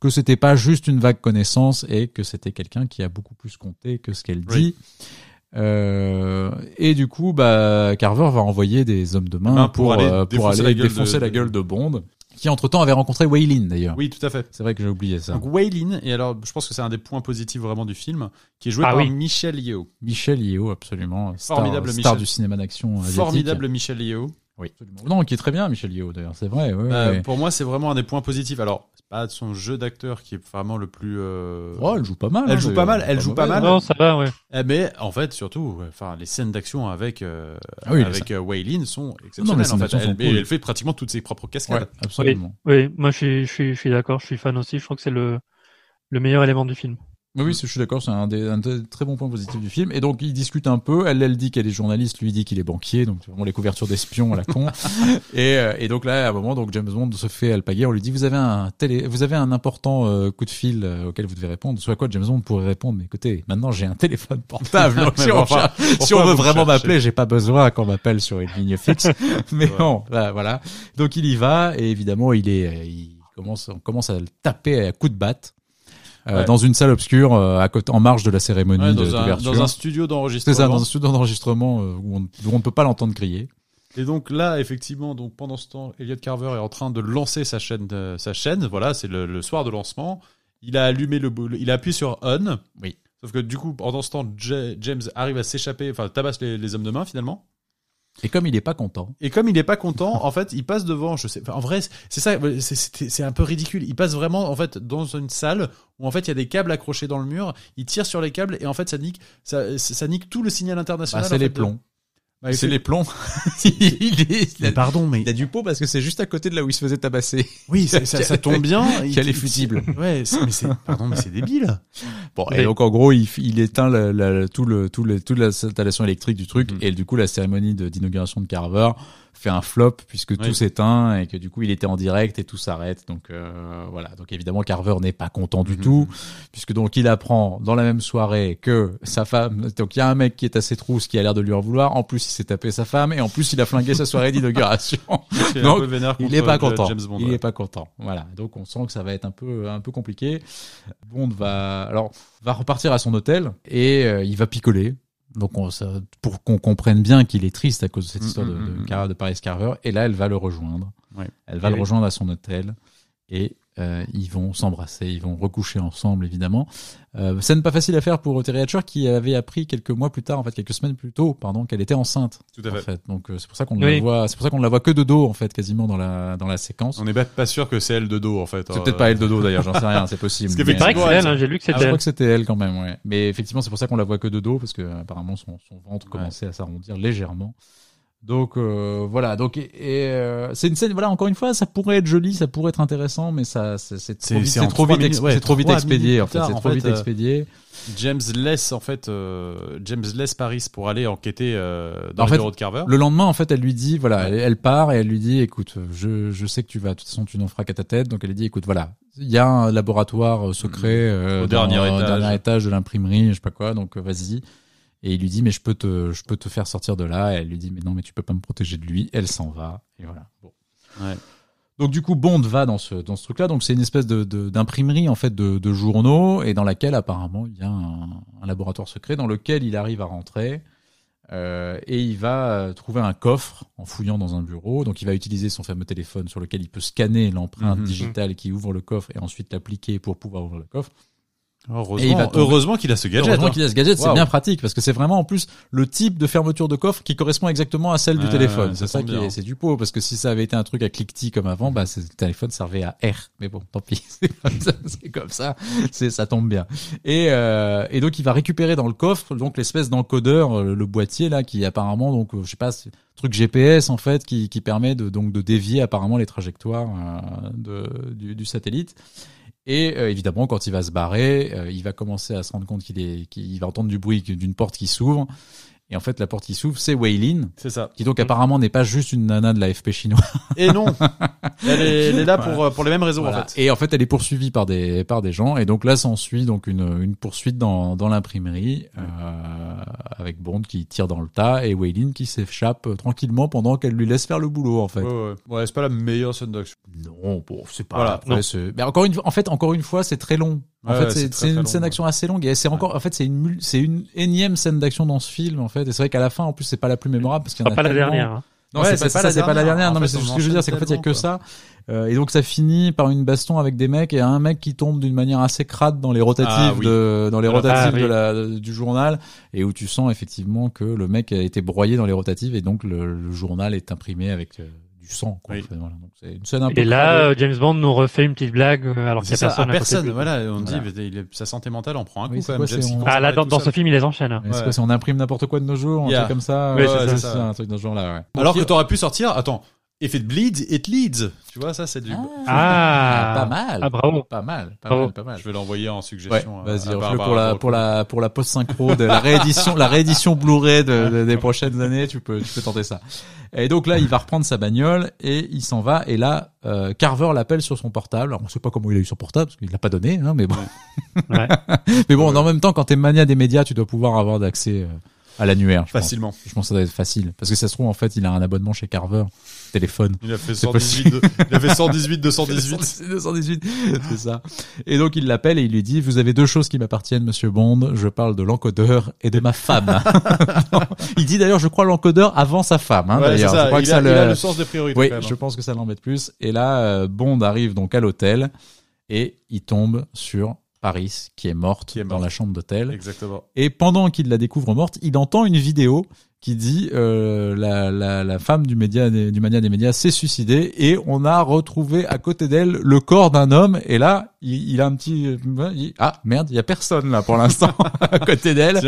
que c'était pas juste une vague connaissance et que c'était quelqu'un qui a beaucoup plus compté que ce qu'elle dit. Euh, et du coup, bah, Carver va envoyer des hommes de main Main pour, pour aller euh, pour défoncer aller la gueule défoncer de- la gueule de Bond, qui entre temps avait rencontré Waylin d'ailleurs. Oui, tout à fait. C'est vrai que j'ai oublié ça. Donc Waylin, et alors je pense que c'est un des points positifs vraiment du film, qui est joué Ah par oui. Michel Yeo. Michel Yeo, absolument. Star, Formidable star Michel. du cinéma d'action. Formidable Michel Yeo. Oui. Absolument. Non, qui est très bien, Michel Yeo d'ailleurs, c'est vrai. ouais, ouais. Pour moi, c'est vraiment un des points positifs. Alors, c'est pas son jeu d'acteur qui est vraiment le plus. euh, Oh, elle joue pas mal. Elle hein, joue pas mal, elle joue pas mal. Non, ça va, ouais. eh, Mais en fait, surtout, ouais, enfin, les scènes d'action avec euh, Ah oui, avec euh, Waylin sont exceptionnelles. en fait. Elle, cool. elle fait pratiquement toutes ses propres cascades. Ouais, absolument. Oui, moi je suis, je suis, je suis d'accord, je suis fan aussi. Je trouve que c'est le, le meilleur élément du film. Oui, oui, je suis d'accord, c'est un des, un des très bons points positifs du film. Et donc, ils discutent un peu. Elle, elle dit qu'elle est journaliste, lui dit qu'il est banquier, donc vraiment les couvertures d'espions à la con. et, euh, et donc là, à un moment, donc James Bond se fait alpaguer. On lui dit, vous avez un télé, vous avez un important euh, coup de fil euh, auquel vous devez répondre. Soit quoi, James Bond pourrait répondre, mais écoutez, maintenant j'ai un téléphone portable. Donc, si, on, enfin, si on veut vraiment m'appeler, j'ai pas besoin qu'on m'appelle sur une ligne fixe. mais Ouais. bon, là, voilà. Donc il y va et évidemment, il est, il commence, on commence à le taper à coups de batte. Euh, Ouais. dans une salle obscure euh, à côté, en marge de la cérémonie Ouais, d'ouverture. dans un studio C'est d'enregistrement. ça, dans un studio d'enregistrement euh, où on où on ne peut pas l'entendre crier. Et donc là, effectivement, donc pendant ce temps, Elliot Carver est en train de lancer sa chaîne. sa chaîne, voilà, c'est le, le soir de lancement. Il a allumé le, il a appuyé sur on. Oui. Sauf que du coup, pendant ce temps, Ja- James arrive à s'échapper, enfin tabasse les, les hommes de main finalement. Et comme il est pas content, Et comme il est pas content, en fait, il passe devant, je sais, enfin, en vrai, c'est ça, c'est- c'est c'est un peu ridicule. Il passe vraiment, en fait, dans une salle où, en fait, il y a des câbles accrochés dans le mur. Il tire sur les câbles et, en fait, ça nique, ça, ça nique tout le signal bah, international. c'est en les de- plombs. Bah, c'est les plombs. il, est- il Mais a, pardon, mais il a du pot parce que c'est juste à côté de là où il se faisait tabasser. oui, ça, ça, ça tombe bien. Il- Quel est il- fusible. Ouais, c'est- mais c'est, pardon, mais c'est débile. Bon, et donc en gros, il, il éteint la, la- tout le, tout le, toute l'installation électrique du truc, Mhm. et du coup, la cérémonie de- d'inauguration de Carver fait un flop puisque tout s'éteint et que du coup, il était en direct et tout s'arrête. Donc euh, voilà. Donc évidemment, Carver n'est pas content du Mhm. tout puisque donc il apprend dans la même soirée que sa femme. Donc il y a un mec qui est à ses trousses qui a l'air de lui en vouloir. En plus, il s'est tapé sa femme et en plus, il a flingué sa soirée d'inauguration. Donc, Il est pas euh, content. Bond. il ouais. est pas content. Voilà. Donc on sent que ça va être un peu un peu compliqué. Bond va alors va repartir à son hôtel et euh, il va picoler. Donc on, ça, pour qu'on comprenne bien qu'il est triste à cause de cette Mm, histoire de, mm, de, mm, Cara- de Paris Carver. Et là, elle va le rejoindre. Ouais. Elle va Et le oui. rejoindre à son hôtel et euh, ils vont s'embrasser, ils vont recoucher ensemble évidemment. Euh, scène pas facile à faire pour Terry Hatcher qui avait appris quelques mois plus tard, en fait quelques semaines plus tôt, pardon, qu'elle était enceinte. Tout à En fait. Donc euh, c'est pour ça qu'on Oui. la voit, c'est pour ça qu'on la voit que de dos en fait quasiment dans la dans la séquence. On n'est pas, sûr que c'est elle de dos, en fait. C'est Euh, peut-être pas elle de dos d'ailleurs, j'en sais rien, c'est possible. Mais- Il paraît que c'est elle, hein, j'ai lu que Ah, je c'était crois que c'était elle quand même, ouais. Mais effectivement, c'est pour ça qu'on la voit que de dos, parce que apparemment son, son ventre Ouais. commençait à s'arrondir légèrement. Donc euh, voilà, donc et, et, euh, c'est une scène. Voilà, encore une fois, ça pourrait être joli, ça pourrait être intéressant, mais ça, c'est trop vite, c'est trop vite, ouais, trop expédié en fait, c'est trop fait, vite euh, expédié. James laisse, en fait, euh, James laisse Paris pour aller enquêter euh, dans En le fait, bureau de Carver. Le lendemain, en fait, elle lui dit, voilà, elle, elle part et elle lui dit, écoute, je, je sais que tu vas, de toute façon, tu n'en feras qu'à ta tête. Donc elle lui dit, écoute, voilà, il y a un laboratoire secret Au dans- dernier étage. dernier étage de l'imprimerie, je sais pas quoi, donc vas-y. Et il lui dit, mais je peux te, je peux te faire sortir de là. Et elle lui dit, mais non, mais tu peux pas me protéger de lui. Elle s'en va. Et voilà. Bon. Ouais. Donc du coup, Bond va dans ce dans ce truc-là. Donc c'est une espèce de de- d'imprimerie en fait de, de journaux et dans laquelle apparemment il y a un, un laboratoire secret dans lequel il arrive à rentrer euh, et il va euh, trouver un coffre en fouillant dans un bureau. Donc il va utiliser son fameux téléphone sur lequel il peut scanner l'empreinte Mhm. digitale qui ouvre le coffre et ensuite l'appliquer pour pouvoir ouvrir le coffre. Heureusement, heureusement qu'il a ce gadget. Heureusement hein. qu'il a ce gadget, c'est bien pratique parce que c'est vraiment en plus le type de fermeture de coffre qui correspond exactement à celle du téléphone. c'est ça qui est, c'est du pot parce que si ça avait été un truc à cliquetis comme avant, bah le téléphone servait à R. Mais bon, tant pis, c'est comme ça, c'est comme ça, c'est ça tombe bien. Et euh, et donc il va récupérer dans le coffre donc l'espèce d'encodeur, euh, le boîtier là qui apparemment donc euh, je sais pas, c'est un truc GPS en fait qui qui permet de donc de dévier apparemment les trajectoires euh, de du, du satellite. Et euh, évidemment, quand il va se barrer, euh, il va commencer à se rendre compte qu'il est, qu'il va entendre du bruit d'une porte qui s'ouvre. Et en fait, la porte qui s'ouvre, c'est Weilin, C'est ça. qui donc apparemment n'est pas juste une nana de la FP chinoise. Et non, elle est, elle est là pour, pour les mêmes raisons, Voilà. en fait. Et en fait, elle est poursuivie par des par des gens. Et donc là, s'ensuit donc une une poursuite dans dans l'imprimerie euh, avec Bond qui tire dans le tas et Weilin qui s'échappe tranquillement pendant qu'elle lui laisse faire le boulot en fait. Ouais, ouais. Ouais, c'est pas la meilleure scène d'action. Non, bon, c'est pas. Voilà. après, Non. Mais encore une en fait, encore une fois, c'est très long. En Ouais, fait, c'est une scène long, d'action assez longue et c'est encore, en fait, c'est une, c'est une énième scène d'action dans ce film, en fait. Et c'est vrai qu'à la fin, en plus, c'est pas la plus mémorable parce qu'il y en Ce a pas la tellement- dernière. hein. Non, Ouais, c'est pas, pas ça, la c'est pas la dernière. Non, mais c'est ce que je veux dire, c'est qu'en fait, il y a que ça. Euh, et donc, ça finit par une baston avec des mecs et un mec qui tombe d'une manière assez crade dans les rotatives Ah, oui. de, dans les Ah, rotatives oui. de la, du journal et où tu sens effectivement que le mec a été broyé dans les rotatives et donc le, le journal est imprimé avec euh, sang, quoi. Oui. en fait, voilà. Donc, c'est une scène un peu Et là, euh, James Bond nous refait une petite blague euh, alors qu'il C'est y a ça, à personne. à côté personne. Voilà, on dit, Voilà. mais il est- sa santé mentale en prend un coup Oui, c'est quand quoi, même. C'est on- Ah là, dans, dans ce film, il les enchaîne. C'est Ouais. quoi, c'est on imprime n'importe quoi de nos jours, un Yeah. truc comme ça. Ouais, Ouais, c'est c'est ça. ça, un truc dans ce genre-là, ouais. Alors que t'aurais pu sortir, attends, effet de bleed, it leads. Tu vois, ça, c'est du. Ah, pas mal. Ah, bravo. Pas mal, pas Bravo. mal, pas mal. Je vais l'envoyer en suggestion. à- vas-y, refais-le Barbara pour la pour la pour la post synchro de la réédition la réédition Blu-ray de, de- des prochaines années. Tu peux tu peux tenter ça. Et donc là, il va reprendre sa bagnole et il s'en va. Et là, euh, Carver l'appelle sur son portable. Alors, on sait pas comment il a eu son portable parce qu'il l'a pas donné, hein, mais bon. Ouais. mais bon, en même temps, quand t'es mania des médias, tu dois pouvoir avoir d'accès euh, à l'annuaire. Pense. Facilement. Je pense que ça doit être facile parce que ça se trouve en fait, il a un abonnement chez Carver, téléphone. Il a fait C'est 118, de- il a fait 118, 218. C'est 218, c'est ça. Et donc il l'appelle et il lui dit Vous avez deux choses qui m'appartiennent, Monsieur Bond. Je parle de l'encodeur et de ma femme. Il dit d'ailleurs, je crois l'encodeur avant sa femme. Hein, Ouais, d'ailleurs, je crois Il que a, ça il le. a le sens des priorités. oui, je pense que ça l'embête plus. Et là, euh, Bond arrive donc à l'hôtel et il tombe sur Paris qui est morte Qui est dans morte. la chambre d'hôtel. Exactement. Et pendant qu'il la découvre morte, il entend une vidéo qui dit euh, la, la, la femme du média du mania des médias s'est suicidée et on a retrouvé à côté d'elle le corps d'un homme. Et là il, il a un petit il- ah merde il y a personne là pour l'instant à côté d'elle.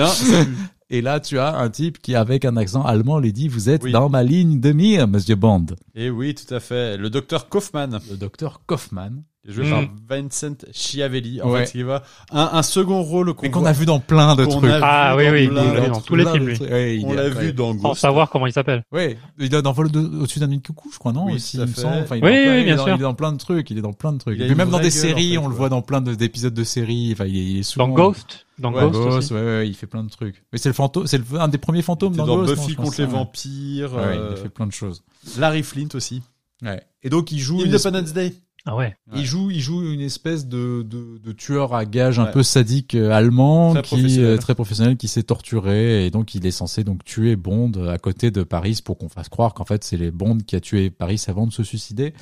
Et là tu as un type qui avec un accent allemand lui dit vous êtes Oui. dans ma ligne de mire monsieur Bond. Et oui, tout à fait. Le docteur Kaufman, le docteur Kaufman joué Mm. par Vincent Schiavelli, en Ouais. fait, qui va un, un second rôle qu'on mais a vu dans plein de trucs Ah oui, dans oui, plein il de dans tous les films. Ouais, il On l'a vu dans Sans Ghost. savoir comment il s'appelle. Ouais, il est dans Vol de- au-dessus d'un nid de coucou, je crois, non Oui, aussi, il me fait. semble. Enfin, il Oui, plein- oui, il bien dans- sûr. Il est dans plein de trucs, il est dans plein de trucs. Il a Et puis une même dans des gueule, séries, en fait, on le voit dans plein de- d'épisodes de séries. Enfin, il est, il est souvent Dans Ghost, dans Ouais, Ghost, Ghost, aussi. ouais, ouais, il fait plein de trucs. Mais c'est le fantôme, c'est un des premiers fantômes Il dans, dans Ghost. Buffy contre les vampires, Ouais, euh, il a fait plein de choses. Larry Flint aussi. Ouais. Et donc il joue une Independence Day. Ah ouais. Il joue, il joue une espèce de, de, de tueur à gages un peu sadique euh, allemand Très qui professionnel. euh, très professionnel qui s'est torturé et donc il est censé donc tuer Bond à côté de Paris pour qu'on fasse croire qu'en fait c'est les Bond qui a tué Paris avant de se suicider.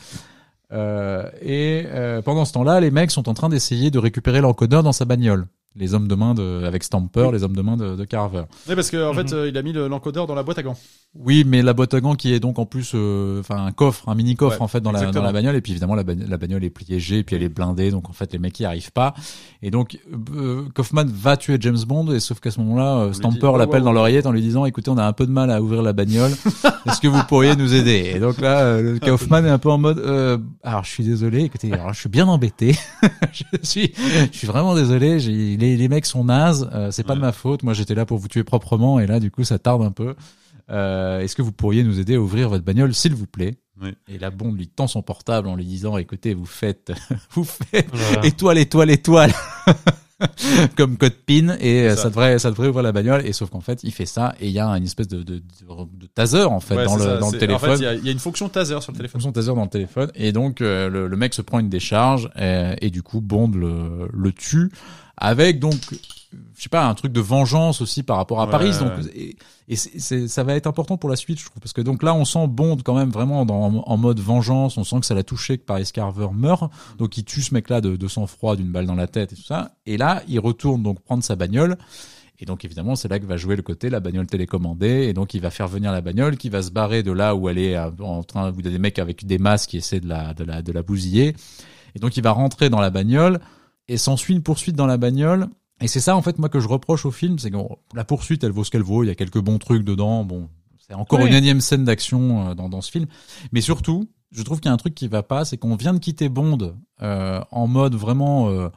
Euh, et euh, pendant ce temps-là, les mecs sont en train d'essayer de récupérer l'encodeur dans sa bagnole. Les hommes de main de, avec Stamper, les hommes de main de, de Carver. Oui, parce qu'en en fait, Mhm. euh, il a mis le- l'encodeur dans la boîte à gants. Oui, mais la boîte à gants qui est donc en plus, euh, enfin un coffre, un mini coffre Ouais, en fait dans la, dans la bagnole. Et puis évidemment la, la bagnole est et puis elle est blindée, donc en fait les mecs y arrivent pas. Et donc euh, Kaufman va tuer James Bond, et sauf qu'à ce moment-là, euh, Stamper ouais, l'appelle ouais, dans ouais. l'oreillette en lui disant, écoutez, on a un peu de mal à ouvrir la bagnole. Est-ce que vous pourriez nous aider? Et donc là, euh, le Kaufman est un peu en mode, euh, alors je suis désolé, écoutez, alors je suis bien embêté. je suis, je suis vraiment désolé. J'ai, les, les mecs sont nazes. euh, c'est pas de ma faute. Moi, j'étais là pour vous tuer proprement, et là, du coup, ça tarde un peu. Euh, Est-ce que vous pourriez nous aider à ouvrir votre bagnole, s'il vous plaît? Oui. Et là, Bond lui tend son portable en lui disant "Écoutez, vous faites, vous faites Voilà. étoile, étoile, étoile." comme code pin et euh, ça. ça. devrait ça devrait ouvrir la bagnole et sauf qu'en fait il fait ça et il y a une espèce de, de, de, de taser en fait Ouais, dans le dans téléphone En fait, il y a- il y, a une fonction taser sur le téléphone. fonction taser dans le téléphone et donc euh, le, le mec se prend une décharge et, et du coup Bond le, le tue avec donc je sais pas un truc de vengeance aussi par rapport à Ouais, Paris. Donc et, et ça va être important pour la suite je trouve. Parce que donc là on sent Bond quand même vraiment dans, en mode vengeance. On sent que ça l'a touché que Paris Carver meurt. Donc il tue ce mec là de, de sang froid d'une balle dans la tête et tout ça. Et là il retourne donc prendre sa bagnole. Et donc évidemment, c'est là que va jouer le côté la bagnole télécommandée. Et donc il va faire venir la bagnole qui va se barrer de là où elle est euh, en train où il y a des mecs avec des masques qui essaient de la de la de la bousiller. Et donc il va rentrer dans la bagnole et s'ensuit une poursuite dans la bagnole. Et c'est ça en fait moi que je reproche au film, c'est que bon, la poursuite elle vaut ce qu'elle vaut, il y a quelques bons trucs dedans, bon, c'est encore Oui. une énième scène d'action euh, dans dans ce film, mais surtout, je trouve qu'il y a un truc qui va pas, c'est qu'on vient de quitter Bond euh, en mode vraiment euh,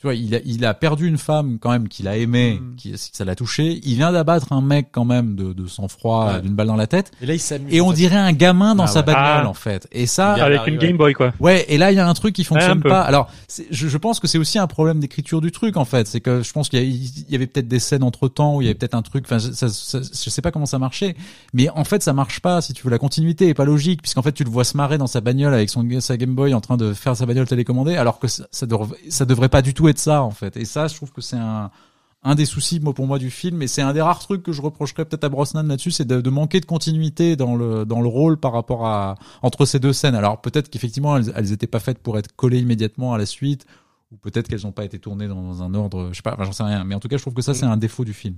tu vois, il a, il a perdu une femme quand même qu'il a aimée, Mm. qui, ça l'a touché. Il vient d'abattre un mec quand même de, de sang-froid, Ouais. d'une balle dans la tête. Et là, il s'amuse. Et on fait. dirait un gamin dans Ah sa ouais. bagnole Ah. en fait. Et ça, Il y a- Avec une. Game Boy, quoi. ouais. Et là, il y a un truc qui fonctionne pas. Alors, je, je pense que c'est aussi un problème d'écriture du truc en fait. C'est que je pense qu'il y, avait peut-être des scènes entre temps où il y avait peut-être un truc. Enfin, ça, ça- je sais pas comment ça marchait, mais en fait, ça marche pas. Si tu veux, la continuité est pas logique puisqu'en fait, tu le vois se marrer dans sa bagnole avec son sa Game Boy en train de faire sa bagnole télécommandée, alors que ça, ça, devrait, ça devrait pas du tout être ça en fait. Et ça, je trouve que c'est un un des soucis moi, pour moi du film et c'est un des rares trucs que je reprocherais peut-être à Brosnan là-dessus c'est de, de manquer de continuité dans le dans le rôle par rapport à entre ces deux scènes alors peut-être qu'effectivement elles, elles étaient pas faites pour être collées immédiatement à la suite ou peut-être qu'elles n'ont pas été tournées dans un ordre je sais pas enfin, j'en sais rien mais en tout cas je trouve que ça c'est un défaut du film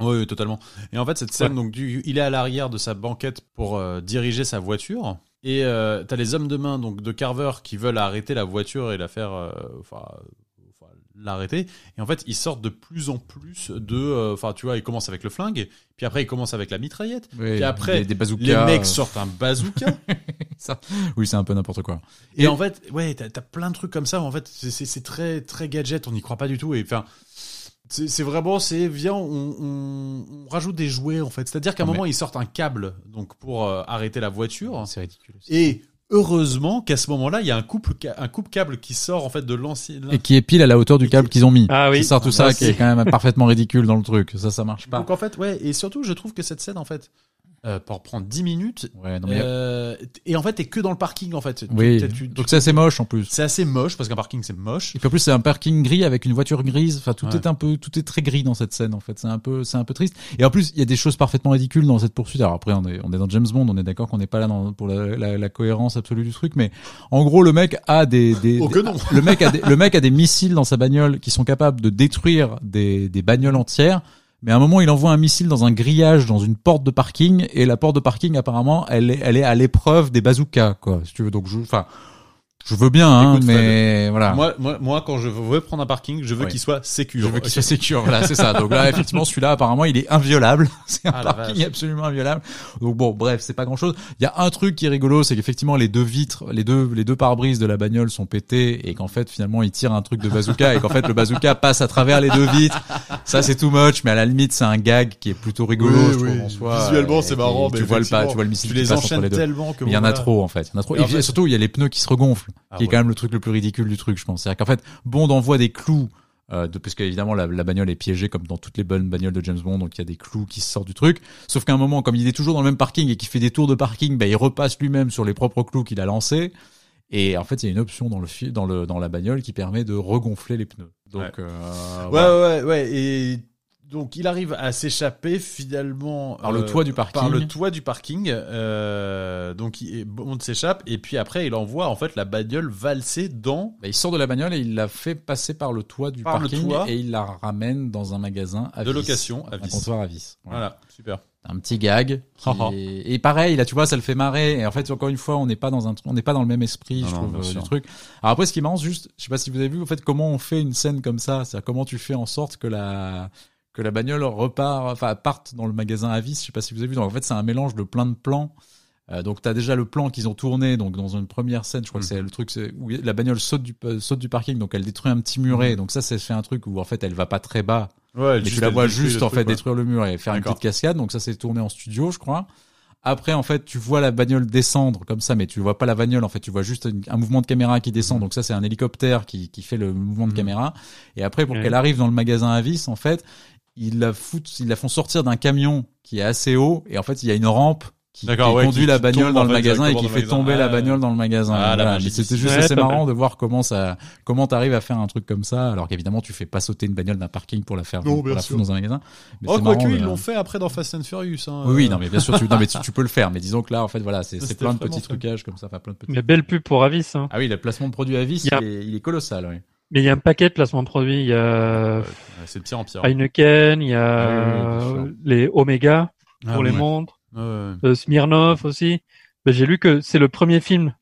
Oui, oui, totalement. Et en fait, cette scène, donc, du, il est à l'arrière de sa banquette pour euh, diriger sa voiture. Et euh, t'as les hommes de main donc de Carver qui veulent arrêter la voiture et la faire, euh, enfin, l'arrêter. Et en fait, ils sortent de plus en plus de, euh, enfin, tu vois, ils commencent avec le flingue, puis après ils commencent avec la mitraillette. Oui, après, des, des bazookas Les mecs sortent un bazooka. oui c'est un peu n'importe quoi Et en fait, ouais, t'as as plein de trucs comme ça. où En fait, c'est- très très gadget. On n'y croit pas du tout. Et enfin, c'est vraiment, c'est viens, on, on, on rajoute des jouets en fait. C'est-à-dire qu'à un mais- moment, ils sortent un câble donc pour euh, arrêter la voiture. c'est ridicule. Et heureusement qu'à ce moment-là, il y a un couple un coupe câble qui sort en fait de l'ancien. et qui est pile à la hauteur du câble qu'ils ont mis Ah oui. ça tout ça qui est quand même parfaitement ridicule dans le truc ça ça marche pas Donc en fait, ouais. Et surtout, je trouve que cette scène en fait, euh, pour prendre 10 minutes. ouais non mais euh, et en fait, t'es que dans le parking en fait. Oui tu- tu- donc c'est assez moche en plus c'est assez moche parce qu'un parking c'est moche. Et puis en plus c'est un parking gris avec une voiture grise. Enfin tout Ouais. est un peu tout est très gris dans cette scène en fait. C'est un peu c'est un peu triste. Et en plus il y a des choses parfaitement ridicules dans cette poursuite. Alors après on est on est dans James Bond, on est d'accord qu'on n'est pas là dans, pour la, la, la cohérence absolue du truc, mais en gros le mec a des des, Oh des- que non. le mec a des, le mec a des missiles dans sa bagnole qui sont capables de détruire des des bagnoles entières. Mais à un moment il envoie un missile dans un grillage dans une porte de parking et la porte de parking apparemment elle est elle est à l'épreuve des bazookas quoi si tu veux. Donc enfin je veux bien hein, Écoute, mais voilà. Moi, moi, moi, quand je veux prendre un parking, je veux Oui. qu'il soit sécure. je veux qu'il soit sécure voilà c'est ça. Donc là effectivement celui-là apparemment il est inviolable. C'est un Ah, parking absolument inviolable. Donc bon bref c'est pas grand chose il y a un truc qui est rigolo c'est qu'effectivement les deux vitres les deux les deux pare-brises de la bagnole sont pétés et qu'en fait finalement il tire un truc de bazooka et qu'en fait le bazooka passe à travers les deux vitres. Ça c'est too much mais à la limite c'est un gag qui est plutôt rigolo Oui, je trouve oui. en soi. Visuellement, c'est marrant, mais tu vois le pas tu vois le missile Tu les enchaînes les tellement que mais il y en a trop en fait. Il y en a trop. Et surtout il y a les pneus qui se regonflent Ah qui est ouais. quand même le truc le plus ridicule du truc je pense c'est à dire qu'en fait Bond envoie des clous euh, de, parce qu'évidemment la, la bagnole est piégée comme dans toutes les bonnes bagnoles de James Bond donc il y a des clous qui sortent du truc sauf qu'à un moment comme il est toujours dans le même parking et qu'il fait des tours de parking bah, il repasse lui-même sur les propres clous qu'il a lancés et en fait il y a une option dans le dans le dans la bagnole qui permet de regonfler les pneus donc Ouais. euh, Ouais, voilà. ouais, ouais. Et donc, il arrive à s'échapper finalement Par le toit du parking. Par le toit du parking. Euh, donc, il, Bond s'échappe et puis après, il envoie en fait la bagnole valser dans. Bah, il sort de la bagnole et il la fait passer par le toit du Par parking toit. et il la ramène dans un magasin à De vis. location à un vis. comptoir à vis Voilà. Voilà, super. un petit gag Haha. est- et pareil là tu vois ça le fait marrer et en fait encore une fois on n'est pas dans un on n'est pas dans le même esprit Non, je non, trouve euh, du truc alors après ce qui c'est juste je sais pas si vous avez vu en fait comment on fait une scène comme ça c'est comment tu fais en sorte que la que la bagnole repart enfin parte dans le magasin à vis je sais pas si vous avez vu donc en fait c'est un mélange de plein de plans euh, donc t'as déjà le plan qu'ils ont tourné donc dans une première scène je crois que c'est le truc où la bagnole saute du euh, saute du parking donc elle détruit un petit muret donc ça c'est fait un truc où en fait elle va pas très bas Ouais, mais tu la vois juste en fait détruire le mur et faire une petite cascade. Donc ça c'est tourné en studio, je crois. Après en fait tu vois la bagnole descendre comme ça, mais tu vois pas la bagnole. En fait tu vois juste une- un mouvement de caméra qui descend. Donc ça c'est un hélicoptère qui, qui fait le mouvement de caméra. Et après pour qu'elle arrive dans le magasin à vis, en fait ils la foutent, ils la font sortir d'un camion qui est assez haut. Et en fait il y a une rampe qui, D'accord, qui ouais, conduit qui- la qui bagnole tombe, dans le fait, magasin et qui fait tomber Ah, la bagnole dans le magasin. Ah, Voilà. c'était juste assez marrant de voir comment ça, comment t'arrives à faire un truc comme ça, alors qu'évidemment tu fais pas sauter une bagnole d'un parking pour la faire Non, pour la foutre dans un magasin. Mais Oh, c'est quoique, marrant ils de- l'ont fait après dans Fast and Furious. Hein, Oui, oui, euh. non, mais bien sûr, tu, non, mais tu, tu peux le faire. Mais disons que là, en fait, voilà, c'est plein de petits trucages comme ça, enfin plein de petits. Mais belle pub pour Avis. Hein. Ah oui, le placement de produit à vis, Il y a- il, est, il est colossal. Oui. Mais il y a un paquet de placements de produits. Il y a Ouais, c'est de pire en pire. Heineken, il y a Ah sûr. les Omega Ah, pour les ouais. montres, ouais. euh, Smirnoff aussi. Ben, J'ai lu que c'est le premier film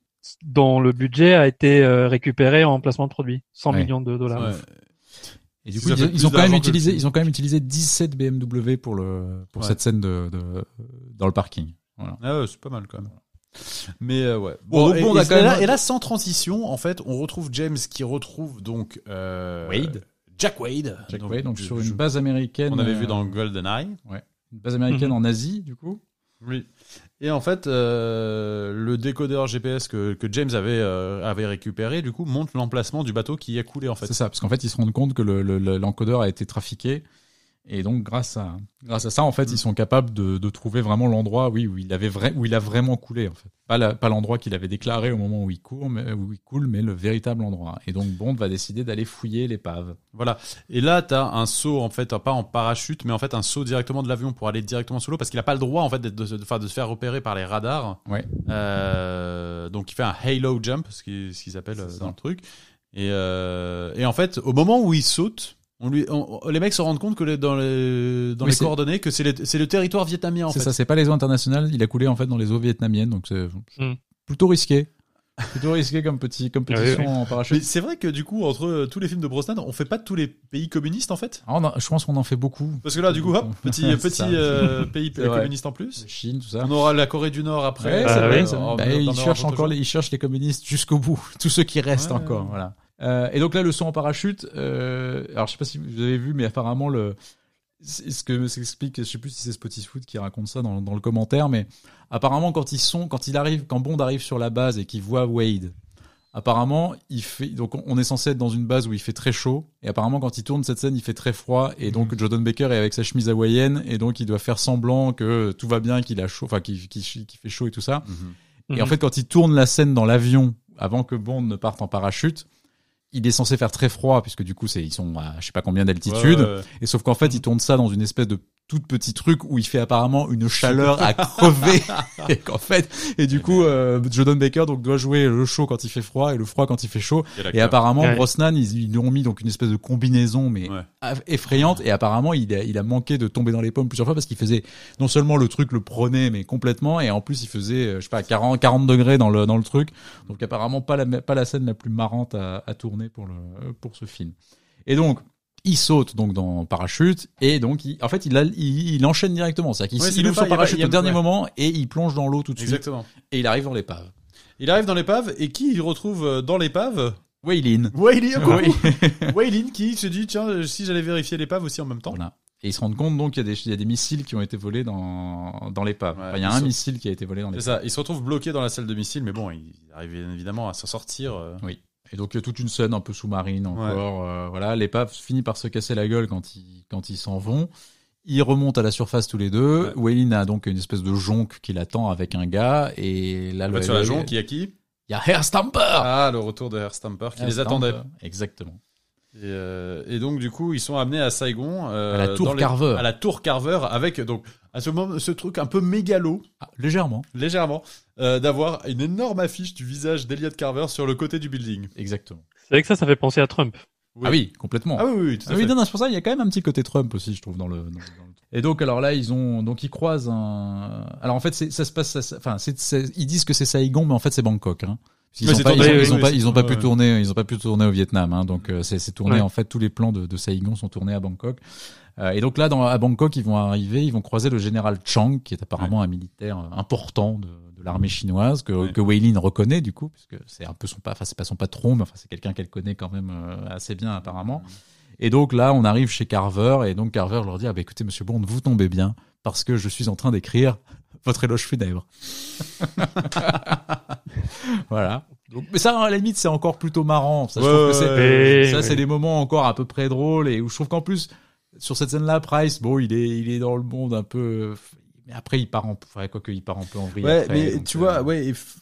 dont le budget a été euh, récupéré en placement de produits, 100 Ouais. millions de dollars. Et du coup, ils, ont quand même que utilisé, ils ont quand même utilisé 17 BMW pour le, pour Ouais. cette scène de, de, dans le parking. Voilà. Ah ouais, c'est pas mal quand même. Mais euh, ouais. Bon, et, bon, on a et quand même- là, et là, sans transition, en fait, on retrouve James qui retrouve donc euh, Wade. Jack Wade. Jack Wade, donc je- sur une base américaine. On avait euh, vu dans GoldenEye. une base américaine Mhm. en Asie, du coup. Oui. Et en fait, euh, le décodeur GPS que, que James avait euh, avait récupéré, du coup, montre l'emplacement du bateau qui a coulé en fait. C'est ça, parce qu'en fait, ils se rendent compte que le- le- le- l'encodeur a été trafiqué. Et donc, grâce à, grâce à ça, en fait, Mm. ils sont capables de, de trouver vraiment l'endroit, oui, où il avait vrai, où il a vraiment coulé, en fait. Pas la- pas l'endroit qu'il avait déclaré au moment où il court, mais, où il coule, mais le véritable endroit. Et donc, Bond va décider d'aller fouiller l'épave. Voilà. Et là, t'as un saut en fait, pas en parachute, mais en fait un saut directement de l'avion pour aller directement sous l'eau, parce qu'il a pas le droit en fait d'être- de, de, enfin, de se faire repérer par les radars. Ouais. Euh, donc il fait un halo jump, ce qui ce qu'ils appellent euh, dans le truc. Et, euh, et en fait, au moment où il saute, on lui, on- les mecs se rendent compte que les- dans les dans Oui, les c'est- coordonnées que c'est le, territoire vietnamien en C'est ça, c'est pas les eaux internationales, il a coulé, en fait, dans les eaux vietnamiennes, donc c'est Mm. plutôt risqué. plutôt risqué comme petit, comme petit Ah oui, son oui. en Mais parachute. c'est vrai que du coup, entre euh, tous les films de Brosnan, on fait pas tous les pays communistes en fait? Ah, on a- je pense qu'on en fait beaucoup. Parce que là, du coup, hop, petit petit ça. euh, pays communiste en plus. Chine, tout ça. On aura la Corée du Nord après. Ouais, Ah. Euh, vrai. en- Bah, ils cherchent encore, les, ils cherchent les communistes jusqu'au bout, tous ceux qui restent Ouais. encore. Voilà. Euh, et donc là, le saut en parachute. Euh, alors, je sais pas si vous avez vu, mais apparemment le ce que s'explique, je sais plus si c'est Spotify qui raconte ça dans, dans le commentaire, mais apparemment quand ils sont, quand il arrive, quand Bond arrive sur la base et qu'il voit Wade, apparemment il fait, donc on est censé être dans une base où il fait très chaud, et apparemment quand il tourne cette scène, il fait très froid, et donc Jordan Baker est avec sa chemise hawaïenne, et donc il doit faire semblant que tout va bien, qu'il a chaud, enfin qu'il fait chaud et tout ça. Mhm. Et en fait, quand il tourne la scène dans l'avion, avant que Bond ne parte en parachute, il est censé faire très froid, puisque du coup, c'est, ils sont à je sais pas combien d'altitude. Ouais, ouais, ouais. Et sauf qu'en fait, il tourne ça dans une espèce de tout petit truc où il fait apparemment une chaleur à crever. Et qu'en fait et du coup euh, Jordan Baker donc doit jouer le chaud quand il fait froid et le froid quand il fait chaud. Et apparemment Ouais. Brosnan ils, ils lui ont mis donc une espèce de combinaison mais Ouais. effrayante. Et apparemment il a, il a manqué de tomber dans les pommes plusieurs fois parce qu'il faisait non seulement le truc le prenait mais complètement. Et en plus il faisait euh, je sais pas 40 40 degrés dans le dans le truc. Donc apparemment pas la pas la scène la plus marrante à, à tourner pour le pour ce film. Et donc il saute donc dans parachute et donc il, en fait il, a, il, il enchaîne directement c'est-à-dire qu'il Ouais, c'est il ouvre son parachute au dernier ouais. moment et il plonge dans l'eau tout de suite Exactement. et il arrive dans l'épave Il arrive dans l'épave et qui il retrouve euh, dans l'épave? Waylin Waylin, Oui. Waylin qui se dit tiens si j'allais vérifier l'épave aussi en même temps. Voilà. Et ils se rendent compte donc qu'il y, a des- il y a des missiles qui ont été volés dans, dans l'épave. Ouais, Enfin, il y a ils un sont- missile qui a été volé dans C'est l'épave. ça. Il se retrouve bloqué dans la salle de missile, mais bon, il arrive évidemment à s'en sortir. euh. Et donc il y a toute une scène un peu sous-marine encore. euh, voilà, l'épave finit par se casser la gueule quand ils quand ils s'en vont. Ils remontent à la surface tous les deux. Ouais. Waylin a donc une espèce de jonque qui l'attend avec un gars. Et là, le- sur la jonque, il y a qui? Il y a Hair Stamper. Ah, le retour de Herr Stamper qui Hair les attendait. Exactement. Et, euh, et donc du coup, ils sont amenés à Saigon, euh, À la tour dans les- Carver. à la tour Carver, avec donc à ce moment ce truc un peu mégalo, Ah, légèrement. légèrement, euh, d'avoir une énorme affiche du visage d'Eliot Carver sur le côté du building. Exactement. C'est vrai que ça, ça fait penser à Trump. Oui. Ah oui, complètement. Ah oui, oui, oui, tout à Ah oui, fait. non, non, c'est pour ça il y a quand même un petit côté Trump aussi, je trouve, dans le. dans le- dans le- Et donc, alors là, ils ont, donc ils croisent un. Alors en fait, c'est- ça se passe, ça se- enfin, c'est, c'est- ils disent que c'est Saigon, mais en fait, c'est Bangkok. Hein. Ils Ouais, ont c'est pas, ils tourné, ils oui, pas, ils ont pas pu tourner, ils ont pas pu tourner au Vietnam. Hein, donc euh, c'est, tourné Ouais. en fait tous les plans de, de Saigon sont tournés à Bangkok. Euh, et donc là, dans, à Bangkok, ils vont arriver, ils vont croiser le général Chang, qui est apparemment un militaire euh, important de, de l'armée chinoise que, Ouais. que Wei Lin reconnaît du coup, puisque c'est un peu son pas, enfin c'est pas son patron, mais enfin c'est quelqu'un qu'elle connaît quand même euh, assez bien apparemment. Et donc là, on arrive chez Carver, et donc Carver leur dit ah bah écoutez Monsieur Bond, vous tombez bien parce que je suis en train d'écrire votre éloge funèbre. voilà. Donc, mais ça, à la limite, c'est encore plutôt marrant. Ça, je Ouais, trouve que ouais, c'est- ouais. ça, Ouais. c'est des moments encore à peu près drôles et où je trouve qu'en plus, sur cette scène-là, Price, bon, il est, il est dans le monde un peu, mais après, il part en, enfin, quoi qu'il part un peu en vrille. Ouais, après, mais donc, tu euh, vois, ouais, et f-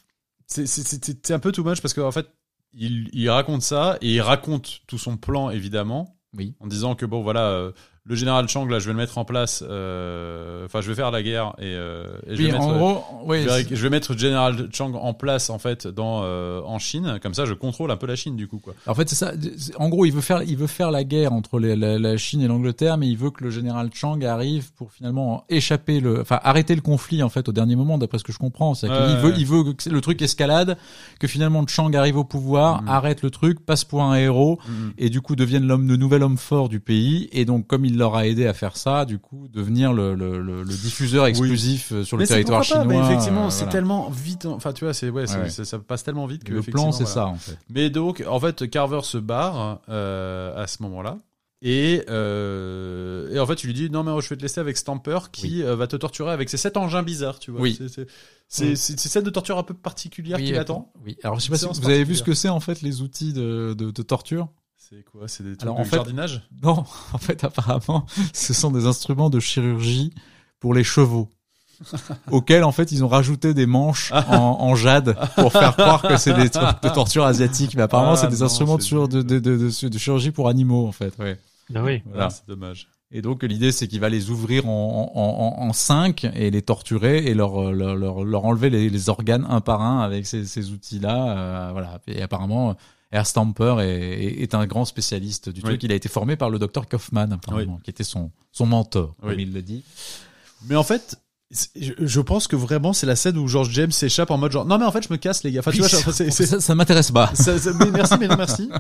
c'est un peu too much parce qu'en fait, il, il raconte ça et il raconte tout son plan évidemment Oui. en disant que bon voilà, euh, le général Chang là, je vais le mettre en place. euh, Enfin, je vais faire la guerre et, euh, et je Oui, vais mettre. en gros, ouais, je vais, je vais mettre General Chang en place en fait dans euh, en Chine comme ça je contrôle un peu la Chine du coup quoi. En fait, c'est ça. En gros, il veut faire, il veut faire la guerre entre les- la, la Chine et l'Angleterre, mais il veut que le général Chang arrive pour finalement échapper le, enfin arrêter le conflit en fait au dernier moment, d'après ce que je comprends. C'est qu'il veut, il veut que le truc escalade, que finalement Chang arrive au pouvoir, Mhm. arrête le truc, passe pour un héros et du coup devienne l'homme, le nouvel homme fort du pays. Et donc, comme il leur a aidé à faire ça, du coup, devenir le, le, le, le diffuseur exclusif euh, sur le Mais territoire pourquoi pas, chinois. mais effectivement euh, c'est voilà. tellement vite. Enfin tu vois c'est ouais, Ouais, ça passe tellement vite que Le plan, c'est voilà. ça en fait. Mais donc, en fait, Carver se barre euh, à ce moment-là. Et, euh, et en fait, tu lui dis non mais je vais te laisser avec Stamper qui va te torturer avec ses sept engins bizarres, tu vois. Oui. C'est- c'est scène de torture un peu particulière qui l'attend. Oui. Alors, je sais pas si vous avez vu ce que c'est en fait les outils de, de, de torture. C'est quoi? C'est des trucs Alors, de en fait- jardinage? Non, en fait, apparemment, ce sont des instruments de chirurgie pour les chevaux. auxquels en fait ils ont rajouté des manches Ah. en, en jade pour faire croire que c'est des trucs de torture asiatique mais apparemment Ah, c'est des non, instruments de, c'est chir- de, de, de, de- de chirurgie pour animaux en fait ouais. Ah oui. Voilà. Ah, c'est dommage. et donc l'idée c'est qu'il va les ouvrir en, en, en, en cinq et les torturer et leur leur, leur, leur enlever les, les organes un par un avec ces, ces outils là voilà et apparemment Air Stamper est, un grand spécialiste du Oui. truc. Il a été formé par le docteur Kaufman, apparemment, qui était son, son mentor, Oui. comme il le dit. Mais en fait, je, pense que vraiment c'est la scène où George James s'échappe en mode genre non mais en fait je me casse les gars. Enfin tu vois, ça, ça m'intéresse pas. ça- mais merci mais non merci.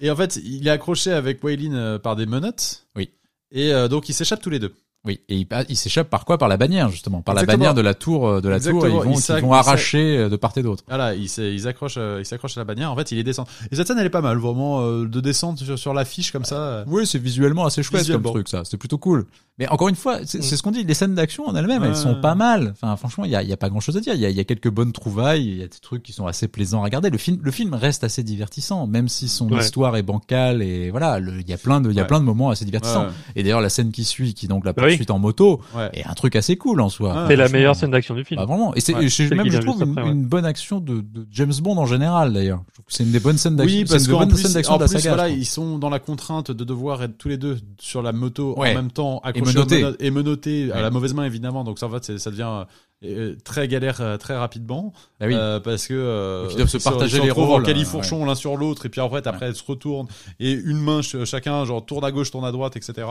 Et en fait, il est accroché avec Waylin euh, par des menottes. Oui. Et euh, donc ils s'accrochent tous les deux. Oui, et il, il s'échappe par quoi? Par la bannière justement, par la bannière de la tour euh, de la tour. Et ils vont, Il ils vont arracher euh, de part et d'autre. Voilà, ils s'est- ils accrochent, euh, ils s'accrochent à la bannière. En fait, il les descend. Et cette scène, elle est pas mal, vraiment euh, de descendre sur, sur l'affiche comme ça. Oui, c'est visuellement assez chouette comme truc, ça. C'est plutôt cool. Mais encore une fois, c'est ce qu'on dit, les scènes d'action en elles-mêmes, elles sont pas mal. Enfin, franchement, il y a, y a pas grand-chose à dire. Il y a, y a quelques bonnes trouvailles, il y a des trucs qui sont assez plaisants à regarder. Le film, le film reste assez divertissant, même si son Ouais. histoire est bancale et voilà, il y a plein de, il y a Ouais. plein de moments assez divertissants. Et d'ailleurs, la scène qui suit, qui est donc la Bah oui, en moto Ouais. est un truc assez cool en soi. Ah, C'est la meilleure scène d'action du film. Bah, vraiment. Et c'est Ouais, et même je trouve une, après, ouais. une bonne action de, de James Bond en général d'ailleurs. C'est une des bonnes scènes d'action. Oui, parce qu'en plus, scènes d'action en de la saga. voilà, ils sont dans la contrainte de devoir être tous les deux sur la moto Ouais. en même temps, accrochés menottés. aux menottes- et menottés à la mauvaise main évidemment. Donc ça, en fait, ça devient euh, très galère euh, très rapidement Ah oui. euh, parce que Donc, ils doivent se partager les rôles, en califourchon l'un sur l'autre et puis en fait après elles se retournent et une main ch- chacun genre tourne à gauche, tourne à droite, etc.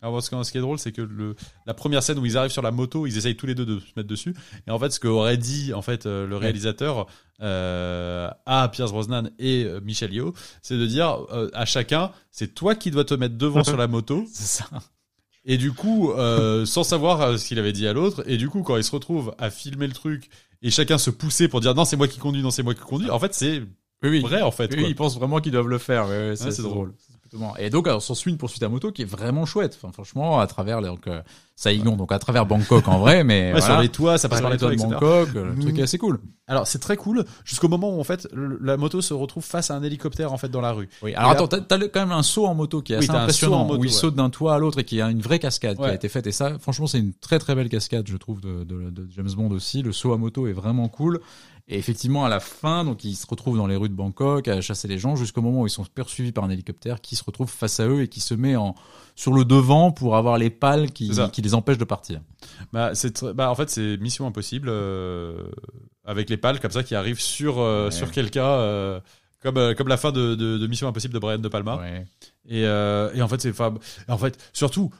Alors ce, qui est drôle, c'est que le, la première scène où ils arrivent sur la moto, ils essayent tous les deux de se mettre dessus. Et en fait, ce qu'aurait dit en fait le réalisateur à Pierce Brosnan et Michel Yeoh, c'est de dire à chacun, c'est toi qui dois te mettre devant sur la moto. C'est ça. Et du coup, euh, sans savoir euh, ce qu'il avait dit à l'autre, et du coup, quand ils se retrouvent à filmer le truc et chacun se pousser pour dire non, c'est moi qui conduis, non, c'est moi qui conduis. En fait, c'est Oui, oui. vrai en fait. Oui, quoi. ils pensent vraiment qu'ils doivent le faire. Ouais, ouais, c'est c'est drôle. Et donc, alors, s'ensuit une poursuite à moto qui est vraiment chouette. Enfin, franchement, à travers les, donc, euh, Saigon, donc à travers Bangkok en vrai, mais Ouais, voilà. sur les toits, ça passe par les toits, de etc. Bangkok, le truc est assez cool. Alors c'est très cool jusqu'au moment où en fait le- la moto se retrouve face à un hélicoptère en fait dans la rue. Oui. Alors Et attends, t'as, quand même un saut en moto qui est Oui, assez impressionnant, moto, où il ouais. saute d'un toit à l'autre et qui a une vraie cascade qui a été faite. Et ça, franchement, c'est une très très belle cascade, je trouve, de, de, de James Bond aussi. Le saut à moto est vraiment cool. Et effectivement, à la fin, donc ils se retrouvent dans les rues de Bangkok à chasser les gens jusqu'au moment où ils sont poursuivis par un hélicoptère qui se retrouve face à eux et qui se met en sur le devant pour avoir les pales qui, qui les empêchent de partir. Bah c'est bah en fait c'est Mission Impossible euh, avec les pales comme ça qui arrivent sur euh, Ouais. sur quelqu'un euh, comme comme la fin de, de, de Mission Impossible de Brian de Palma. Ouais. Et et en fait c'est en fait surtout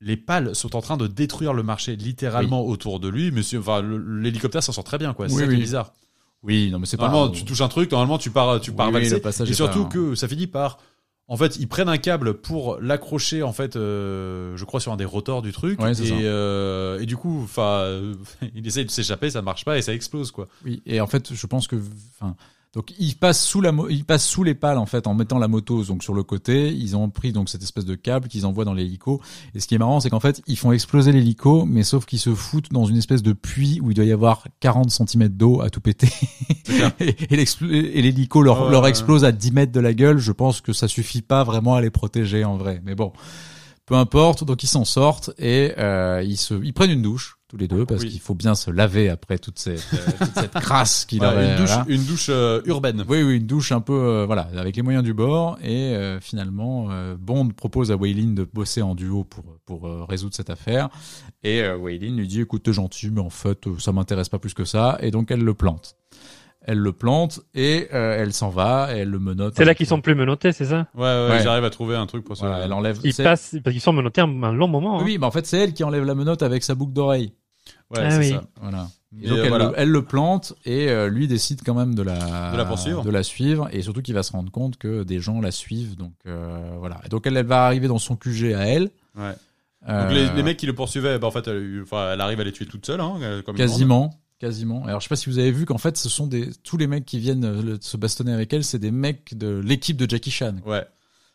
les pales sont en train de détruire le marché littéralement autour de lui. Enfin, le- l'hélicoptère s'en sort très bien, quoi. C'est Oui, ça qui est oui. bizarre. Oui, non mais c'est pas. Normalement, tu touches un truc, normalement, tu pars, tu pars valser. et surtout que ça finit par, en fait, ils prennent un câble pour l'accrocher, en fait, euh, je crois sur un des rotors du truc. Ouais, et, euh, et du coup, enfin, euh, il essaye de s'échapper, ça ne marche pas et ça explose, quoi. Oui, et en fait, je pense que, enfin, donc ils passent sous la, ils passent sous les pales en fait en mettant la moto donc sur le côté. Ils ont pris donc cette espèce de câble qu'ils envoient dans l'hélico. Et ce qui est marrant, c'est qu'en fait, ils font exploser l'hélico, mais sauf qu'ils se foutent dans une espèce de puits où il doit y avoir 40 cm d'eau à tout péter. et l'hélico leur, leur explose à 10 mètres de la gueule. Je pense que ça suffit pas vraiment à les protéger en vrai. Mais bon, peu importe. Donc ils s'en sortent et euh, ils se, ils prennent une douche tous les deux parce Oui. qu'il faut bien se laver après toute cette, euh, toute cette crasse qu'il Ouais, est- une douche, voilà. une douche euh, urbaine. Oui, oui, une douche un peu, euh, voilà, avec les moyens du bord. Et euh, finalement, euh, Bond propose à Waylin de bosser en duo pour pour euh, résoudre cette affaire. Et euh, Waylin lui dit, écoute, t'es gentil, mais en fait, ça m'intéresse pas plus que ça. Et donc, elle le plante. Elle le plante et euh, elle s'en va. Et elle le menote. C'est là qu'ils sont plus menottés, c'est ça? Ouais, ouais, Ouais. j'arrive à trouver un truc pour ça. Voilà, elle enlève. Ils passent parce qu'ils sont menottés un, un long moment. hein. Oui, mais en fait, c'est elle qui enlève la menotte avec sa boucle d'oreille. Ouais, Ah c'est oui. ça. Voilà. Et donc euh, elle, voilà. le, elle le plante et euh, lui décide quand même de la De la poursuivre. de la suivre et surtout qu'il va se rendre compte que des gens la suivent donc euh, voilà. Et donc elle, elle va arriver dans son QG à elle. Ouais. Euh, Donc les, les mecs qui le poursuivaient, bah, en fait, elle, arrive à les tuer toute seule, hein, comme quasiment quasiment. Alors je sais pas si vous avez vu qu'en fait ce sont des tous les mecs qui viennent le- se bastonner avec elle, c'est des mecs de l'équipe de Jackie Chan. Ouais.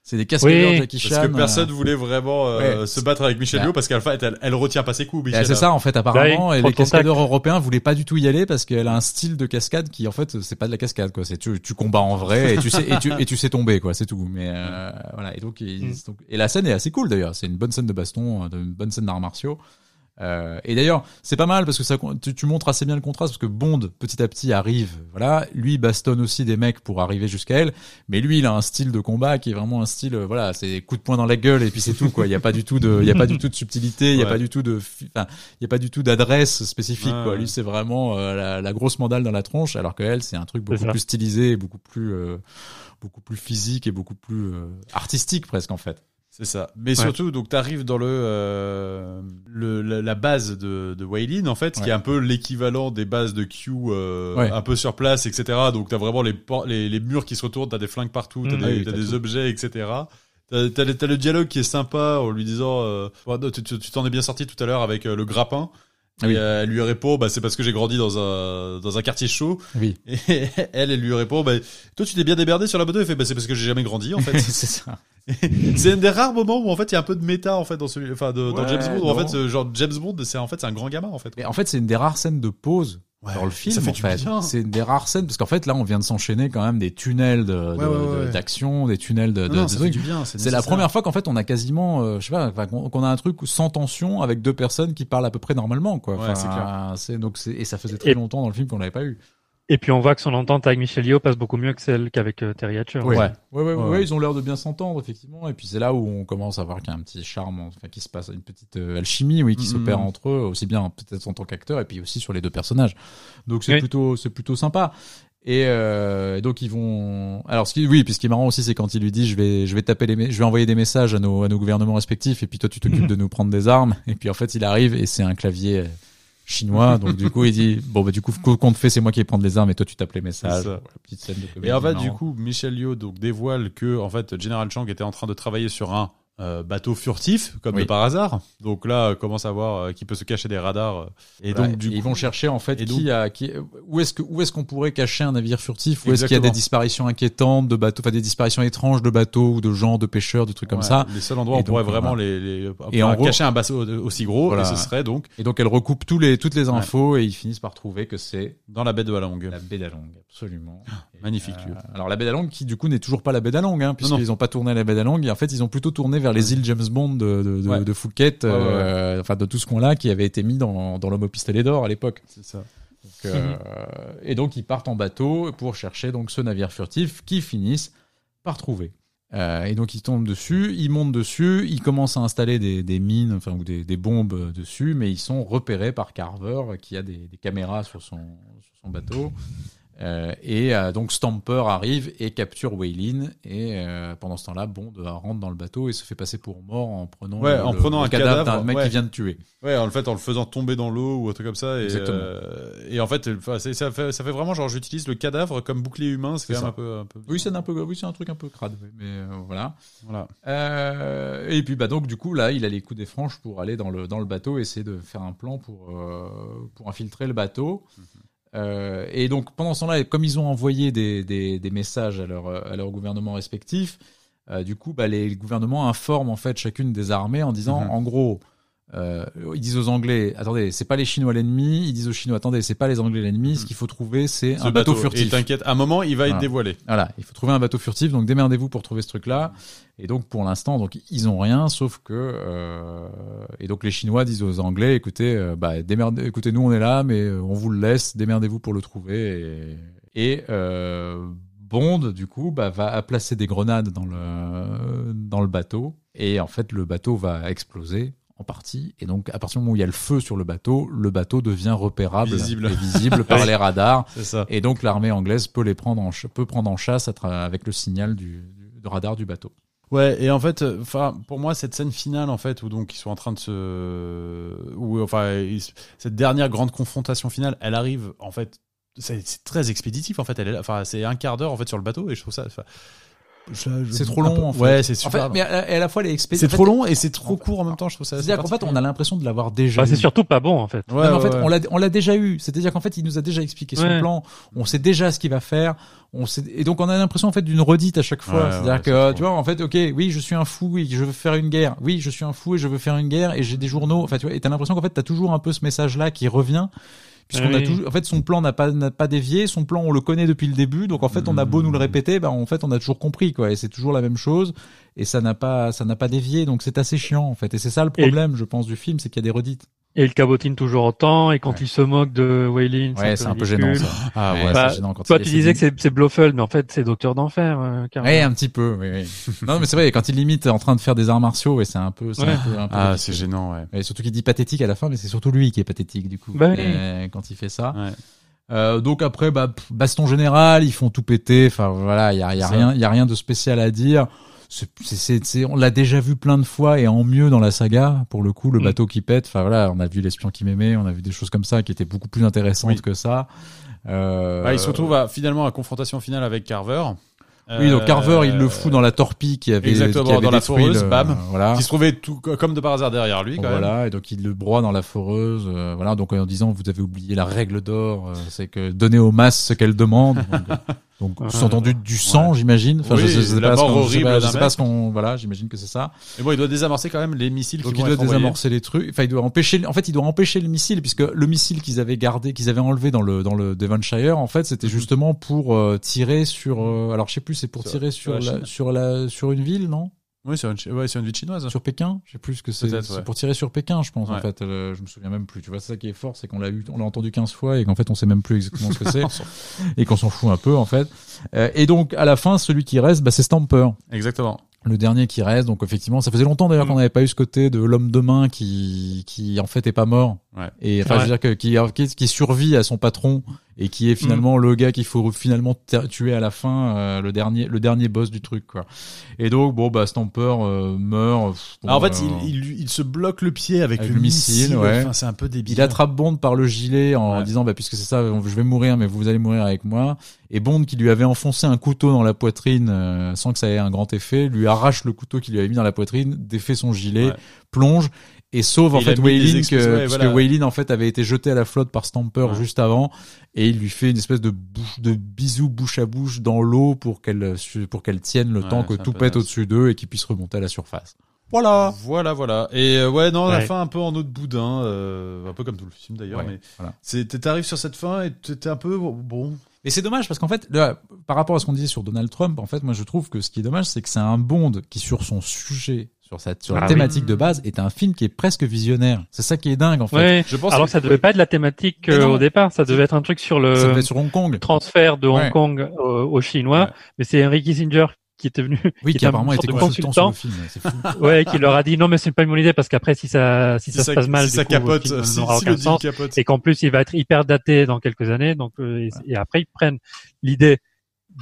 C'est des cascadeurs Oui. Jackie Chan. Parce que personne euh, voulait vraiment euh, Ouais. se battre avec Michel Bah. Yeoh parce qu'en fait, elle, elle retient pas ses coups. Michel. c'est ça en fait apparemment Bah et les de contact. cascadeurs européens voulaient pas du tout y aller parce qu'elle a un style de cascade qui en fait c'est pas de la cascade quoi c'est tu, tu combats en vrai et tu sais et tu, et tu sais tomber quoi c'est tout mais euh, voilà et donc, ils- Mm. donc- et la scène est assez cool d'ailleurs c'est une bonne scène de baston euh, une bonne scène d'arts martiaux euh, et d'ailleurs c'est pas mal parce que ça tu, tu montres assez bien le contraste parce que Bond petit à petit arrive voilà. Lui il bastonne aussi des mecs pour arriver jusqu'à elle. Mais lui il a un style de combat qui est vraiment un style euh, voilà c'est coup de poing dans la gueule et puis c'est tout quoi. Il y a pas du tout de il y a pas du tout de subtilité il y a Ouais. pas du tout de fi- enfin il y a pas du tout d'adresse spécifique Ouais, quoi. ouais. lui c'est vraiment euh, la, la grosse mandale dans la tronche alors que elle c'est un truc beaucoup plus stylisé beaucoup plus euh, beaucoup plus physique et beaucoup plus euh, artistique presque en fait C'est ça. Mais surtout, donc t'arrives dans le, euh, le la, la base de, de Waylin en fait, qui est un peu l'équivalent des bases de Q, euh, Ouais. un peu sur place, etc. Donc t'as vraiment les, les les murs qui se retournent, t'as des flingues partout, t'as Mm. des, Ah oui, t'as t'as des objets, etc. T'as t'as le- t'as le dialogue qui est sympa en lui disant, euh, tu tu- tu t'en es bien sorti tout à l'heure avec euh, le grappin. Ah Et oui. euh, elle lui répond, bah c'est parce que j'ai grandi dans un dans un quartier chaud. oui Et elle, elle lui répond, bah toi tu t'es bien déberdé sur la moto. Elle fait, bah c'est parce que j'ai jamais grandi en fait. c'est ça c'est un des rares moments où en fait il y a un peu de méta en fait dans celui, enfin de, dans James Bond. Où, en fait, genre James Bond, c'est en fait c'est un grand gamin en fait. mais en fait c'est une des rares scènes de pause Ouais, dans le film ça fait en du fait. bien. C'est des rares scènes parce qu'en fait là on vient de s'enchaîner quand même des tunnels de, de- Ouais, ouais, ouais, de- ouais. d'action, des tunnels de, de- non, de ça fait trucs. du bien. C'est la première fois qu'en fait on a quasiment, euh, je sais pas, enfin, qu'on a un truc sans tension avec deux personnes qui parlent à peu près normalement quoi. Ouais, c'est donc et ça faisait très Et- longtemps dans le film qu'on l'avait pas eu. Et puis on voit que son entente avec Michel Yeoh passe beaucoup mieux que celle qu'avec euh, Terry Hatcher. Ouais. Ouais. Ouais, ouais, ouais, Ouais. ouais, ils ont l'air de bien s'entendre, effectivement. Et puis c'est là où on commence à voir qu'il y a un petit charme, enfin, qui se passe, une petite euh, alchimie, oui, qui Mhm. s'opère entre eux, aussi bien peut-être en tant qu'acteur, et puis aussi sur les deux personnages. Donc c'est Oui. plutôt, c'est plutôt sympa. Et euh, donc ils vont. Alors ce qui, oui, puis ce qui est marrant aussi, c'est quand il lui dit, je vais, je vais taper les, je vais envoyer des messages à nos, à nos gouvernements respectifs, et puis toi tu t'occupes de nous prendre des armes. Et puis en fait, il arrive et c'est un clavier euh, chinois. Donc du coup, il dit, bon bah du coup, qu'on te fait, c'est moi qui vais prendre les armes, et toi tu tapes les messages. C'est ça. Voilà, petite scène de comédie Et en fait, du coup, Michel Yeoh donc dévoile que en fait General Chang était en train de travailler sur un euh, bateau furtif, comme Oui. de par hasard. Donc là, euh, commence à voir euh, qui peut se cacher des radars. euh. Et Voilà, donc du ils coup, vont chercher en fait et qui donc- a qui où est-ce que où est-ce qu'on pourrait cacher un navire furtif? Où est-ce qu'il y a des disparitions inquiétantes de bateaux enfin des disparitions étranges de bateaux ou de gens de pêcheurs des trucs comme ça? les seuls endroits où on pourrait vraiment voilà. les, les Et en gros- cacher un bateau aussi gros, Voilà. et ce serait donc et donc elle recoupe tous les toutes les infos et ils finissent par trouver que c'est dans la baie de Walong. la baie d'Along absolument Et, magnifique lieu. alors la baie d'Along qui du coup n'est toujours pas la baie d'Along hein, puisqu'ils ont pas tourné à la baie d'Along et en fait ils ont plutôt tourné vers les îles James Bond de de, de, Ouais. de Phuket Ouais, ouais, euh, enfin de tout ce qu'on a qui avait été mis dans dans l'homme au pistolet d'or à l'époque C'est ça. Donc, euh, et donc ils partent en bateau pour chercher donc ce navire furtif qu'ils finissent par trouver. Euh, et donc ils tombent dessus, ils montent dessus, ils commencent à installer des, des mines, enfin ou des, des bombes dessus, mais ils sont repérés par Carver qui a des, des caméras sur son, sur son bateau. Euh, et euh, donc Stamper arrive et capture Waylin et euh, pendant ce temps-là, Bond rentre dans le bateau et se fait passer pour mort en prenant Ouais, le- en le- prenant le un cadavre d'un mec ouais. qui vient de tuer. Ouais, en fait, en le faisant tomber dans l'eau ou un truc comme ça. Et, Exactement. et en fait, ça fait, ça fait vraiment genre, j'utilise le cadavre comme bouclier humain. C'est quand même un peu, un peu. Oui, c'est un peu, oui, c'est un truc un peu crade, mais voilà. Voilà. Et puis bah donc du coup là il a les coups des franches pour aller dans le dans le bateau essayer de faire un plan pour pour infiltrer le bateau Euh, et donc pendant ce temps-là comme ils ont envoyé des, des, des messages à leur à leur gouvernement respectif euh, du coup bah, les gouvernements informent en fait chacune des armées en disant Mhm. en gros euh, ils disent aux Anglais, attendez, c'est pas les Chinois l'ennemi. Ils disent aux Chinois, attendez, c'est pas les Anglais l'ennemi. Ce qu'il faut trouver, c'est Ce un bateau, Et furtif. t'inquiète, à un moment, il va Voilà. être dévoilé. Voilà, il faut trouver un bateau furtif, donc démerdez-vous pour trouver ce truc-là. Et donc pour l'instant, donc ils ont rien, sauf que euh, et donc les Chinois disent aux Anglais, écoutez, euh, bah démerdez, écoutez, nous on est là, mais euh, on vous le laisse, démerdez-vous pour le trouver. Et, et euh, Bond du coup bah, va placer des grenades dans le dans le bateau, et en fait le bateau va exploser en partie. Et donc à partir du moment où il y a le feu sur le bateau, le bateau devient repérable Visible. et visible par les radars. Ça. Et donc l'armée anglaise peut les prendre en peut prendre en chasse avec le signal du, radar du bateau. Ouais, et en fait, euh, enfin, pour moi, cette scène finale, en fait, où donc ils sont en train de se, où enfin, ils se- cette dernière grande confrontation finale, elle arrive, en fait, c'est très expéditif, en fait. Elle est, enfin, c'est un quart d'heure en fait sur le bateau, et je trouve ça. enfin, C'est trop long peu- en fait. Ouais, c'est En super. fait, mais à, à la fois les expéditions. c'est trop long et c'est trop court en même temps. Je trouve ça. assez C'est-à-dire qu'en fait, on a l'impression de l'avoir déjà. Bah, c'est surtout pas bon en fait. Ouais, Non, mais en ouais, fait, on l'a, on l'a déjà eu. C'est-à-dire qu'en fait, il nous a déjà expliqué son Ouais. plan. On sait déjà ce qu'il va faire. On sait, et donc on a l'impression en fait d'une redite à chaque fois. Ouais, C'est-à-dire ouais, que tu vois, en fait, ok, oui, je suis un fou et je veux faire une guerre. Oui, je suis un fou et je veux faire une guerre et j'ai des journaux. Enfin, tu vois, et t'as l'impression qu'en fait, t'as toujours un peu ce message-là qui revient. Puisqu'on a Oui. toujours, en fait, son plan n'a pas, n'a pas dévié. Son plan, on le connaît depuis le début. Donc, en fait, on a beau nous le répéter, ben, en fait, on a toujours compris, quoi. Et c'est toujours la même chose. Et ça n'a pas, ça n'a pas dévié. Donc, c'est assez chiant, en fait. Et c'est ça le Et- problème, je pense, du film, c'est qu'il y a des redites. Et il cabotine toujours autant. Et quand Ouais. il se moque de Waylin, Ouais, c'est un peu gênant, ça. Ah ouais. Ouais, Bah, c'est gênant quand Toi, il tu disais que c'est Blofeld, mais en fait, c'est Docteur d'Enfer. Euh, carrément. Ouais, un petit peu, oui, oui. non, mais c'est vrai, quand il limite en train de faire des arts martiaux, et c'est un peu, c'est Ouais. un peu, un peu Ah, c'est gênant, ouais. Et surtout qu'il dit pathétique à la fin, mais c'est surtout lui qui est pathétique, du coup. Bah oui. euh, quand il fait ça. Ouais. Euh, donc après, bah, baston général, ils font tout péter. Enfin voilà, il y a, y rien, il y a rien de spécial à dire. C'est, c'est, c'est- c'est- on l'a déjà vu plein de fois et en mieux dans la saga. Pour le coup, le Mm. bateau qui pète. Enfin voilà, on a vu l'espion qui m'aimait, on a vu des choses comme ça qui étaient beaucoup plus intéressantes Oui. que ça. Euh, Ouais, il se retrouve à, finalement à confrontation finale avec Carver. Oui, donc Euh, Carver, il le fout dans la torpille qui avait, Exactement, qui avait dans la foreuse, le- bam. Voilà. Qui se trouvait tout comme de par hasard derrière lui, quand même. Voilà, et donc il le broie dans la foreuse, euh, voilà, donc en disant vous avez oublié la règle d'or, euh, c'est que donner aux masses ce qu'elles demandent. Donc, Donc, Ouais. sous-entendu du sang, j'imagine. Enfin, Oui, je sais, je sais la pas mort qu'on- je sais horrible pas, je sais pas ce qu'on, voilà, j'imagine que c'est ça. Et bon, il doit désamorcer quand même les missiles Donc qui il vont doit être envoyés. désamorcer les trucs. Enfin, il doit empêcher. En fait, il doit empêcher le missile puisque le missile qu'ils avaient gardé, qu'ils avaient enlevé dans le dans le Devonshire, en fait, c'était justement pour euh, tirer sur. euh, alors, je sais plus, c'est pour tirer sur sur la sur la sur une ville, non? Oui, sur une, chi- ouais, sur une ville chinoise. Sur Pékin Je sais plus ce que c'est. C'est ouais. pour tirer sur Pékin, je pense. En fait, Euh, je me souviens même plus. Tu vois, c'est ça qui est fort, c'est qu'on l'a eu, on l'a entendu 15 fois et qu'en fait, on sait même plus exactement ce que c'est et qu'on s'en fout un peu en fait. Euh, et donc, à la fin, celui qui reste, bah, c'est Stamper. Exactement. Le dernier qui reste. Donc effectivement, ça faisait longtemps d'ailleurs Mm. qu'on n'avait pas eu ce côté de l'homme de main qui qui en fait est pas mort. Ouais. Et enfin, Ouais. je veux dire que qui, qui qui survit à son patron et qui est finalement le gars qu'il faut finalement tuer à la fin, euh, le dernier le dernier boss du truc quoi. Et donc bon bah Stamper euh, meurt. bon, Alors, en fait, euh, il, il, il se bloque le pied avec, Avec le le missile. missile, ouais. Enfin, c'est un peu débile. il attrape Bond par le gilet en disant bah puisque c'est ça, je vais mourir mais vous allez mourir avec moi. Et Bond qui lui avait enfoncé un couteau dans la poitrine euh, sans que ça ait un grand effet, lui arrache le couteau qu'il lui avait mis dans la poitrine, défait son gilet, Ouais. plonge et sauve en Et fait Waylin que ouais, puisque voilà. Waylin en fait avait été jeté à la flotte par Stamper Ouais. juste avant et il lui fait une espèce de bouche de bisou bouche à bouche dans l'eau pour qu'elle pour qu'elle tienne le Ouais, temps que tout pète au-dessus d'eux et qu'ils puissent remonter à la surface. Voilà. Voilà, voilà. Et euh, ouais, non, la fin un peu en eau de boudin, euh, un peu comme tout le film d'ailleurs. Ouais, mais voilà. c'est t'arrives sur cette fin et t'es un peu bon. Et c'est dommage parce qu'en fait, là, par rapport à ce qu'on disait sur Donald Trump, en fait, moi je trouve que ce qui est dommage, c'est que c'est un Bond qui sur son sujet, sur sa sur la Ah oui. thématique de base, est un film qui est presque visionnaire. C'est ça qui est dingue en fait. Je pense. Alors que ça devait pas être la thématique euh, non. au départ, ça devait être un truc sur le Ça sur Hong Kong. transfert de Hong Ouais. Kong au- aux Chinois, Ouais. mais c'est Henry Kissinger qui était venu, Oui, qui qui est un apparemment était de consultant sur le film. C'est fou. ouais, qui leur a dit non mais c'est pas une bonne idée parce qu'après si ça si, si ça, se passe mal, si du ça coup, le capote, film si, n'aura si aucun sens. capote. et qu'en plus il va être hyper daté dans quelques années, donc euh, et, et après ils prennent l'idée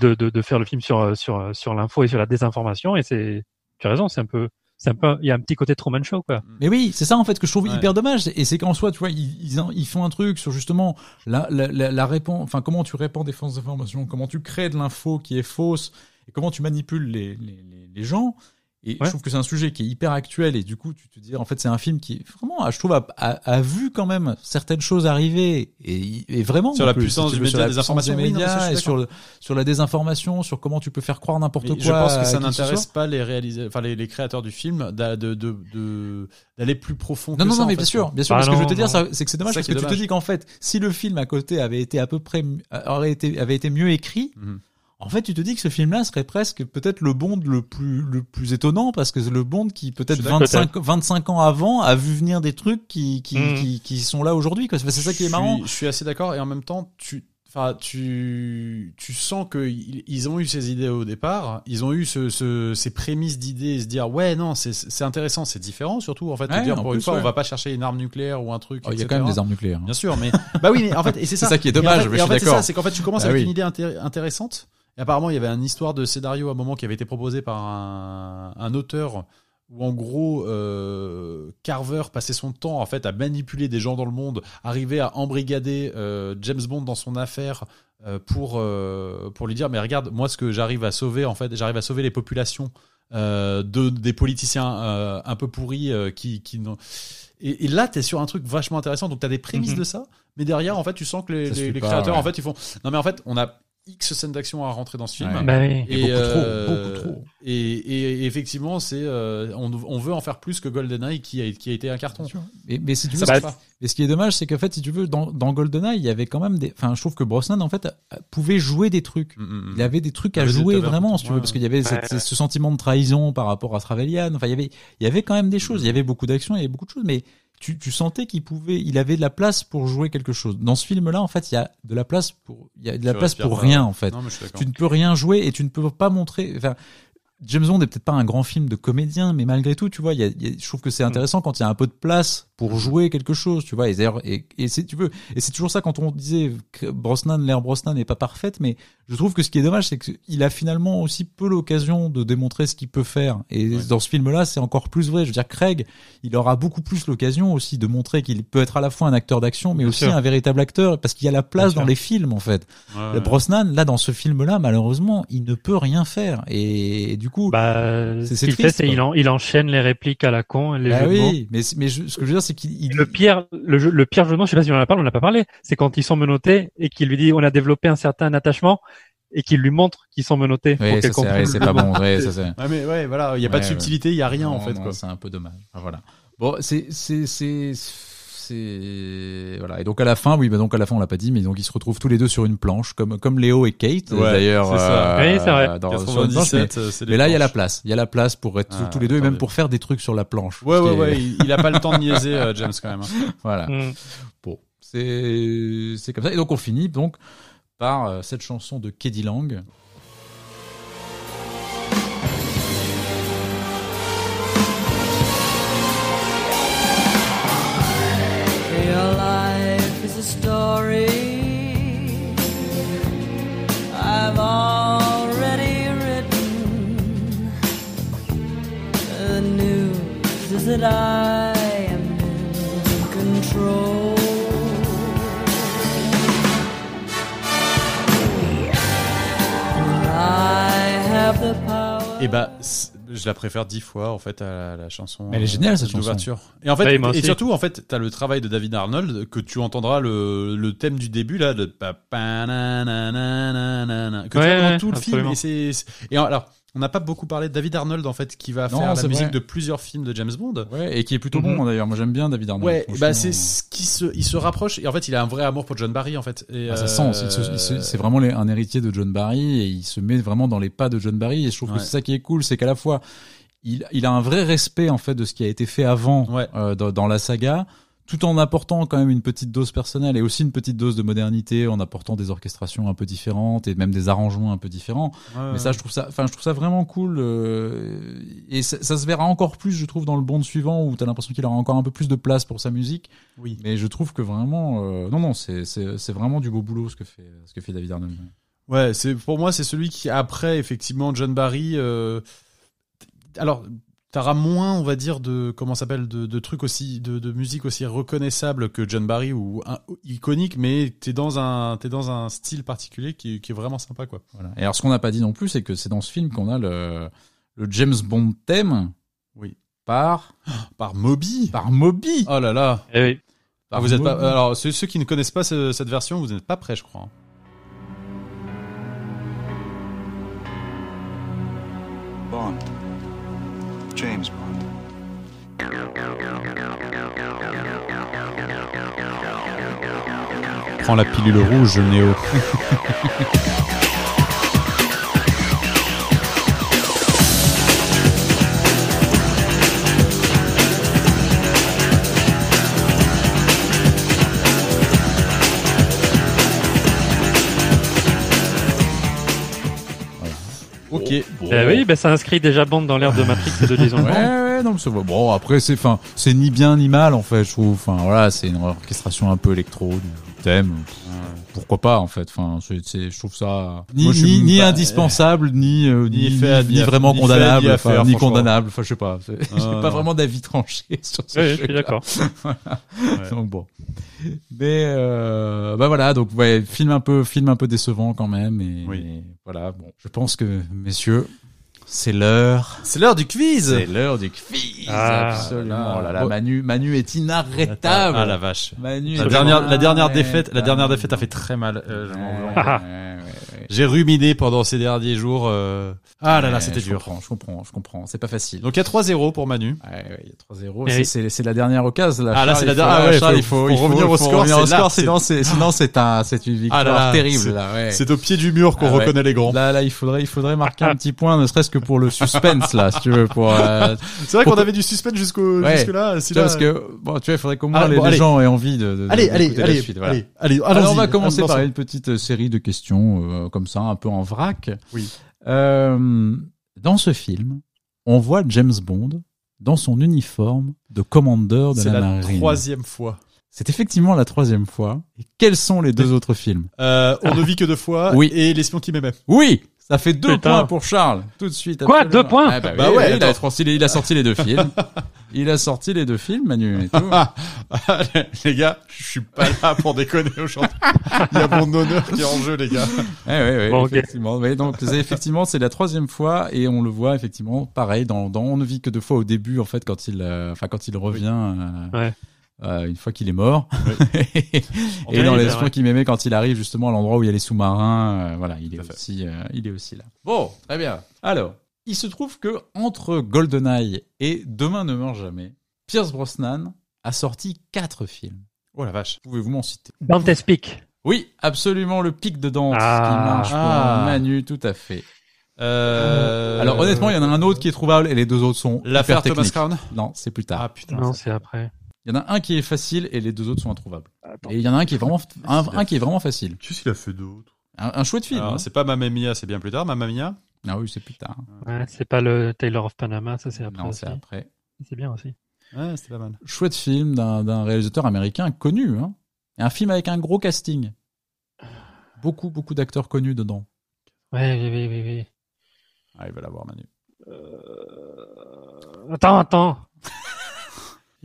de, de de faire le film sur sur sur l'info et sur la désinformation et c'est tu as raison, c'est un peu c'est un peu il y a un petit côté Truman Show quoi. Mais oui, c'est ça en fait que je trouve Ouais. hyper dommage. Et c'est qu'en soi, tu vois, ils, ils, font un truc sur justement la, la, la, la répand- enfin comment tu répands des fausses informations, comment tu crées de l'info qui est fausse et comment tu manipules les, les, les, les gens. Et Ouais. je trouve que c'est un sujet qui est hyper actuel et du coup, tu te dis, en fait, c'est un film qui vraiment, je trouve, a, a, a vu quand même certaines choses arriver et, et vraiment Sur la plus, puissance si tu du veux, sur média, la des puissance informations, des oui, non, et sur le, sur la désinformation, sur comment tu peux faire croire n'importe quoi. Je pense que ça ce n'intéresse pas les réalisateurs, enfin les, les créateurs du film d'a- de de de d'aller plus profond. Non, que non, ça, non, mais fait, bien sûr, bien sûr. Ah parce que je veux te dire, c'est que c'est dommage parce que qui tu te dommage. dis qu'en fait, si le film à côté avait été à peu près, aurait été, avait été mieux écrit, Mhm. En fait, tu te dis que ce film-là serait presque peut-être le Bond le plus, le plus étonnant parce que c'est le Bond qui peut-être Je suis d'accord. 25, 25 ans avant a vu venir des trucs qui, qui, Mhm. qui, qui sont là aujourd'hui, quoi. C'est ça qui est Je marrant. suis- Je suis assez d'accord et en même temps, tu Enfin, tu, tu sens qu'ils ils ont eu ces idées au départ, ils ont eu ce, ce, ces prémices d'idées, et se dire ouais non c'est c'est intéressant, c'est différent surtout en fait. Ouais, dire en pour plus, une fois ouais. on va pas chercher une arme nucléaire ou un truc. Oh, Il y a quand même des armes nucléaires. hein. Bien sûr, mais bah oui, mais en fait, et c'est ça. Ça qui est Et en dommage, fait- je suis fait, c'est d'accord. ça, c'est qu'en fait, tu commences Ah avec oui. une idée intér- intéressante. Et apparemment, il y avait une histoire de scénario à un moment qui avait été proposée par un, un auteur où en gros euh, Carver passait son temps en fait à manipuler des gens dans le monde, arrivait à embrigader euh, James Bond dans son affaire euh, pour pour lui dire mais regarde moi ce que j'arrive à sauver en fait j'arrive à sauver les populations de des politiciens un peu pourris qui qui et, et là t'es sur un truc vachement intéressant donc t'as des prémices Mhm. de ça mais derrière en fait tu sens que les, les, pas, créateurs ouais. en fait ils font non mais en fait on a X scènes d'action à rentrer dans ce film Ouais. Bah oui. Et beaucoup trop, euh, beaucoup trop. Et, effectivement, c'est euh, on, on veut en faire plus que GoldenEye qui a, qui a été un carton. Mais, mais si tu veux. Et ce qui est dommage, c'est qu'en fait, si tu veux, dans, dans GoldenEye, il y avait quand même des. Enfin, je trouve que Brosnan, en fait, pouvait jouer des trucs. Mm, mm, mm. Il avait des trucs à jouer vraiment, si tu veux, ouais, parce qu'il y avait cette- ce sentiment de trahison par rapport à Stravelian. Enfin, il y avait, il y avait quand même des choses. Il y avait beaucoup d'actions, il y avait beaucoup de choses, mais tu, tu sentais qu'il pouvait, il avait de la place pour jouer quelque chose. Dans ce film-là, en fait, il y a de la place pour, il y a de la place pour rien, en fait. Non. Tu ne peux rien jouer et tu ne peux pas montrer. Enfin, James Bond est peut-être pas un grand film de comédien, mais malgré tout, tu vois, a, y a- je trouve que c'est intéressant quand il y a un peu de place pour jouer quelque chose, tu vois. Et d'ailleurs, et, et c'est, tu veux, et c'est toujours ça quand on disait que Brosnan, l'ère Brosnan n'est pas parfaite, mais je trouve que ce qui est dommage, c'est qu'il a finalement aussi peu l'occasion de démontrer ce qu'il peut faire. Et Ouais. dans ce film-là, c'est encore plus vrai. Je veux dire, Craig, il aura beaucoup plus l'occasion aussi de montrer qu'il peut être à la fois un acteur d'action, mais Bien aussi sûr. un véritable acteur, parce qu'il y a la place Bien dans sûr. les films, en fait. Ouais. Brosnan, là, dans ce film-là, malheureusement, il ne peut rien faire. Et, du coup, Bah, C'est- ce qu'il fait, c'est il, en- il enchaîne les répliques à la con, les bah mots. oui, mais, mais je- ce que je veux dire, c'est qu'il, il- Le pire, le, jeu- le pire jeu de mots, je sais pas si on en a parlé, on n'a pas parlé, c'est quand ils sont menottés et qu'il lui dit on a développé un certain attachement et qu'il lui montre qu'ils sont menottés Oui, c'est ouais, comprenne. c'est pas bon. Ouais, ça, c'est... Ouais, mais ouais, voilà, il y a pas de subtilité, il y a rien en fait non, quoi. C'est un peu dommage. Voilà. Bon, c'est c'est voilà. Et donc à la fin, oui, bah donc à la fin on l'a pas dit, mais donc ils se retrouvent tous les deux sur une planche, comme comme Léo et Kate Ouais, d'ailleurs. c'est ça. Oui, c'est vrai. dans- planche, mais, 97, euh, c'est des mais là il y a la place, il y a la place pour être Ah, tous les deux et même pour faire des trucs sur la planche. Ouais, ouais, est- ouais, il, il a pas le temps de niaiser, euh, James quand même. hein. Voilà. Mm. Bon, c'est c'est comme ça. Et donc on finit donc par euh, cette chanson de Keddy Lang. Story I've already written. The news is that I am in control. Et eh bah, je la préfère dix fois en fait à la, la chanson. Elle est géniale, cette euh, chanson. d'ouverture. Et en fait, moi et surtout en fait, t'as le travail de David Arnold que tu entendras le, le thème du début là de que tu Ouais, tout le absolument. film. Et alors. On n'a pas beaucoup parlé de David Arnold en fait qui va Non, faire la musique vrai. de plusieurs films de James Bond. Ouais, et qui est plutôt Mhm. bon d'ailleurs. Moi j'aime bien David Arnold. Ouais, bah c'est ce qui se, il se rapproche et en fait il a un vrai amour pour John Barry en fait. Et, Ah, ça euh, sent, c'est vraiment les- un héritier de John Barry et il se met vraiment dans les pas de John Barry et je trouve Ouais. que c'est ça qui est cool, c'est qu'à la fois il, il a un vrai respect en fait de ce qui a été fait avant Ouais. euh, dans, dans la saga, tout en apportant quand même une petite dose personnelle et aussi une petite dose de modernité en apportant des orchestrations un peu différentes et même des arrangements un peu différents. Ouais, Mais ça, je trouve ça, enfin, je trouve ça vraiment cool. euh, et ça, ça se verra encore plus, je trouve, dans le bond suivant où t'as l'impression qu'il aura encore un peu plus de place pour sa musique. oui. Mais je trouve que vraiment, euh, non, non, c'est, c'est, c'est vraiment du beau boulot ce que fait, ce que fait David Arnold. Ouais, c'est pour moi c'est celui qui après effectivement John Barry. euh, alors t'auras moins, on va dire de comment s'appelle de, de trucs aussi de, de musique aussi reconnaissable que John Barry ou un- iconique, mais t'es dans un t'es dans un style particulier qui, qui est vraiment sympa quoi. Voilà. Et alors, ce qu'on n'a pas dit non plus, c'est que c'est dans ce film qu'on a le, le James Bond thème. Oui. Par, Par Moby. par Moby. Oh là là. Eh oui. Par vous êtes pas, alors ceux, ceux qui ne connaissent pas ce- cette version, vous n'êtes pas prêts, je crois. Bond. Prends la pilule rouge, Néo. Eh oui, ben ça inscrit déjà Bond dans l'ère de Matrix et de Jason Ouais, Bond. ouais, non, mais c'est bon. Après, c'est, enfin, c'est ni bien ni mal en fait. Je trouve. Enfin, voilà, c'est une orchestration un peu électro du thème. Pourquoi pas en fait. Enfin, c'est, c'est- je trouve ça ni, Moi, ni, ni pas- indispensable, ni euh, Ni ni, fait ni- vraiment ni fait condamnable, enfin, faire, ni condamnable. Enfin, je sais pas. C'est- J'ai non. pas vraiment d'avis tranché sur ce Oui, je suis d'accord. Donc bon. Mais euh, bah voilà, donc ouais, film un peu, film un peu décevant quand même. Et, Oui. et voilà, bon, je pense que messieurs, c'est l'heure. C'est l'heure du quiz. C'est l'heure du quiz. Ah, absolument. Oh là là. Manu, Manu est inarrêtable. Ah la vache. Manu La est dernière, la dernière défaite, la dernière défaite a fait très mal. Euh, J'ai ruminé pendant ces derniers jours. euh. Ah là là, c'était je dur. comprends, je comprends, je comprends. C'est pas facile. Donc il y a 3-0 pour Manu. Ouais, ouais, il y a 3-0. Eh C'est-. C'est c'est la dernière occasion. Là, Ah, là, c'est la dernière- ah ouais, Charles, il faut, il faut revenir au faut score, revenir au score, sinon c'est sinon c'est un c'est une victoire Ah là là, terrible c'est- au pied du mur qu'on Ah ouais. reconnaît les grands. Là, là, il faudrait, il faudrait marquer un petit point, ne serait-ce que pour le suspense, là, si tu veux, pour, euh, C'est vrai qu'on avait du suspense jusqu'au jusque là. tu vois, parce que, bon, tu vois, il faudrait qu'au moins Ah, les, gens aient envie de, de Allez, de- allez, allez, allez, allez, Alors, on va commencer par une petite euh, série de questions, euh, comme ça, un peu en vrac. Oui. Euh, dans ce film, on voit James Bond dans son uniforme de commandeur de C'est la, la marine. troisième fois. C'est effectivement la troisième fois. Et quels sont les deux autres films Euh, on ne vit que deux fois. Oui. Et l'espion qui m'aimait. Oui, ça fait deux Putain. points pour Charles, tout de suite. Quoi, absolument. deux points Ah bah, Bah oui, ouais, oui, il, a sorti les, il a sorti les deux films. Il a sorti les deux films, Manu. Et tout. les gars, je suis pas là pour déconner aujourd'hui. Il y a mon honneur qui est en jeu, les gars. Ouais, ouais, ouais, Bon, ok. effectivement. Donc, c'est- effectivement, c'est la troisième fois et on le voit effectivement pareil dans, dans On ne vit que deux fois au début en fait quand il, euh, enfin quand il revient. euh, Ouais. Euh, une fois qu'il est mort. et Oui, dans c'est les vrai. fois qu'il m'aimait quand il arrive justement à l'endroit où il y a les sous-marins, euh, voilà, il est aussi, euh, il est aussi là. Bon, très bien. Alors, il se trouve que entre GoldenEye et Demain ne meurt jamais, Pierce Brosnan a sorti quatre films. Oh la vache. Pouvez-vous m'en citer? Dante's Peak. Oui, absolument, le pic de Dante Ah. qui marche pour Ah. Manu, tout à fait. Euh... Alors honnêtement, il y en a un autre qui est trouvable et les deux autres sont L'affaire Thomas. Crown? Non, c'est plus tard. Ah putain. Non, c'est après. Il y en a un qui est facile et les deux autres sont introuvables. Attends. Et il y en a un qui est vraiment, un, un qui est vraiment facile. Qu'est-ce qu'il a fait d'autre Un, un chouette film. hein. C'est pas Mamma Mia, c'est bien plus tard, Mamma Mia. Ah oui, c'est plus tard. Ouais, c'est pas le Taylor of Panama, ça c'est après Non, aussi. c'est après. C'est bien aussi. Ouais, c'était pas mal. Chouette film d'un d'un réalisateur américain connu. Hein. Et un film avec un gros casting. Beaucoup, beaucoup d'acteurs connus dedans. Ouais, oui, oui, oui, oui. Ah, il va l'avoir, Manu. Euh, Attends, attends.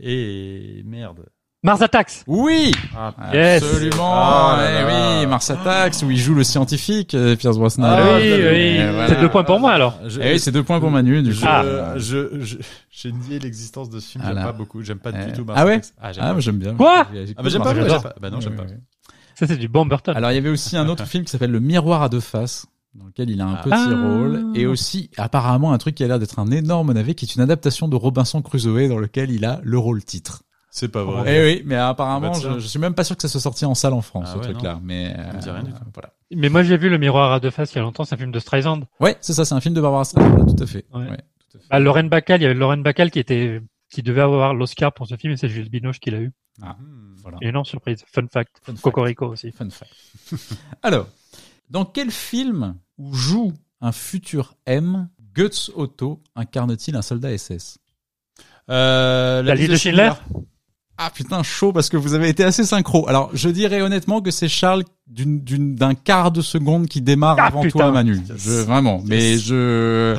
Et merde. Mars Attacks. Oui Ah, Yes. Absolument Ah Eh oui, Mars Attacks, où il joue le scientifique, euh, Pierce Brosnan. Ah, oui, l'avais oui. Voilà. C'est deux points pour moi alors. Je, Eh oui, c'est deux points pour Manu, du coup. Ah. je, je, j'ai nié l'existence de ce film. Voilà. J'aime pas beaucoup. J'aime pas Eh. du tout. Ah ouais Mars Attacks. Ah, j'aime Ah, j'aime bien. Quoi Ah, bah, j'aime pas. Bah, non, j'aime pas. Ça c'est du bon Burton. Alors il y avait aussi un autre film qui s'appelle Le Miroir à deux faces, dans lequel il a un Ah. petit Ah. rôle, et aussi apparemment un truc qui a l'air d'être un énorme navet, qui est une adaptation de Robinson Crusoe, dans lequel il a le rôle titre. C'est pas Eh vrai. oui, mais apparemment, Bah, je, je suis même pas sûr que ça soit sorti en salle en France, Ah ce ouais, truc-là. Mais dit rien du tout. Voilà. Mais moi j'ai vu Le Miroir à deux faces il y a longtemps, c'est un film de Streisand. Ouais, c'est ça, c'est un film de Barbara Streisand, tout à fait. Ouais. Ouais, tout à fait. Bah, Lauren Bacall, il y avait Lauren Bacall qui était qui devait avoir l'Oscar pour ce film et c'est Jules Binoche qui l'a eu. Ah, Hmm. voilà. Énorme surprise. Fun fact. Fun fact. Cocorico aussi. Fun fact. Alors, dans quel film où joue un futur M, Guts Otto incarne-t-il un soldat SS Euh, La liste de Schindler Ah putain, chaud parce que vous avez été assez synchro. Alors, je dirais honnêtement que c'est Charles d'un quart de seconde qui démarre Ah, avant putain. toi, Manu. Je vraiment, mais je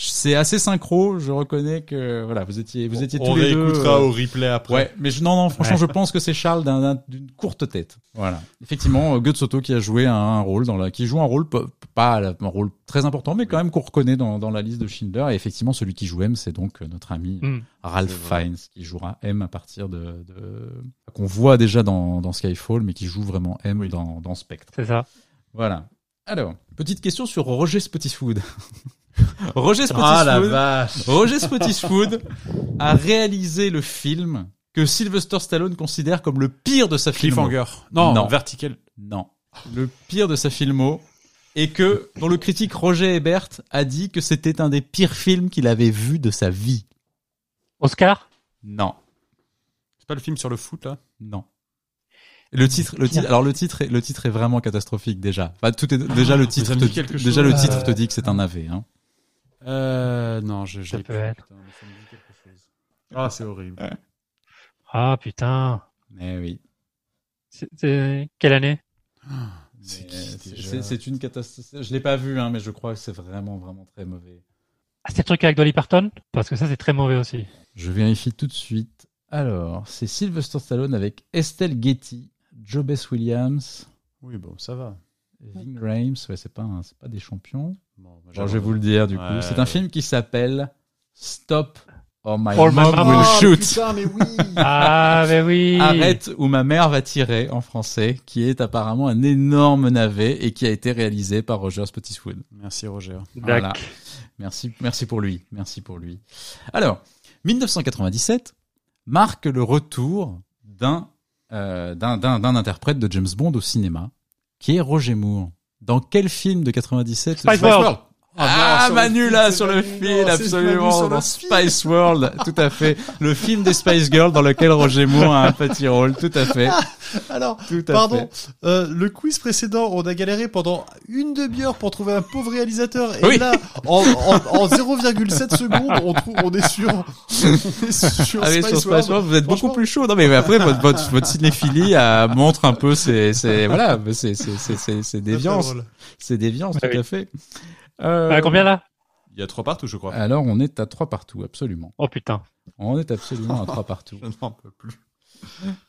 c'est assez synchro. Je reconnais que voilà, vous étiez vous étiez On tous les deux. réécoutera euh, au replay après. Ouais, mais je, non, non, franchement, Ouais. je pense que c'est Charles d'un- d'un- d'une courte tête. Voilà. Effectivement, euh, Guts Otto qui a joué un, un rôle dans la, qui joue un rôle pas un rôle très important, mais quand même qu'on reconnaît dans, dans la liste de Schindler. Et effectivement, celui qui joue M, c'est donc euh, notre ami Hmm. Ralph. Fiennes qui jouera M à partir de, de qu'on voit déjà dans, dans Skyfall, mais qui joue vraiment M Oui. dans, dans Spectre. C'est ça. Voilà. Alors, petite question sur Roger Spottiswoode. Roger Ah la Spottiswoode. vache. Roger a réalisé le film que Sylvester Stallone considère comme le pire de sa filmo. Cliffhanger. Non, Non. Vertical. Non. Le pire de sa filmo. Et que, dont le critique Roger Ebert a dit que c'était un des pires films qu'il avait vu de sa vie. Oscar? Non. C'est pas le film sur le foot là? Non. Le titre, le titre, alors le titre, est, le titre est vraiment catastrophique déjà. Enfin, tout est déjà le titre. ça me te- déjà chose. le titre Euh, te dit que c'est un AV. Hein. Euh, non, je, Ça peut plus. être. Putain, mais ça me dit quelque chose. Ah, c'est horrible. Ah putain. Mais oui. C'est- quelle année? C'est Mais, qui, déjà c'est- C'est une catastrophe. Je l'ai pas vu, hein, mais je crois que c'est vraiment, vraiment très mauvais. ah, C'est le truc avec Dolly Parton? Parce que ça c'est très mauvais aussi. Je vérifie tout de suite. Alors, c'est Sylvester Stallone avec Estelle Getty, Joe Bess Williams, Oui, bon, ça va. Ving Rhames. Ouais, c'est pas, un- pas des champions. Bon, Alors, je vais vous le dire du coup. Ouais, c'est un film qui s'appelle Stop or My Or My Mom. Will Oh, Shoot. putain, mais oui. Ah mais oui. Arrête ou ma mère va tirer en français, qui est apparemment un énorme navet et qui a été réalisé par Roger Spottiswoode. Merci Roger. Voilà. Merci, merci pour lui, merci pour lui. Alors, 1997 marque le retour d'un euh, d'un interprète de James Bond au cinéma, qui est Roger Moore. Dans quel film de 97 Spice World. Ah, le Manu là sur le Manu, fil, non, c'est Manu absolument dans. Spice World, tout à fait. Le film des Spice Girls dans lequel Roger Moore a un petit rôle, tout à fait. Alors, Tout à pardon, fait. euh, le quiz précédent, on a galéré pendant une demi-heure pour trouver un pauvre réalisateur. Et Oui. là, en, en, en 0,7 secondes, on, trouve, on est sur, on est sur Ah Spice sur Spice World. World, vous êtes beaucoup plus chaud. Non, mais après, votre, votre, votre cinéphilie euh, montre un peu c'est c'est voilà, c'est, c'est, c'est, c'est, c'est déviance. C'est déviance, Ah tout oui. à fait. Euh, Ah, combien là Il y a trois partout, je crois. Alors, on est à trois partout, absolument. Oh putain. On est absolument à trois partout. Je n'en peux plus.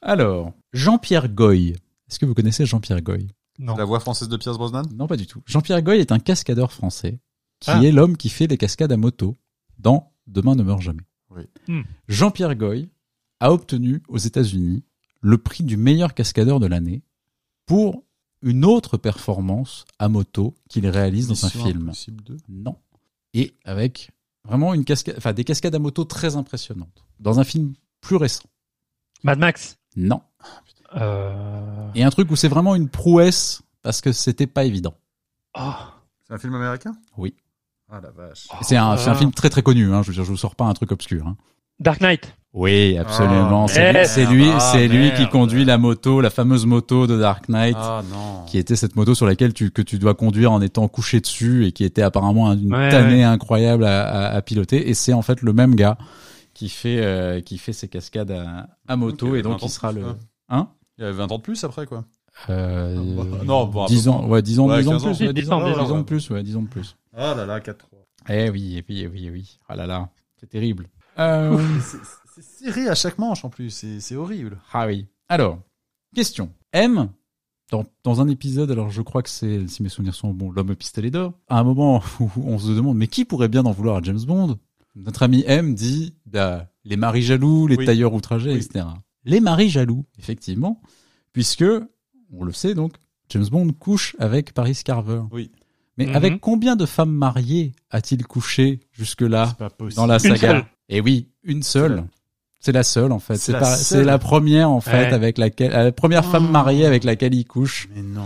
Alors, Jean-Pierre Goy. Est-ce que vous connaissez Jean-Pierre Goy? Non. La voix française de Pierce Brosnan? Non, pas du tout. Jean-Pierre Goy est un cascadeur français qui Ah. est l'homme qui fait les cascades à moto dans Demain ne meurt jamais. Oui. Hmm. Jean-Pierre Goy a obtenu aux États-Unis le prix du meilleur cascadeur de l'année pour une autre performance à moto qu'il réalise dans un film. Impossible 2. Non. Et avec vraiment une cascade, enfin des cascades à moto très impressionnantes. Dans un film plus récent. Mad Max. Non. Euh... Et un truc où c'est vraiment une prouesse parce que c'était pas évident. oh. C'est un film américain? Oui. Ah la vache. C'est un, c'est un Ah. film très très connu. Hein. Je veux dire, je vous sors pas un truc obscur. Hein. Dark Knight. Oui, absolument. Ah, c'est lui, c'est lui, Ah, c'est lui qui conduit la moto, la fameuse moto de Dark Knight, Ah non. qui était cette moto sur laquelle tu que tu dois conduire en étant couché dessus et qui était apparemment une Ouais, tannée incroyable à, à- à piloter. Et c'est en fait le même gars qui fait euh, qui fait ses cascades à, à moto Ok, et donc 20 ans il sera le hein Il y avait 20 ans de plus après quoi. euh, bah, non, bon, un peu 10 ans, ouais, 10 ans, Ouais, 10 ans de 15 ans. plus, ouais, 10 10 ans, ans, 10 ans, 10 ans de ouais. plus, ouais, 10 ans de plus. Ah là là, 4-3. Eh oui, eh oui, eh oui, eh oui. Ah là là, c'est terrible. Euh, C'est c'est serré à chaque manche en plus, c'est c'est horrible. Ah oui. Alors, question. M, dans, dans un épisode, alors je crois que c'est, si mes souvenirs sont bons, l'homme au pistolet d'or, à un moment où on se demande, mais qui pourrait bien en vouloir à James Bond? Notre ami M dit, bah, les maris jaloux, les Oui. tailleurs outragés, Oui. etc. Les maris jaloux, effectivement, puisque, on le sait donc, James Bond couche avec Paris Carver. Oui. Mais Mhm. avec combien de femmes mariées a-t-il couché jusque-là dans la Une saga? seule. Et oui, une seule. C'est la seule en fait. C'est la pas- première en fait Ouais. avec laquelle la première femme Oh. mariée avec laquelle il couche. Mais non.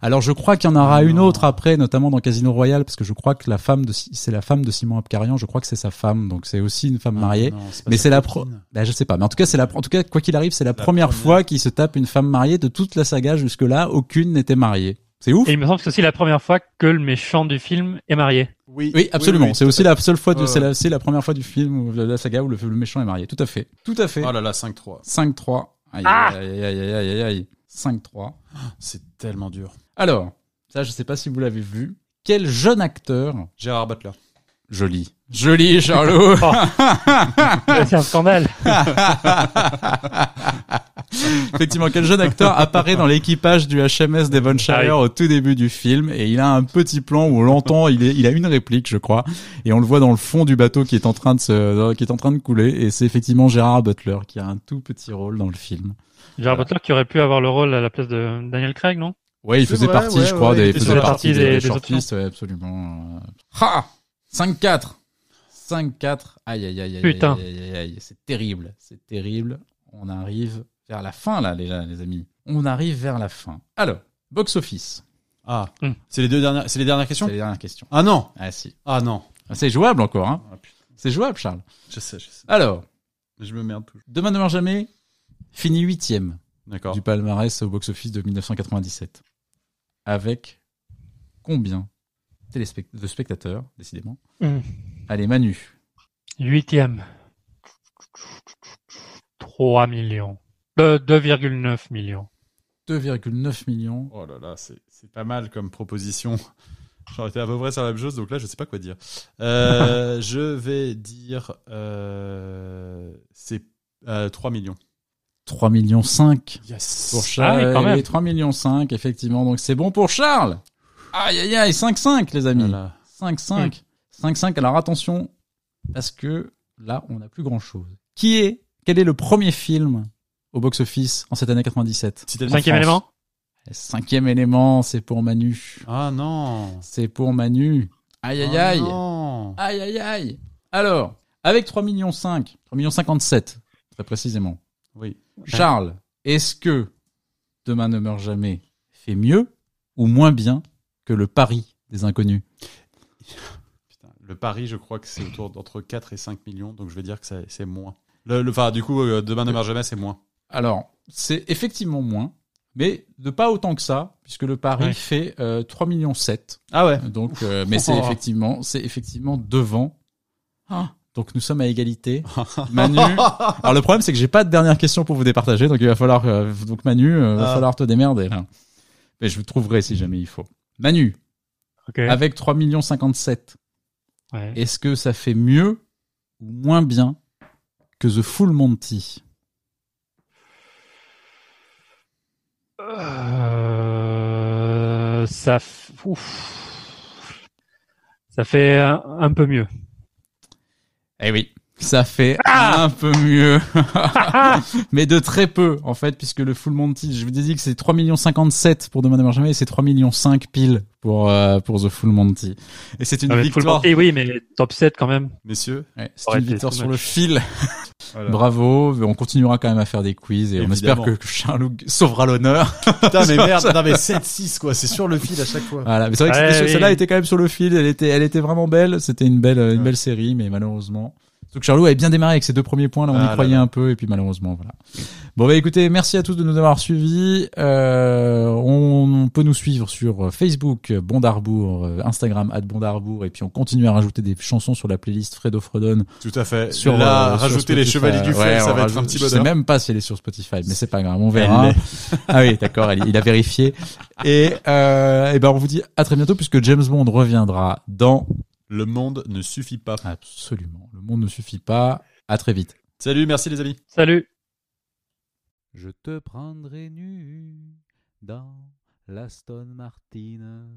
Alors je crois qu'il y en aura une autre après, notamment dans Casino Royale, parce que je crois que la femme de c'est la femme de Simon Abkarian. Je crois que c'est sa femme, donc c'est aussi une femme mariée. Ah, Non, pas Mais c'est la pro. Bah, je sais pas, mais en tout cas c'est la. En tout cas quoi qu'il arrive, c'est la, La première, première. fois qu'il se tape une femme mariée de toute la saga jusque là. Aucune n'était mariée. C'est ouf. Et il me semble que c'est aussi la première fois que le méchant du film est marié. Oui, Oui, absolument. oui, c'est tout aussi à fait. la seule fois, du- Ouais, c'est ouais. la, c'est la première fois du film, ou de la saga où le, le méchant est marié. Tout à fait. Tout à fait. Oh là là, 5-3. 5-3. Aïe, Ah aïe, aïe, aïe, aïe, aïe, aïe. 5-3. C'est tellement dur. Alors, ça, je sais pas si vous l'avez vu. Quel jeune acteur, Gérard Butler. Joli, joli, Charlot, c'est un scandale. effectivement, quel jeune acteur apparaît dans l'équipage du HMS Devonshire Ah oui. au tout début du film et il a un petit plan où on l'entend, il, est, il a une réplique, je crois, et on le voit dans le fond du bateau qui est en train de se, qui est en train de couler et c'est effectivement Gérard Butler qui a un tout petit rôle dans le film. Gérard Voilà. Butler qui aurait pu avoir le rôle à la place de Daniel Craig, non? Ouais, il faisait vrai, partie, ouais, je crois, ouais, des, il faisait partie partie des, des- des des shortlists, ouais, absolument. Ha 5-4 5-4 Aïe, aïe, aïe, aïe, Putain. aïe, aïe, aïe, aïe. c'est terrible, c'est terrible. On arrive vers la fin, là, les, les amis. On arrive vers la fin. Alors, box-office, Ah, Hmm. c'est les deux dernières, c'est les dernières c'est questions la dernière question. Ah non. Ah si. Ah non. Ah, C'est jouable encore, hein Ah. C'est jouable, Charles. Je sais, je sais. Alors, Je me merde toujours. Demain ne meurt jamais finit huitième D'accord. du palmarès au box-office de 1997. Avec combien? Téléspect- de spectateurs, décidément Hmm. Allez, Manu. Huitième. 3 millions. Euh, 2,9 millions. 2,9 millions. Oh là là, c'est c'est pas mal comme proposition. J'aurais été à peu près sur la même chose, donc là, je sais pas quoi dire. Euh, je vais dire, euh, c'est euh, 3 millions. 3 millions 5 Yes. pour Charles. Ah oui, quand même. Et 3 millions 5, effectivement. Donc c'est bon pour Charles. Aïe, aïe, aïe, 5-5, les amis. Voilà. 5-5. 5-5. Alors attention, parce que là, on n'a plus grand-chose. Qui est, quel est le premier film au box-office en cette année 97 Citadine Cinquième élément? Cinquième élément, c'est pour Manu. Ah non. C'est pour Manu. Aïe, aïe, Ah aïe. Aïe, aïe, aïe. Alors, avec 3 millions 5, 3 millions 57, très précisément. Oui. Charles, est-ce que Demain ne meurt jamais fait mieux ou moins bien que le pari des inconnus Putain, le pari, je crois que c'est autour d'entre 4 et 5 millions, donc je vais dire que c'est moins. Le, le, enfin, du coup, euh, demain ne meurt jamais, c'est moins. Alors, c'est effectivement moins, mais de pas autant que ça, puisque le pari Ouais. fait euh, 3 millions 7. Ah ouais. Donc, euh, mais c'est effectivement, c'est effectivement devant. Ah, donc nous sommes à égalité. Manu. Alors le problème c'est que j'ai pas de dernière question pour vous départager, donc il va falloir euh, donc Manu, euh, va Ah. falloir te démerder là. Mais je vous trouverai si jamais il faut. Manu, avec 3 millions 57, Ouais. est-ce que ça fait mieux ou moins bien que The Full Monty? Euh, ça, f- ouf. ça fait un, un peu mieux. Eh oui, Ça fait Ah un peu mieux. Mais de très peu, en fait, puisque le Full Monty, je vous ai dit que c'est 3 millions 57 pour Demain ne jamais et c'est 3 millions 5 pile pour, euh, pour The Full Monty. Et c'est une Ah, victoire. Monty, oui, mais top 7 quand même. Messieurs, Ouais, c'est une victoire sur le fil. voilà. Bravo. On continuera quand même à faire des quiz et on espère que, que Charlot sauvera l'honneur. putain, mais merde, non mais 7-6 quoi, c'est sur le fil à chaque fois. Voilà, mais c'est vrai que Ouais, oui. celle-là était quand même sur le fil, elle était, elle était vraiment belle, c'était une belle, une Ouais. belle série, mais malheureusement. Que Charlot avait bien démarré avec ses deux premiers points, là on Ah y là croyait là. un peu, et puis malheureusement, voilà. Bon bah écoutez, merci à tous de nous avoir suivis. Euh, on, on peut nous suivre sur Facebook, Bondarbourg, euh, Instagram, Bondarbourg, et puis on continue à rajouter des chansons sur la playlist Fredo Fredon. Tout à fait. Sur, là, euh, sur rajouter les chevaliers du feu, Ouais, ça va être un petit Je sais bonheur. même pas si elle est sur Spotify, mais c'est pas grave, on verra. Ah oui, d'accord, il, il a vérifié. Et, euh, et ben on vous dit à très bientôt puisque James Bond reviendra dans Le monde ne suffit pas. Absolument. Monde ne suffit pas. À très vite. Salut, merci les amis. Salut. Je te prendrai nu dans l'Aston Martin.